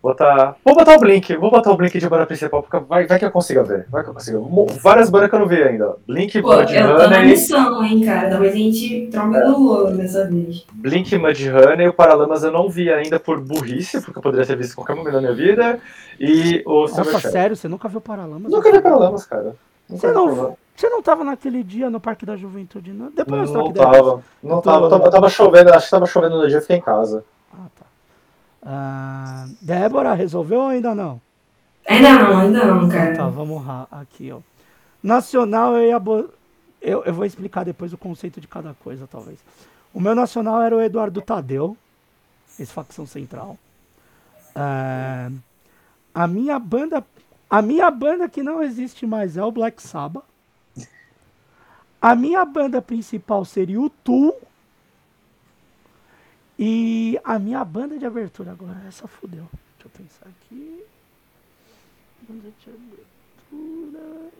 Botar. Vou botar o Blink, vou botar o Blink de banda principal, porque vai, vai que eu consiga ver. Vai que eu consiga. Várias bandas que eu não vi ainda. Blink, Pô, Mud eu tô na Honey, missão, hein, cara. Talvez a gente troque do ouro dessa vez. Blink, Mud Honey, o Paralamas eu não vi ainda por burrice, porque eu poderia ter visto em qualquer momento da minha vida. E o Nossa, Silverchair. sério, você nunca viu Paralamas? Nunca vi Paralamas, cara. Nunca Você não, você não tava naquele dia no Parque da Juventude, não? Depois Não, não troca tava. Não tava. Tava, tava chovendo, acho que tava chovendo no dia, eu fiquei em casa. Ah, Débora, resolveu ou ainda não? Ainda não, ainda não, cara. Tá, vamos lá, aqui, ó. Nacional, eu ia. Eu, eu vou explicar depois o conceito de cada coisa, talvez. O meu nacional era o Eduardo Tadeu, ex-facção central. Ah, a minha banda. A minha banda que não existe mais é o Black Sabbath. A minha banda principal seria o Tool. E a minha banda de abertura agora, essa fudeu. Deixa eu pensar aqui. Banda de abertura.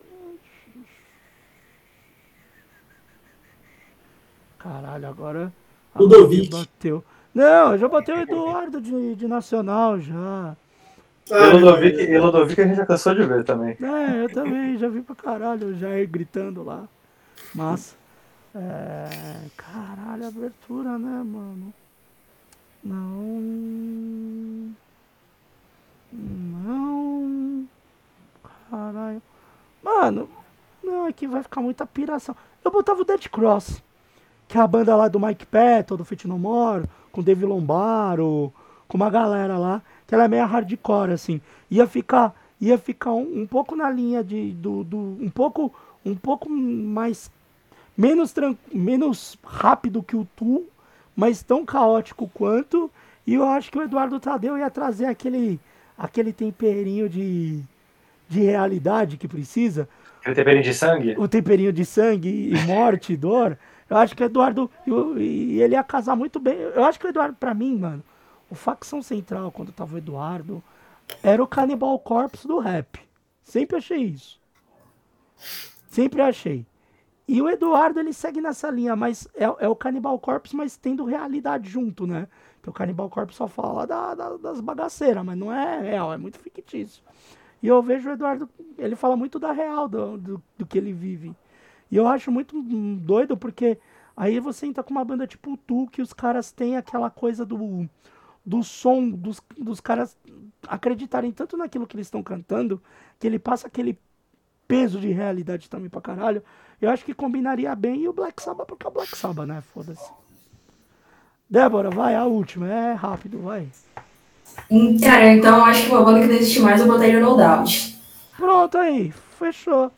Caralho, agora. Ludovic. Bateu. Não, eu já botei o Eduardo de, de Nacional já. E o Ludovic, e o Ludovic a gente já cansou de ver também. É, eu também, já vi pra caralho o Jair gritando lá. Massa. É, caralho, abertura, né, mano? Não. Não. Caralho. Mano, não, aqui vai ficar muita piração. Eu botava o Dead Cross, que é a banda lá do Mike Patton, do Fit No More, com o Dave Lombaro, com uma galera lá, que ela é meio hardcore, assim. Ia ficar, ia ficar um, um pouco na linha de, do, do um pouco, um pouco mais, menos, menos rápido que o Tu, mas tão caótico quanto. E eu acho que o Eduardo Tadeu ia trazer aquele, aquele temperinho de, de realidade que precisa, Aquele temperinho de sangue? o temperinho de sangue e <laughs> morte e dor. Eu acho que o Eduardo. E ele ia casar muito bem. Eu acho que o Eduardo, pra mim, mano, o facção central, quando tava o Eduardo, era o Cannibal Corpse do rap. Sempre achei isso. Sempre achei. E o Eduardo, ele segue nessa linha, mas é, é o Cannibal Corpse, mas tendo realidade junto, né? Que o Cannibal Corpse só fala da- da- das bagaceiras, mas não é real, é muito fictício. E eu vejo o Eduardo, ele fala muito da real, do, do, do que ele vive. E eu acho muito doido, porque aí você entra com uma banda tipo Tu, que os caras têm aquela coisa do, do som, dos, dos caras acreditarem tanto naquilo que eles estão cantando, que ele passa aquele peso de realidade também pra caralho. Eu acho que combinaria bem e o Black Sabbath, porque é o Black Sabbath, né? Foda-se. Débora, vai, a última. É rápido, vai. Cara, então eu acho que uma banda que não existe mais eu botaria No Doubt. Pronto aí, fechou.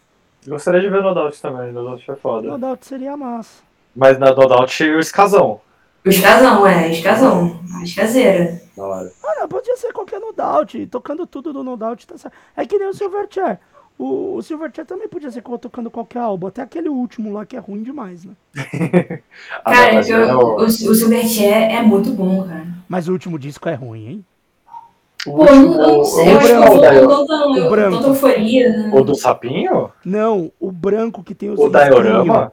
Gostaria de ver No Doubt também, No Doubt é No foda. Doubt seria massa. Mas na No Doubt o escasão. O Escasão, é, Escasão. A escaseira. Da hora. Ah, não, podia ser qualquer No Doubt. Tocando tudo do No Doubt tá certo. É que nem o Silverchair. O, o Silverchair também podia ser tocando qualquer álbum. Até aquele último lá que é ruim demais, né? <laughs> Cara, mas eu- é o, o, o Silverchair é muito bom, cara. Mas o último disco é ruim, hein? o Pô, último. eu não sei, o eu acho que eu vou da- com tanta, o branco. euforia. Né? O do sapinho? Não, o branco que tem os O Diorama?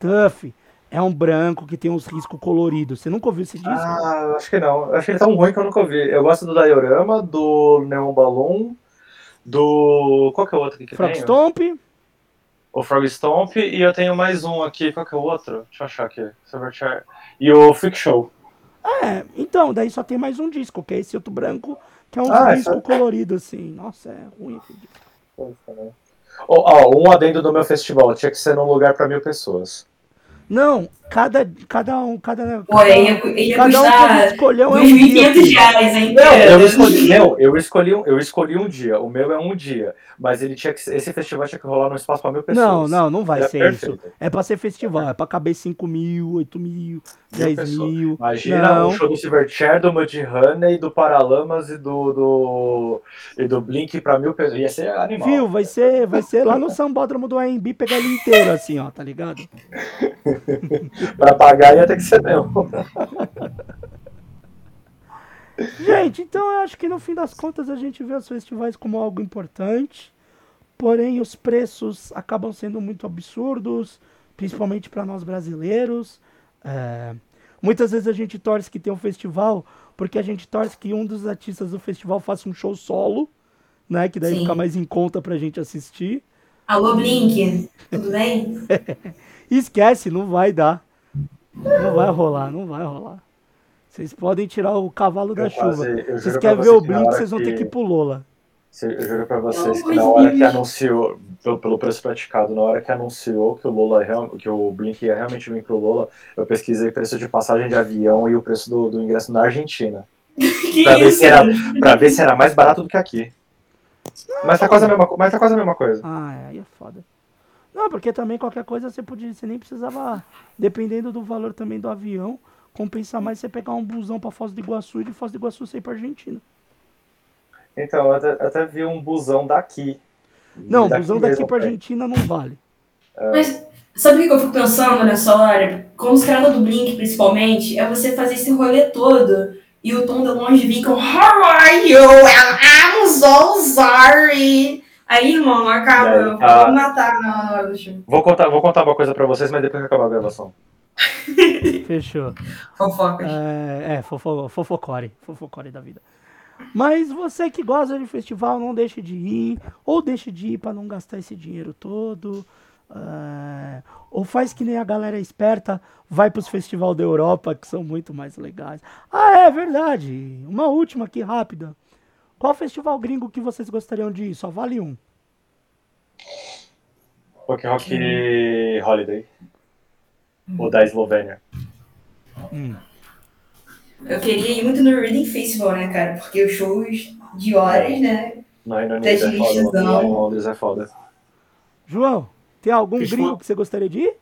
Tuff. É um branco que tem uns riscos coloridos. Você nunca ouviu esse disco? Ah, acho que não. Acho que ele é tão ruim que eu nunca ouvi. Eu gosto do Diorama, do Neon Balloon, do. Qual que é o outro que Frog tem? Stomp. O Frog Stomp, e eu tenho mais um aqui. Qual que é o outro? Deixa eu achar aqui. Silverchair. E o Freak Show. É, então, daí só tem mais um disco, que é esse outro branco, que é um Ah, disco essa- colorido, assim. Nossa, é ruim esse disco. Ó, ó, um adendo do meu festival, tinha que ser num lugar pra mil pessoas. Não, cada, cada um, cada, Pô, ia, ia cada um escolheu é um dia. 2.500 reais, hein? Não, eu escolhi, não, eu escolhi, um- eu escolhi um dia. O meu é um dia. Mas ele tinha que, esse festival tinha que rolar num espaço pra mil pessoas. Não, não, não vai Era ser perfeito. isso. É pra ser festival, é pra caber 5 mil, 8 mil, 10 pessoas. mil. Imagina Não. o show do Silverchair, do Mudhoney, do Paralamas e do, do, e do Blink pra mil pessoas. Ia ser animal. Viu? Vai ser, vai ser lá no sambódromo do AMB pegar ele inteiro, assim, ó, tá ligado? <laughs> Pra pagar ia ter que ser meu. <laughs> Gente, então eu acho que no fim das contas a gente vê os festivais como algo importante, porém os preços acabam sendo muito absurdos, principalmente para nós brasileiros. É, muitas vezes a gente torce que tem um festival, porque a gente torce que um dos artistas do festival faça um show solo, né? Que daí Sim. fica mais em conta pra gente assistir. Alô, Blink, tudo bem? <laughs> Esquece, não vai dar. Não vai rolar, não vai rolar. Vocês podem tirar o cavalo da Eu quase- chuva. Vocês querem ver o que Blink, vocês vão ter que ir pro Lola. Eu juro pra vocês que na hora que anunciou, pelo, pelo preço praticado, na hora que anunciou que o Lola real- que o Blink ia realmente vir pro Lola, eu pesquisei o preço de passagem de avião e o preço do, do ingresso na Argentina. <laughs> Que Pra ver, se era, pra ver se era mais barato do que aqui. Mas tá quase a mesma, mas tá quase a mesma coisa. Ah, é, aí é foda. Não, porque também qualquer coisa você podia, você nem precisava, dependendo do valor também do avião, compensa mais você pegar um busão pra Foz do Iguaçu e de Foz do Iguaçu você ir pra Argentina. Então, eu até, até vi um busão daqui. Não, Daqui busão daqui pra é. Argentina não vale. Mas sabe o que eu fico pensando nessa hora? Com os caras do Blink, principalmente, é você fazer esse rolê todo e o Tom DeLonge vir com How are you? I'm so sorry. Aí, irmão, acaba. Aí, Eu ah. vou me matar na hora do show. Vou contar, vou contar uma coisa pra vocês, mas depois que acabar a gravação. Fechou. Fofoca. É, é fofo, fofocore, fofocore da vida. Mas você que gosta de festival, não deixe de ir, ou deixe de ir para não gastar esse dinheiro todo. é, ou faz que nem a galera esperta, vai para os festivais da Europa, que são muito mais legais. Ah, é verdade. Uma última aqui rápida. Qual festival gringo que vocês gostariam de ir? Só vale um. Rock Rock Holiday. O da Eslovênia. Eu queria ir muito no Reading Festival, né, cara? Porque os shows de horas, né? Reino Unido Tá é foda. em Londres é foda. João, tem algum Festival- gringo que você gostaria de ir?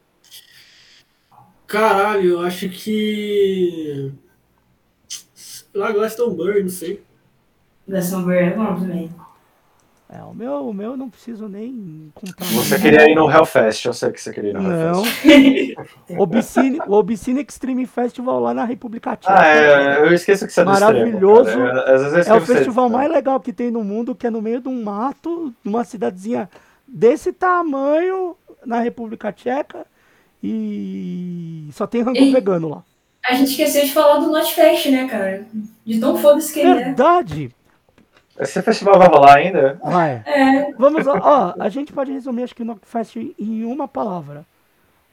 Caralho, eu acho que. Lá Glastonbury, não sei. Da Sunbury é bom também. É, o meu, o meu eu não preciso nem contar. Você queria ir no Hellfest, eu sei que você queria ir no Não. Hellfest. <laughs> Obscene, o Obscene Extreme Festival lá na República Tcheca. Ah, é, eu esqueço que você é Maravilhoso. extremo, vezes eu É o festival do mais extremo. legal que tem no mundo, que é no meio de um mato, numa cidadezinha desse tamanho, na República Tcheca, e só tem rango Ei. vegano lá. A gente esqueceu de falar do Notfest, né, cara? De tão foda-se que ele é. Verdade! Esse festival vai rolar ainda? Vai. É, Vamos lá. Ó, a gente pode resumir, acho que o Knockfest em uma palavra.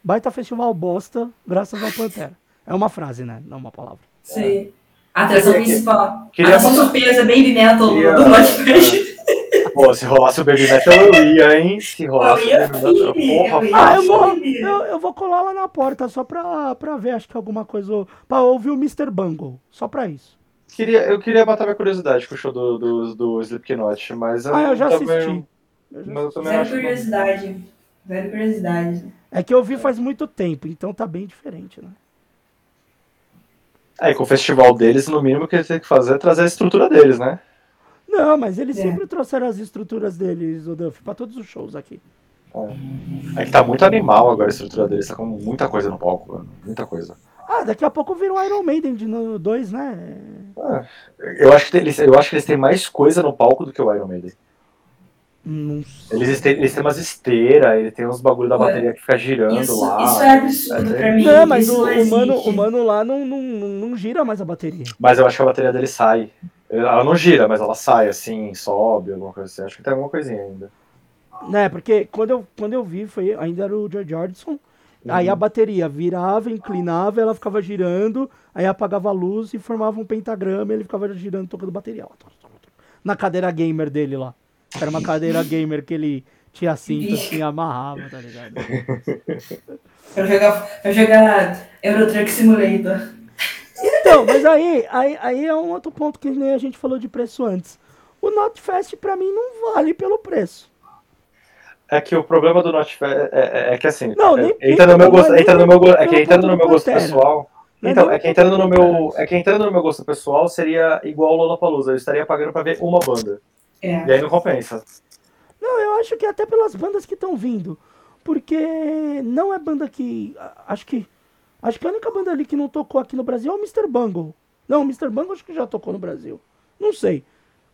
Baita festival bosta, graças ao Pantera. É uma frase, né? Não uma palavra. sei. Atração Queria- principal. queria- Atração surpresa, Baby Metal Queria- do Notfest. <laughs> Pô, se rolasse o Baby Metal eu ia, hein? Se rolasse Eu o Baby Metal. Porra, eu ia. Ah, eu vou, Sim. eu, eu vou colar lá na porta só pra, pra ver, acho que alguma coisa. Pra ouvir o Mr. Bungle. Só pra isso. Queria, eu queria matar minha curiosidade com o show do, do, do Slipknot, mas Ah, eu já também- assisti. Eu já Mas eu também Zero curiosidade. Zero curiosidade. É que eu vi faz muito tempo, então tá bem diferente, né? É, e com o festival deles, no mínimo, o que eles têm que fazer é trazer a estrutura deles, né? Não, mas eles É. sempre trouxeram as estruturas deles, o Duff, pra todos os shows aqui. É que tá muito animal agora a estrutura deles, tá com muita coisa no palco, mano. Muita coisa. Ah, daqui a pouco vira um Iron Maiden de 2, né? Eu acho, que eles, eu acho que eles têm mais coisa no palco do que o Iron Maiden. Não sei. Eles têm, eles têm umas esteiras, ele tem uns bagulho da Ué, bateria que fica girando Isso, lá. isso é absurdo É, pra mim. Não, mas o, o mano, o mano lá não, não, não, não gira mais a bateria. Mas eu acho que a bateria dele sai. Ela não gira, mas ela sai assim, sobe, alguma coisa assim. Acho que tem alguma coisinha ainda. Né, porque quando eu, quando eu vi, foi, ainda era o George Jordison. Aí Uhum. a bateria virava, inclinava, ela ficava girando, aí apagava a luz e formava um pentagrama e ele ficava girando, tocando bateria. Na cadeira gamer dele lá. Era uma cadeira <laughs> gamer que ele tinha cinto assim, amarrava, tá ligado? <laughs> Pra jogar, pra jogar Euro Truck Simulator. Então, mas aí, aí, aí é um outro ponto que nem a gente falou de preço antes. O Notfest pra mim não vale pelo preço. É que o problema do Notfest é, é, é que assim, Não, nem- entra nem no meu gosto, entra no meu gosto, é que pelo entrando no meu gosto pessoal. É Então, é que entrando no meu, é que entrando no meu gosto pessoal seria igual o Lollapalooza, eu estaria pagando pra ver uma banda. É. E aí não compensa. Não, eu acho que até pelas bandas que estão vindo. Porque não é banda que. Acho que. Acho que a única banda ali que não tocou aqui no Brasil é o Mr. Bungle. Não, o Mr. Bungle acho que já tocou no Brasil. Não sei.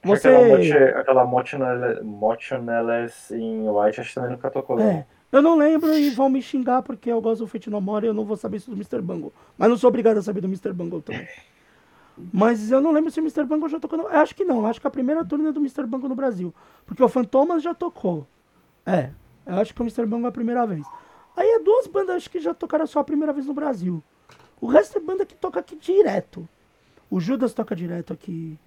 Você. Aquela, moche, aquela Motionless, Motionless em White acho que também nunca tocou. É. Eu não lembro e vão me xingar porque eu gosto do Fate No More e eu não vou saber isso do Mr. Bungle. Mas não sou obrigado a saber do Mr. Bungle também. <laughs> Mas eu não lembro se o Mr. Bungle já tocou. No... Eu acho que não. Acho que a primeira turnê do Mr. Bungle no Brasil. Porque o Fantomas já tocou. É. Eu acho que o Mr. Bungle é a primeira vez. Aí é duas bandas acho que já tocaram só a primeira vez no Brasil. O resto é banda que toca aqui direto. O Judas toca direto aqui.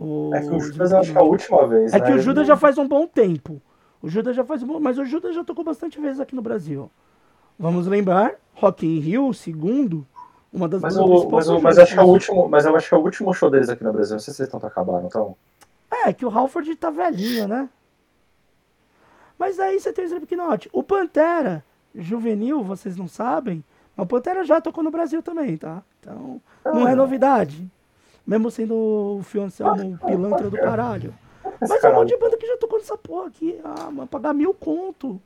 O... É que o Judas eu acho que é a última vez. É né? que o Judas já faz um bom tempo. O Judas já faz um bom... Mas o Judas já tocou bastante vezes aqui no Brasil. Vamos lembrar, Rock in Rio, segundo, uma das Mas, o, mas, o, mas, acho que é o último, mas eu acho que é o último show deles aqui no Brasil. Não sei se eles estão acabaram, então. É, que o Halford tá velhinho, né? Mas aí você tem o Slipknot. O Pantera, juvenil, vocês não sabem, mas o Pantera já tocou no Brasil também, tá? Então, não é novidade. Mesmo sendo o Fio Anselmo um pilantra do caralho. Mas é um caralho. monte de banda que já tocou nessa porra aqui. Ah, mano, pagar mil conto.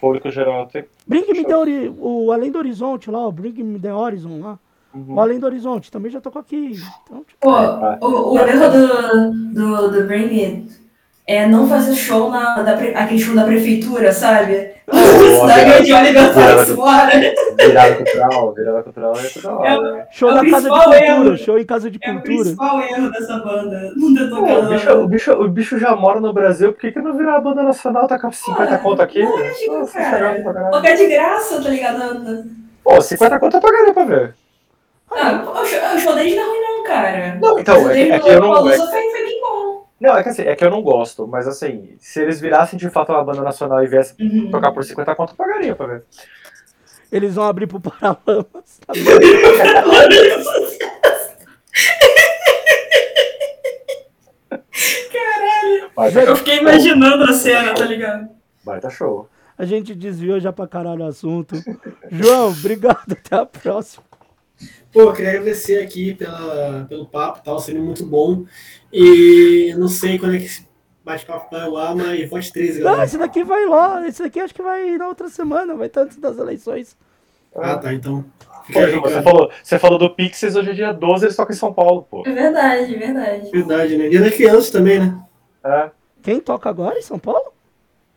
Público geral tem. Bring Me The Ori- o Além do Horizonte lá, o Bring Me The Horizon lá. Uhum. O Além do Horizonte também já tocou aqui. Então, tipo, Pô, o, o erro do, do, do Bring It é não fazer show na da, aquele show da prefeitura, sabe? Oliver Faz fora. Virada cultural, virada cultural é tudo da hora. né? show é o na casa de cultura, erro. show em casa de É o cultura. principal erro dessa banda. Não o, bicho, o, bicho, o bicho já mora no Brasil, por que, que não virar a banda nacional, tá com 50 conto aqui? Lógico, Nossa, cara. caralho. Tocar de graça, tá ligado? Pô, 50 conto eu pagaria pra ver. Ah, o show, o show deles não é ruim não, cara. Não, então, O show é é que eu não- foi, foi bom. Não, é que assim, é que eu não gosto, mas assim, se eles virassem de fato uma banda nacional e viessem Uhum. tocar por 50 conto, eu pagaria pra ver. Eles vão abrir pro Paralamas. tá Baita, Eu fiquei imaginando a cena, tá ligado? baita show. A gente desviou já pra caralho o assunto. João, obrigado. Até a próxima. Pô, eu queria agradecer aqui pela, pelo papo e tal, sendo muito bom. E não sei quando é que esse bate-papo vai lá, mas vote 13, Não, galera. esse daqui vai lá. Esse daqui acho que vai na outra semana. Vai estar antes das eleições. Ah, tá, então. Aí, você falou, você falou do Pixies, hoje é dia 12, eles tocam em São Paulo, pô. É verdade, é verdade. Verdade, né? Dia da criança também, né? É. Quem toca agora em São Paulo?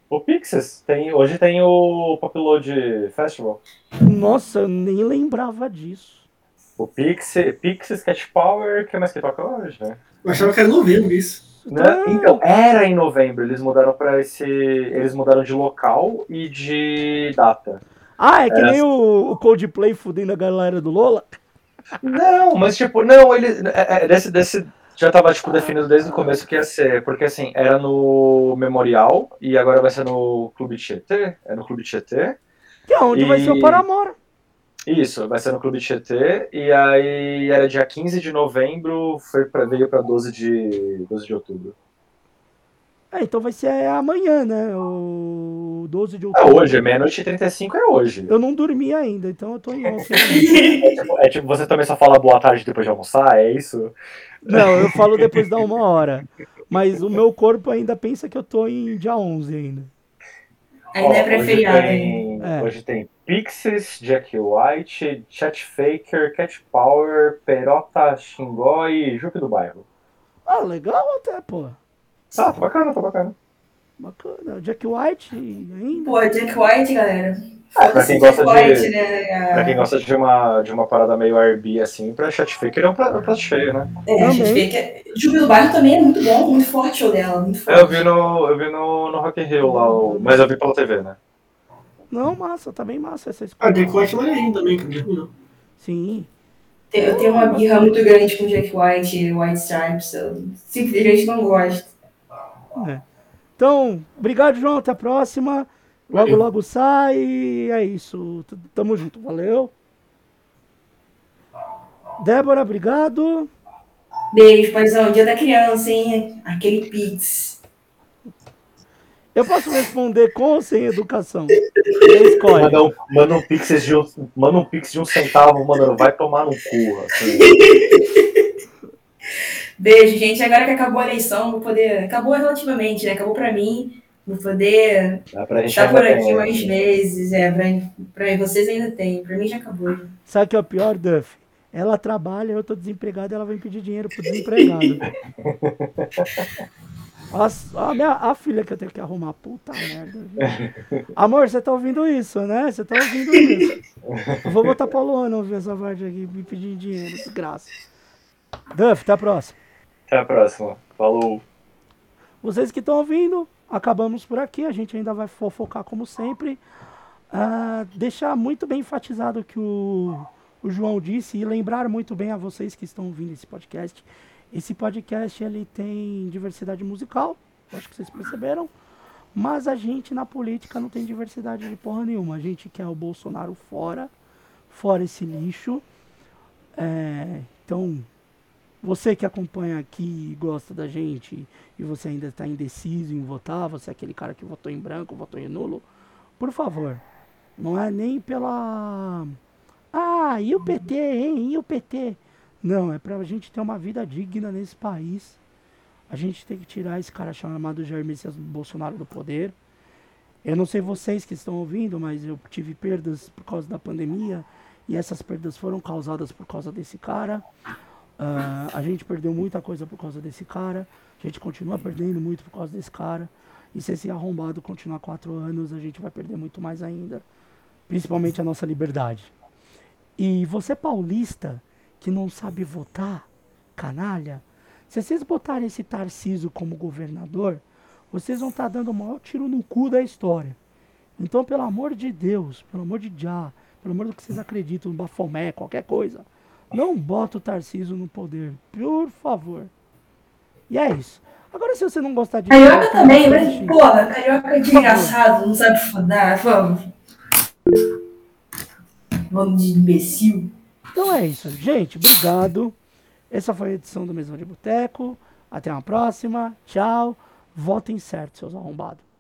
O Pixies, tem, hoje tem o Popload Festival. Nossa, eu nem lembrava disso. O Pixies, Pixies Cat Power, que mais que toca hoje, né? Eu achava que era novembro isso. Né? Então, era em novembro, eles mudaram para esse. Eles mudaram de local e de data. Ah, é que Era- nem o, o Coldplay fudendo a galera do Lola? Não, mas tipo, não, ele. é- é, desse, desse, já tava tipo, definido desde o começo que ia ser, porque assim, era no Memorial e agora vai ser no Clube Tietê. É no Clube Tietê. Que é onde vai ser o E- Paramore. Isso, vai ser no Clube Tietê. E aí era dia 15 de novembro, foi pra, veio pra 12 de, 12 de outubro. É, então vai ser amanhã, né? O 12 de É outubro. hoje, é meia-noite e 35 é hoje. Eu não dormi ainda, então eu tô em off. <laughs> É tipo, é tipo, você também só fala boa tarde depois de almoçar, é isso? Não, eu falo depois da uma hora. Mas o meu corpo ainda pensa que eu tô em dia 11 ainda. Ainda é Ó, pré-feriado, hoje tem, É. hoje tem Pixies, Jack White, Chat Faker, Cat Power, Perota, Xingó e Jupe do Bairro. Ah, legal até, pô. Tá, tá bacana, tá bacana. Bacana. Jack White ainda. Pô, Jack White, galera. Ah, pra quem Jack gosta de- White, né? Pra quem gosta de uma, de uma parada meio RB assim, pra Chat Faker é um prato, um prato cheio, né? É, a gente Também. vê que é... Júlio do Bairro também é muito bom, muito forte o dela, muito forte. Eu vi no, eu vi no, no Rock in Rio lá, mas eu vi pela TV, né? Não, massa, tá bem massa essa Ah, escolha. Jack White é maneirinho também, cara. Sim. Tem- Eu tenho uma birra muito grande com Jack White e White Stripes. Eu simplesmente não gosto. Então, obrigado, João. Até a próxima. Logo, Valeu. logo sai. É isso. Tamo junto. Valeu. Débora, obrigado. Beijo, paizão. Dia da criança, hein? Aquele pix. Eu posso responder com ou sem educação? Escolhe. Manda um, manda um, pix de um, manda um pix de um centavo, mano. Vai tomar no cu. Assim. Beijo, gente. Agora que acabou a eleição, vou poder. Acabou relativamente, né? Acabou pra mim. Vou poder estar por aqui tem. mais vezes. É, pra, pra vocês ainda tem. Pra mim já acabou. Sabe o que é o pior, Duff? Ela trabalha, eu tô desempregado, ela vem pedir dinheiro pro desempregado. <laughs> a, a, minha, a filha que eu tenho que arrumar, puta merda. Viu? Amor, você tá ouvindo isso, né? Você tá ouvindo isso. Eu vou botar pra Luana ouvir essa parte aqui, me pedir dinheiro, desgraça. Duff, até a próxima. Até a próxima. Falou. Vocês que estão ouvindo, acabamos por aqui. A gente ainda vai fofocar como sempre. Uh, deixar muito bem enfatizado que o o João disse e lembrar muito bem a vocês que estão ouvindo esse podcast. Esse podcast ele tem diversidade musical, acho que vocês perceberam, mas a gente na política não tem diversidade de porra nenhuma. A gente quer o Bolsonaro fora, fora esse lixo. É, então, você que acompanha aqui e gosta da gente e você ainda está indeciso em votar, você é aquele cara que votou em branco, votou em nulo, por favor, não é nem pela ah, e o PT, hein? E o PT? Não, é pra gente ter uma vida digna nesse país. A gente tem que tirar esse cara chamado Jair Messias Bolsonaro do poder. Eu não sei vocês que estão ouvindo, mas eu tive perdas por causa da pandemia e essas perdas foram causadas por causa desse cara. Uh, a gente perdeu muita coisa por causa desse cara. A gente continua perdendo muito por causa desse cara. E se esse arrombado continuar quatro anos, a gente vai perder muito mais ainda. Principalmente a nossa liberdade. E você paulista que não sabe votar, canalha, se vocês botarem esse Tarciso como governador, vocês vão estar tá dando o maior tiro no cu da história. Então, pelo amor de Deus, pelo amor de Já, pelo amor do que vocês acreditam, no Bafomé, qualquer coisa, não bota o Tarciso no poder, por favor. E é isso. Agora, se você não gostar de. Carioca também, mas, porra, carioca é engraçado, não sabe fodar, vamos. Bando de imbecil. Então é isso, gente. Obrigado. Essa foi a edição do Mesão de Boteco. Até uma próxima. Tchau. Votem certo, seus arrombados.